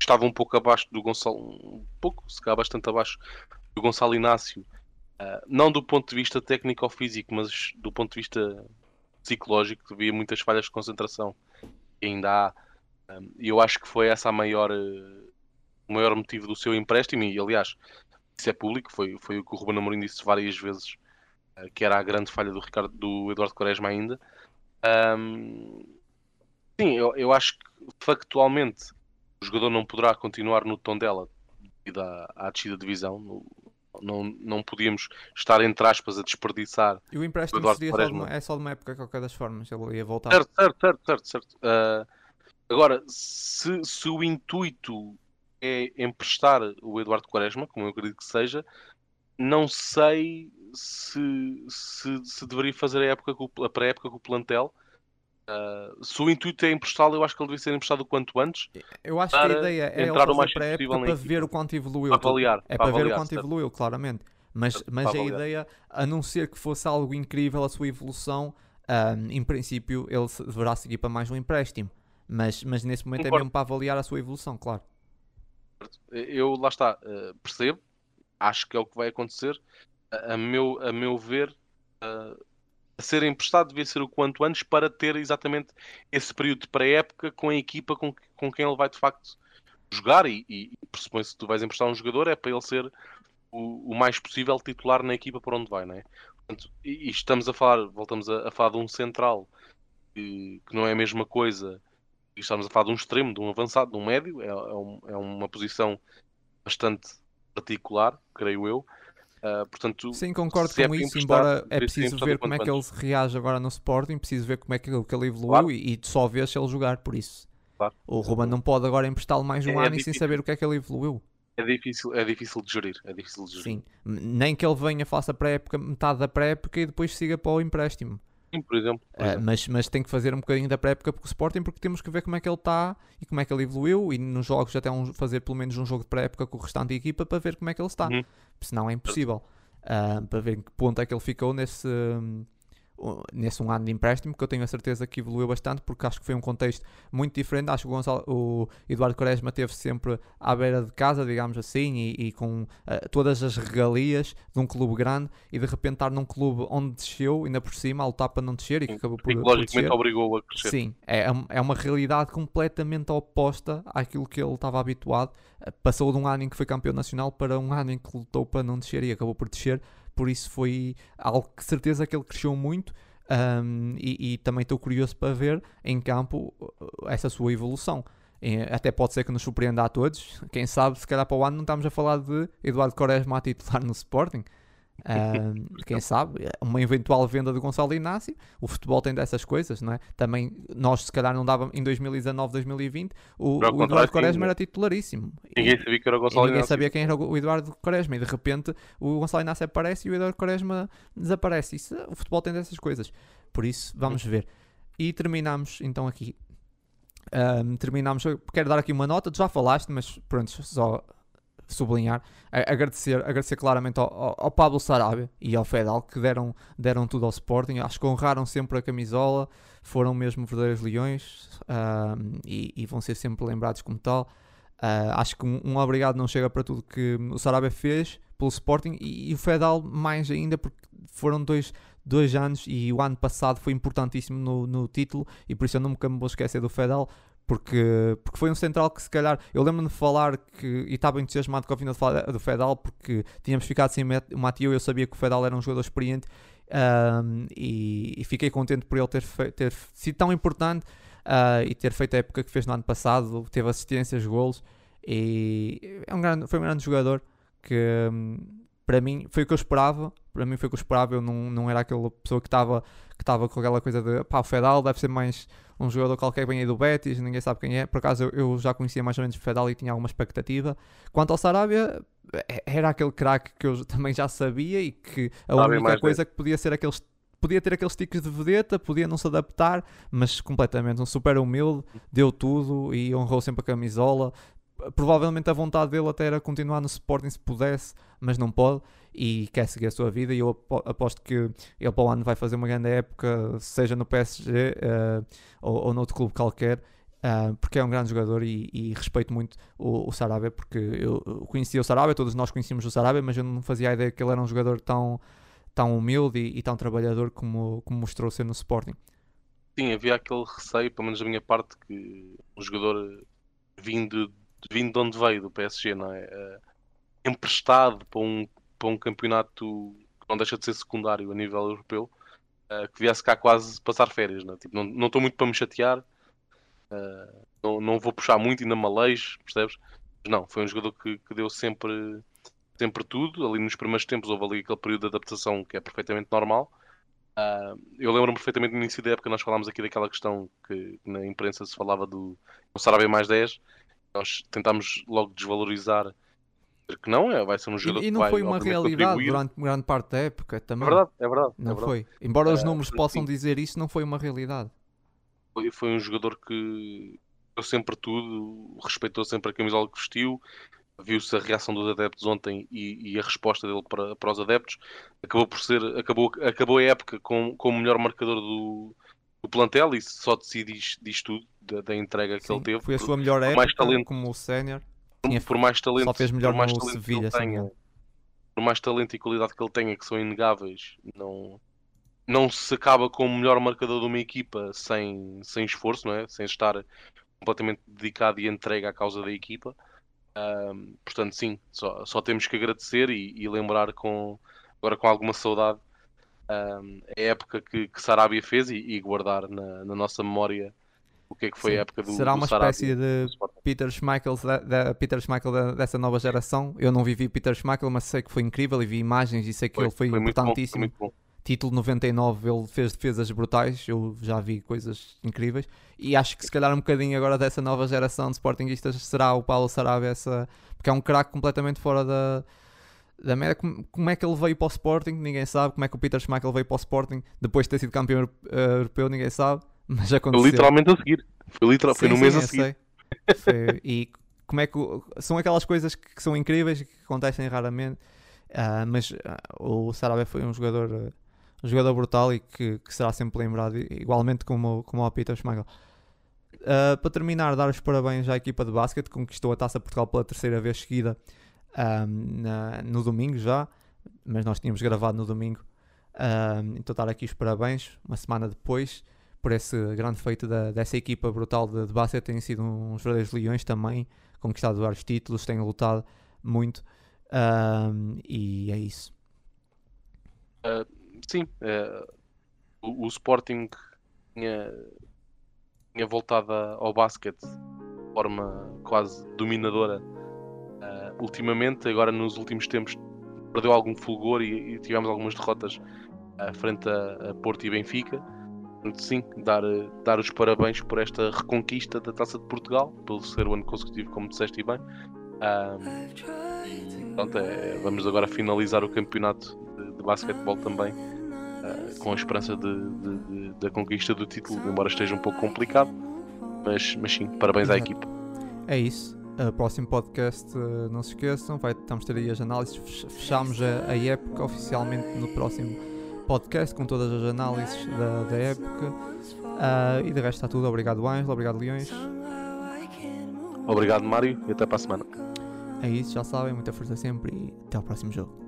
estava um pouco abaixo do Gonçalo, um pouco, se calhar bastante abaixo do Gonçalo Inácio. Uh, não do ponto de vista técnico ou físico, mas do ponto de vista psicológico, havia muitas falhas de concentração. Ainda há. Um, e eu acho que foi essa a maior, uh, o maior motivo do seu empréstimo. E aliás, isso é público, foi, foi o que o Ruben Amorim disse várias vezes, uh, que era a grande falha do, Ricardo, do Eduardo Quaresma ainda. Um, sim, eu, eu acho que factualmente o jogador não poderá continuar no tom dela devido à, à descida de divisão. No, não, não podíamos estar, entre aspas, a desperdiçar. E o empréstimo Eduardo seria só de uma, é só de uma época, de qualquer das formas. Ele ia voltar. Certo, certo, certo, certo. certo. Uh, agora, se, se o intuito é emprestar o Eduardo Quaresma, como eu acredito que seja, não sei se, se, se deveria fazer a, época o- a pré-época com o plantel. Uh, se o intuito é emprestá-lo, eu acho que ele devia ser emprestado o quanto antes Eu acho que a para ideia é ele entrar o fazer mais possível na para ver o quanto evoluiu. para avaliar. É para, ver o avaliar, quanto certo. evoluiu, claramente. Mas, Certo, mas para a avaliar. ideia, a não ser que fosse algo incrível a sua evolução, ahm, em princípio ele deverá seguir para mais um empréstimo. Mas, mas nesse momento é Concordo. mesmo para avaliar a sua evolução, claro. Eu, lá está, uh, percebo, acho que é o que vai acontecer. A, a meu, a meu ver, uh, ser emprestado devia ser o quanto antes para ter exatamente esse período de pré-época com a equipa com, com quem ele vai de facto jogar. E, e, e pressupõe-se que tu vais emprestar um jogador, é para ele ser o, o mais possível titular na equipa para onde vai, não é? Portanto, e, e estamos a falar, voltamos a, a falar de um central que, que não é a mesma coisa. E estamos a falar de um extremo, de um avançado, de um médio. É, é um- é uma posição bastante particular, creio eu. Ah, portanto, Sim, concordo é com isso, embora é preciso ver como é que ele reage agora no Sporting, preciso ver como é que, ele- que ele evoluiu Claro. e, e só vês se ele jogar, por isso. Claro. O Ruben não pode agora emprestá-lo mais um É- é ano e sem saber o que é que ele evoluiu. É difícil, é difícil de gerir. É difícil de gerir. Sim. Nem que ele venha, faça pré-época, metade da pré-época e depois siga para o empréstimo. Sim, por exemplo. por Ah, exemplo. mas, mas tem que fazer um bocadinho da pré-época com o Sporting porque temos que ver como é que ele está e como é que ele evoluiu e nos jogos até um, fazer pelo menos um jogo de pré-época com o restante da equipa para ver como é que ele está. Uhum. Senão é impossível. Ah, para ver em que ponto é que ele ficou nesse, hum, nesse um ano de empréstimo, que eu tenho a certeza que evoluiu bastante, porque acho que foi um contexto muito diferente. Acho que o, Gonçalo, o Eduardo Quaresma teve sempre à beira de casa, digamos assim, e, e com ah, todas as regalias de um clube grande, e de repente estar num clube onde desceu, ainda por cima, a lutar para não descer e que acabou por, Psicologicamente descer. obrigou a crescer. Sim, é, um- é uma realidade completamente oposta àquilo que ele estava habituado. Eh, Passou de um ano em que foi campeão nacional para um ano em que lutou para não descer e acabou por descer. Por isso foi algo que certeza que ele cresceu muito. ahm, e, e também estou curioso para ver em campo uh, essa sua evolução. Eh, Até pode ser que nos surpreenda a todos. Quem sabe, se calhar para o ano não estamos a falar de Eduardo Quaresma a titular no Sporting. Quem sabe, uma eventual venda do Gonçalo Inácio. O futebol tem dessas coisas, não é? Também nós, se calhar, não dávamos em 2019, 2020. O, o Eduardo Quaresma era titularíssimo. Ninguém sabia que era o Gonçalo ninguém sabia quem era o Eduardo Quaresma e de repente o Gonçalo Inácio aparece e o Eduardo Quaresma desaparece. Isso, o futebol tem dessas coisas. Por isso, vamos ver. E terminamos então aqui. Ahm, terminamos. Quero dar aqui uma nota. Tu já falaste, mas pronto, só sublinhar. Agradecer, agradecer claramente ao, ao- Pablo Sarabia e ao Fedal que deram, deram tudo ao Sporting. Acho que honraram sempre a camisola. Foram mesmo verdadeiros leões e, e vão ser sempre lembrados como tal. Ah, acho que um, um obrigado não chega para tudo que o Sarabia fez pelo Sporting e, e o Fedal mais ainda porque foram dois, dois anos e o ano passado foi importantíssimo no, no título e por isso eu nunca me vou esquecer do Fedal porque, porque foi um central que se calhar eu lembro-me de falar que e estava entusiasmado com a vinda do Fedal porque tínhamos ficado sem o Matio eu sabia que o Fedal era um jogador experiente ahm, e, e fiquei contente por ele ter, ter sido tão importante ah, e ter feito a época que fez no ano passado, teve assistências, golos e é um grande, foi um grande jogador que hum, para mim foi o que eu esperava. Para mim foi o que eu esperava. Eu não, não era aquela pessoa que estava que com aquela coisa de pá, o Fedal deve ser mais um jogador qualquer que vem aí do Betis, ninguém sabe quem é. Por acaso eu, eu já conhecia mais ou menos o Fedal e tinha alguma expectativa. Quanto ao Sarabia, é- era aquele craque que eu também já sabia e que a Sarabia única coisa que podia ser aqueles podia ter aqueles tiques de vedeta, podia não se adaptar, mas completamente um super humilde, deu tudo e honrou sempre a camisola. Provavelmente a vontade dele até era continuar no Sporting se pudesse, mas não pode e quer seguir a sua vida. E eu apo- aposto que ele para o ano vai fazer uma grande época, seja no PSG eh, ou, ou noutro clube qualquer. ah, porque é um grande jogador e, e respeito muito o, o Sarabia, porque eu, conhecia o Sarabia, todos nós conhecíamos o Sarabia, mas eu não fazia a ideia que ele era um jogador tão, tão humilde e, e tão trabalhador como, como mostrou ser no Sporting. sim, havia aquele receio, pelo menos da minha parte, que um jogador vindo, vindo de onde veio, do PSG, não é? Eh, emprestado para um, para um campeonato que não deixa de ser secundário a nível europeu, uh, que viesse cá quase passar férias, não é? Tipo, não estou muito para me chatear, uh, não, não vou puxar muito, ainda malejo, percebes? Mas não, foi um jogador que, que deu sempre, sempre tudo. Ali nos primeiros tempos houve ali aquele período de adaptação que é perfeitamente normal. Uh, eu lembro-me perfeitamente no início da época nós falámos aqui daquela questão que na imprensa se falava do Sarabia mais 10. Nós tentámos logo desvalorizar que não, é, vai ser um jogador e, e não foi uma realidade durante grande parte da época também. É verdade, é verdade. Não é verdade. foi. Embora os Uh, números possam sim. dizer isso, não foi uma realidade. Foi, foi um jogador que deu sempre tudo, respeitou sempre a camisola que vestiu, viu-se a reação dos adeptos ontem e, e a resposta dele para, para os adeptos. Acabou por ser, acabou, acabou a época com, com o melhor marcador do, do plantel e só de si diz, diz tudo da, da entrega que Sim, ele teve. foi a sua melhor época mais talento. como sénior. Por, tinha- por mais talento, por mais talento que Sevilha, ele se não me tenha, engano. por mais talento e qualidade que ele tenha, que são inegáveis, não, não se acaba com o melhor marcador de uma equipa sem, sem esforço, não é? Sem estar completamente dedicado e entregue à causa da equipa. Ahm, portanto, sim, só, só temos que agradecer e, e lembrar com, agora com alguma saudade ahm, a época que, que Sarabia fez e, e guardar na, na nossa memória o que é que foi Sim. a época do Será do uma Sarabia espécie de. Peter Schmeichel, da, da- Peter Schmeichel da- dessa nova geração. Eu não vivi Peter Schmeichel, mas sei que foi incrível e vi imagens e sei que ele foi, muito bom, foi importantíssimo. muito bom. Título 99, ele fez defesas brutais. Eu já vi coisas incríveis. E acho que se calhar um bocadinho agora dessa nova geração de Sportingistas será o Paulo Sarabia, essa, porque é um craque completamente fora da, da média. Como, é que ele veio para o Sporting? Ninguém sabe. Como é que o Peter Schmeichel veio para o Sporting depois de ter sido campeão eh, europeu? Ninguém sabe. Mas Foi aconteceu. literalmente a seguir. Foi, literal, foi Sim, no mês sim, a eu seguir. Foi- e como é que são aquelas coisas que, são incríveis e que acontecem raramente, ah, mas ah, o Sarabia foi um jogador, ah, um jogador brutal e que, que será sempre lembrado, igualmente como, como o Peter Schmeichel. Para terminar, dar os parabéns à equipa de basquete que conquistou a Taça Portugal pela terceira vez seguida na- no domingo já, mas nós tínhamos gravado no domingo. Então dar aqui os parabéns, uma semana depois por esse grande feito da- dessa equipa brutal de, de basquete. Têm sido uns verdadeiros leões também, conquistado vários títulos, têm lutado muito. Ahm, e é isso. Sim, eh, o, o Sporting tinha, tinha voltado ao basquete de forma quase dominadora eh, ultimamente. Agora, nos últimos tempos, perdeu algum fulgor e, e tivemos algumas derrotas eh, frente a, a Porto e Benfica. Sim, dar, dar os parabéns por esta reconquista da Taça de Portugal, pelo ser o ano consecutivo, como disseste e bem. E, pronto, é- vamos agora finalizar o campeonato de, de basquetebol também Uh, com a esperança de, de- da conquista do título, embora esteja um pouco complicado. Mas, mas sim, parabéns à Exato. equipa. É isso. Uh, próximo podcast, uh, não se esqueçam, vai, vamos ter aí as análises. Fech- Fechamos a, a época oficialmente no próximo podcast com todas as análises da, da época. Uh, e de resto está tudo. Obrigado, Ângelo. Obrigado, Leões. Obrigado, Mário, e até para a semana. É isso, já sabem. Muita força sempre e até ao próximo jogo.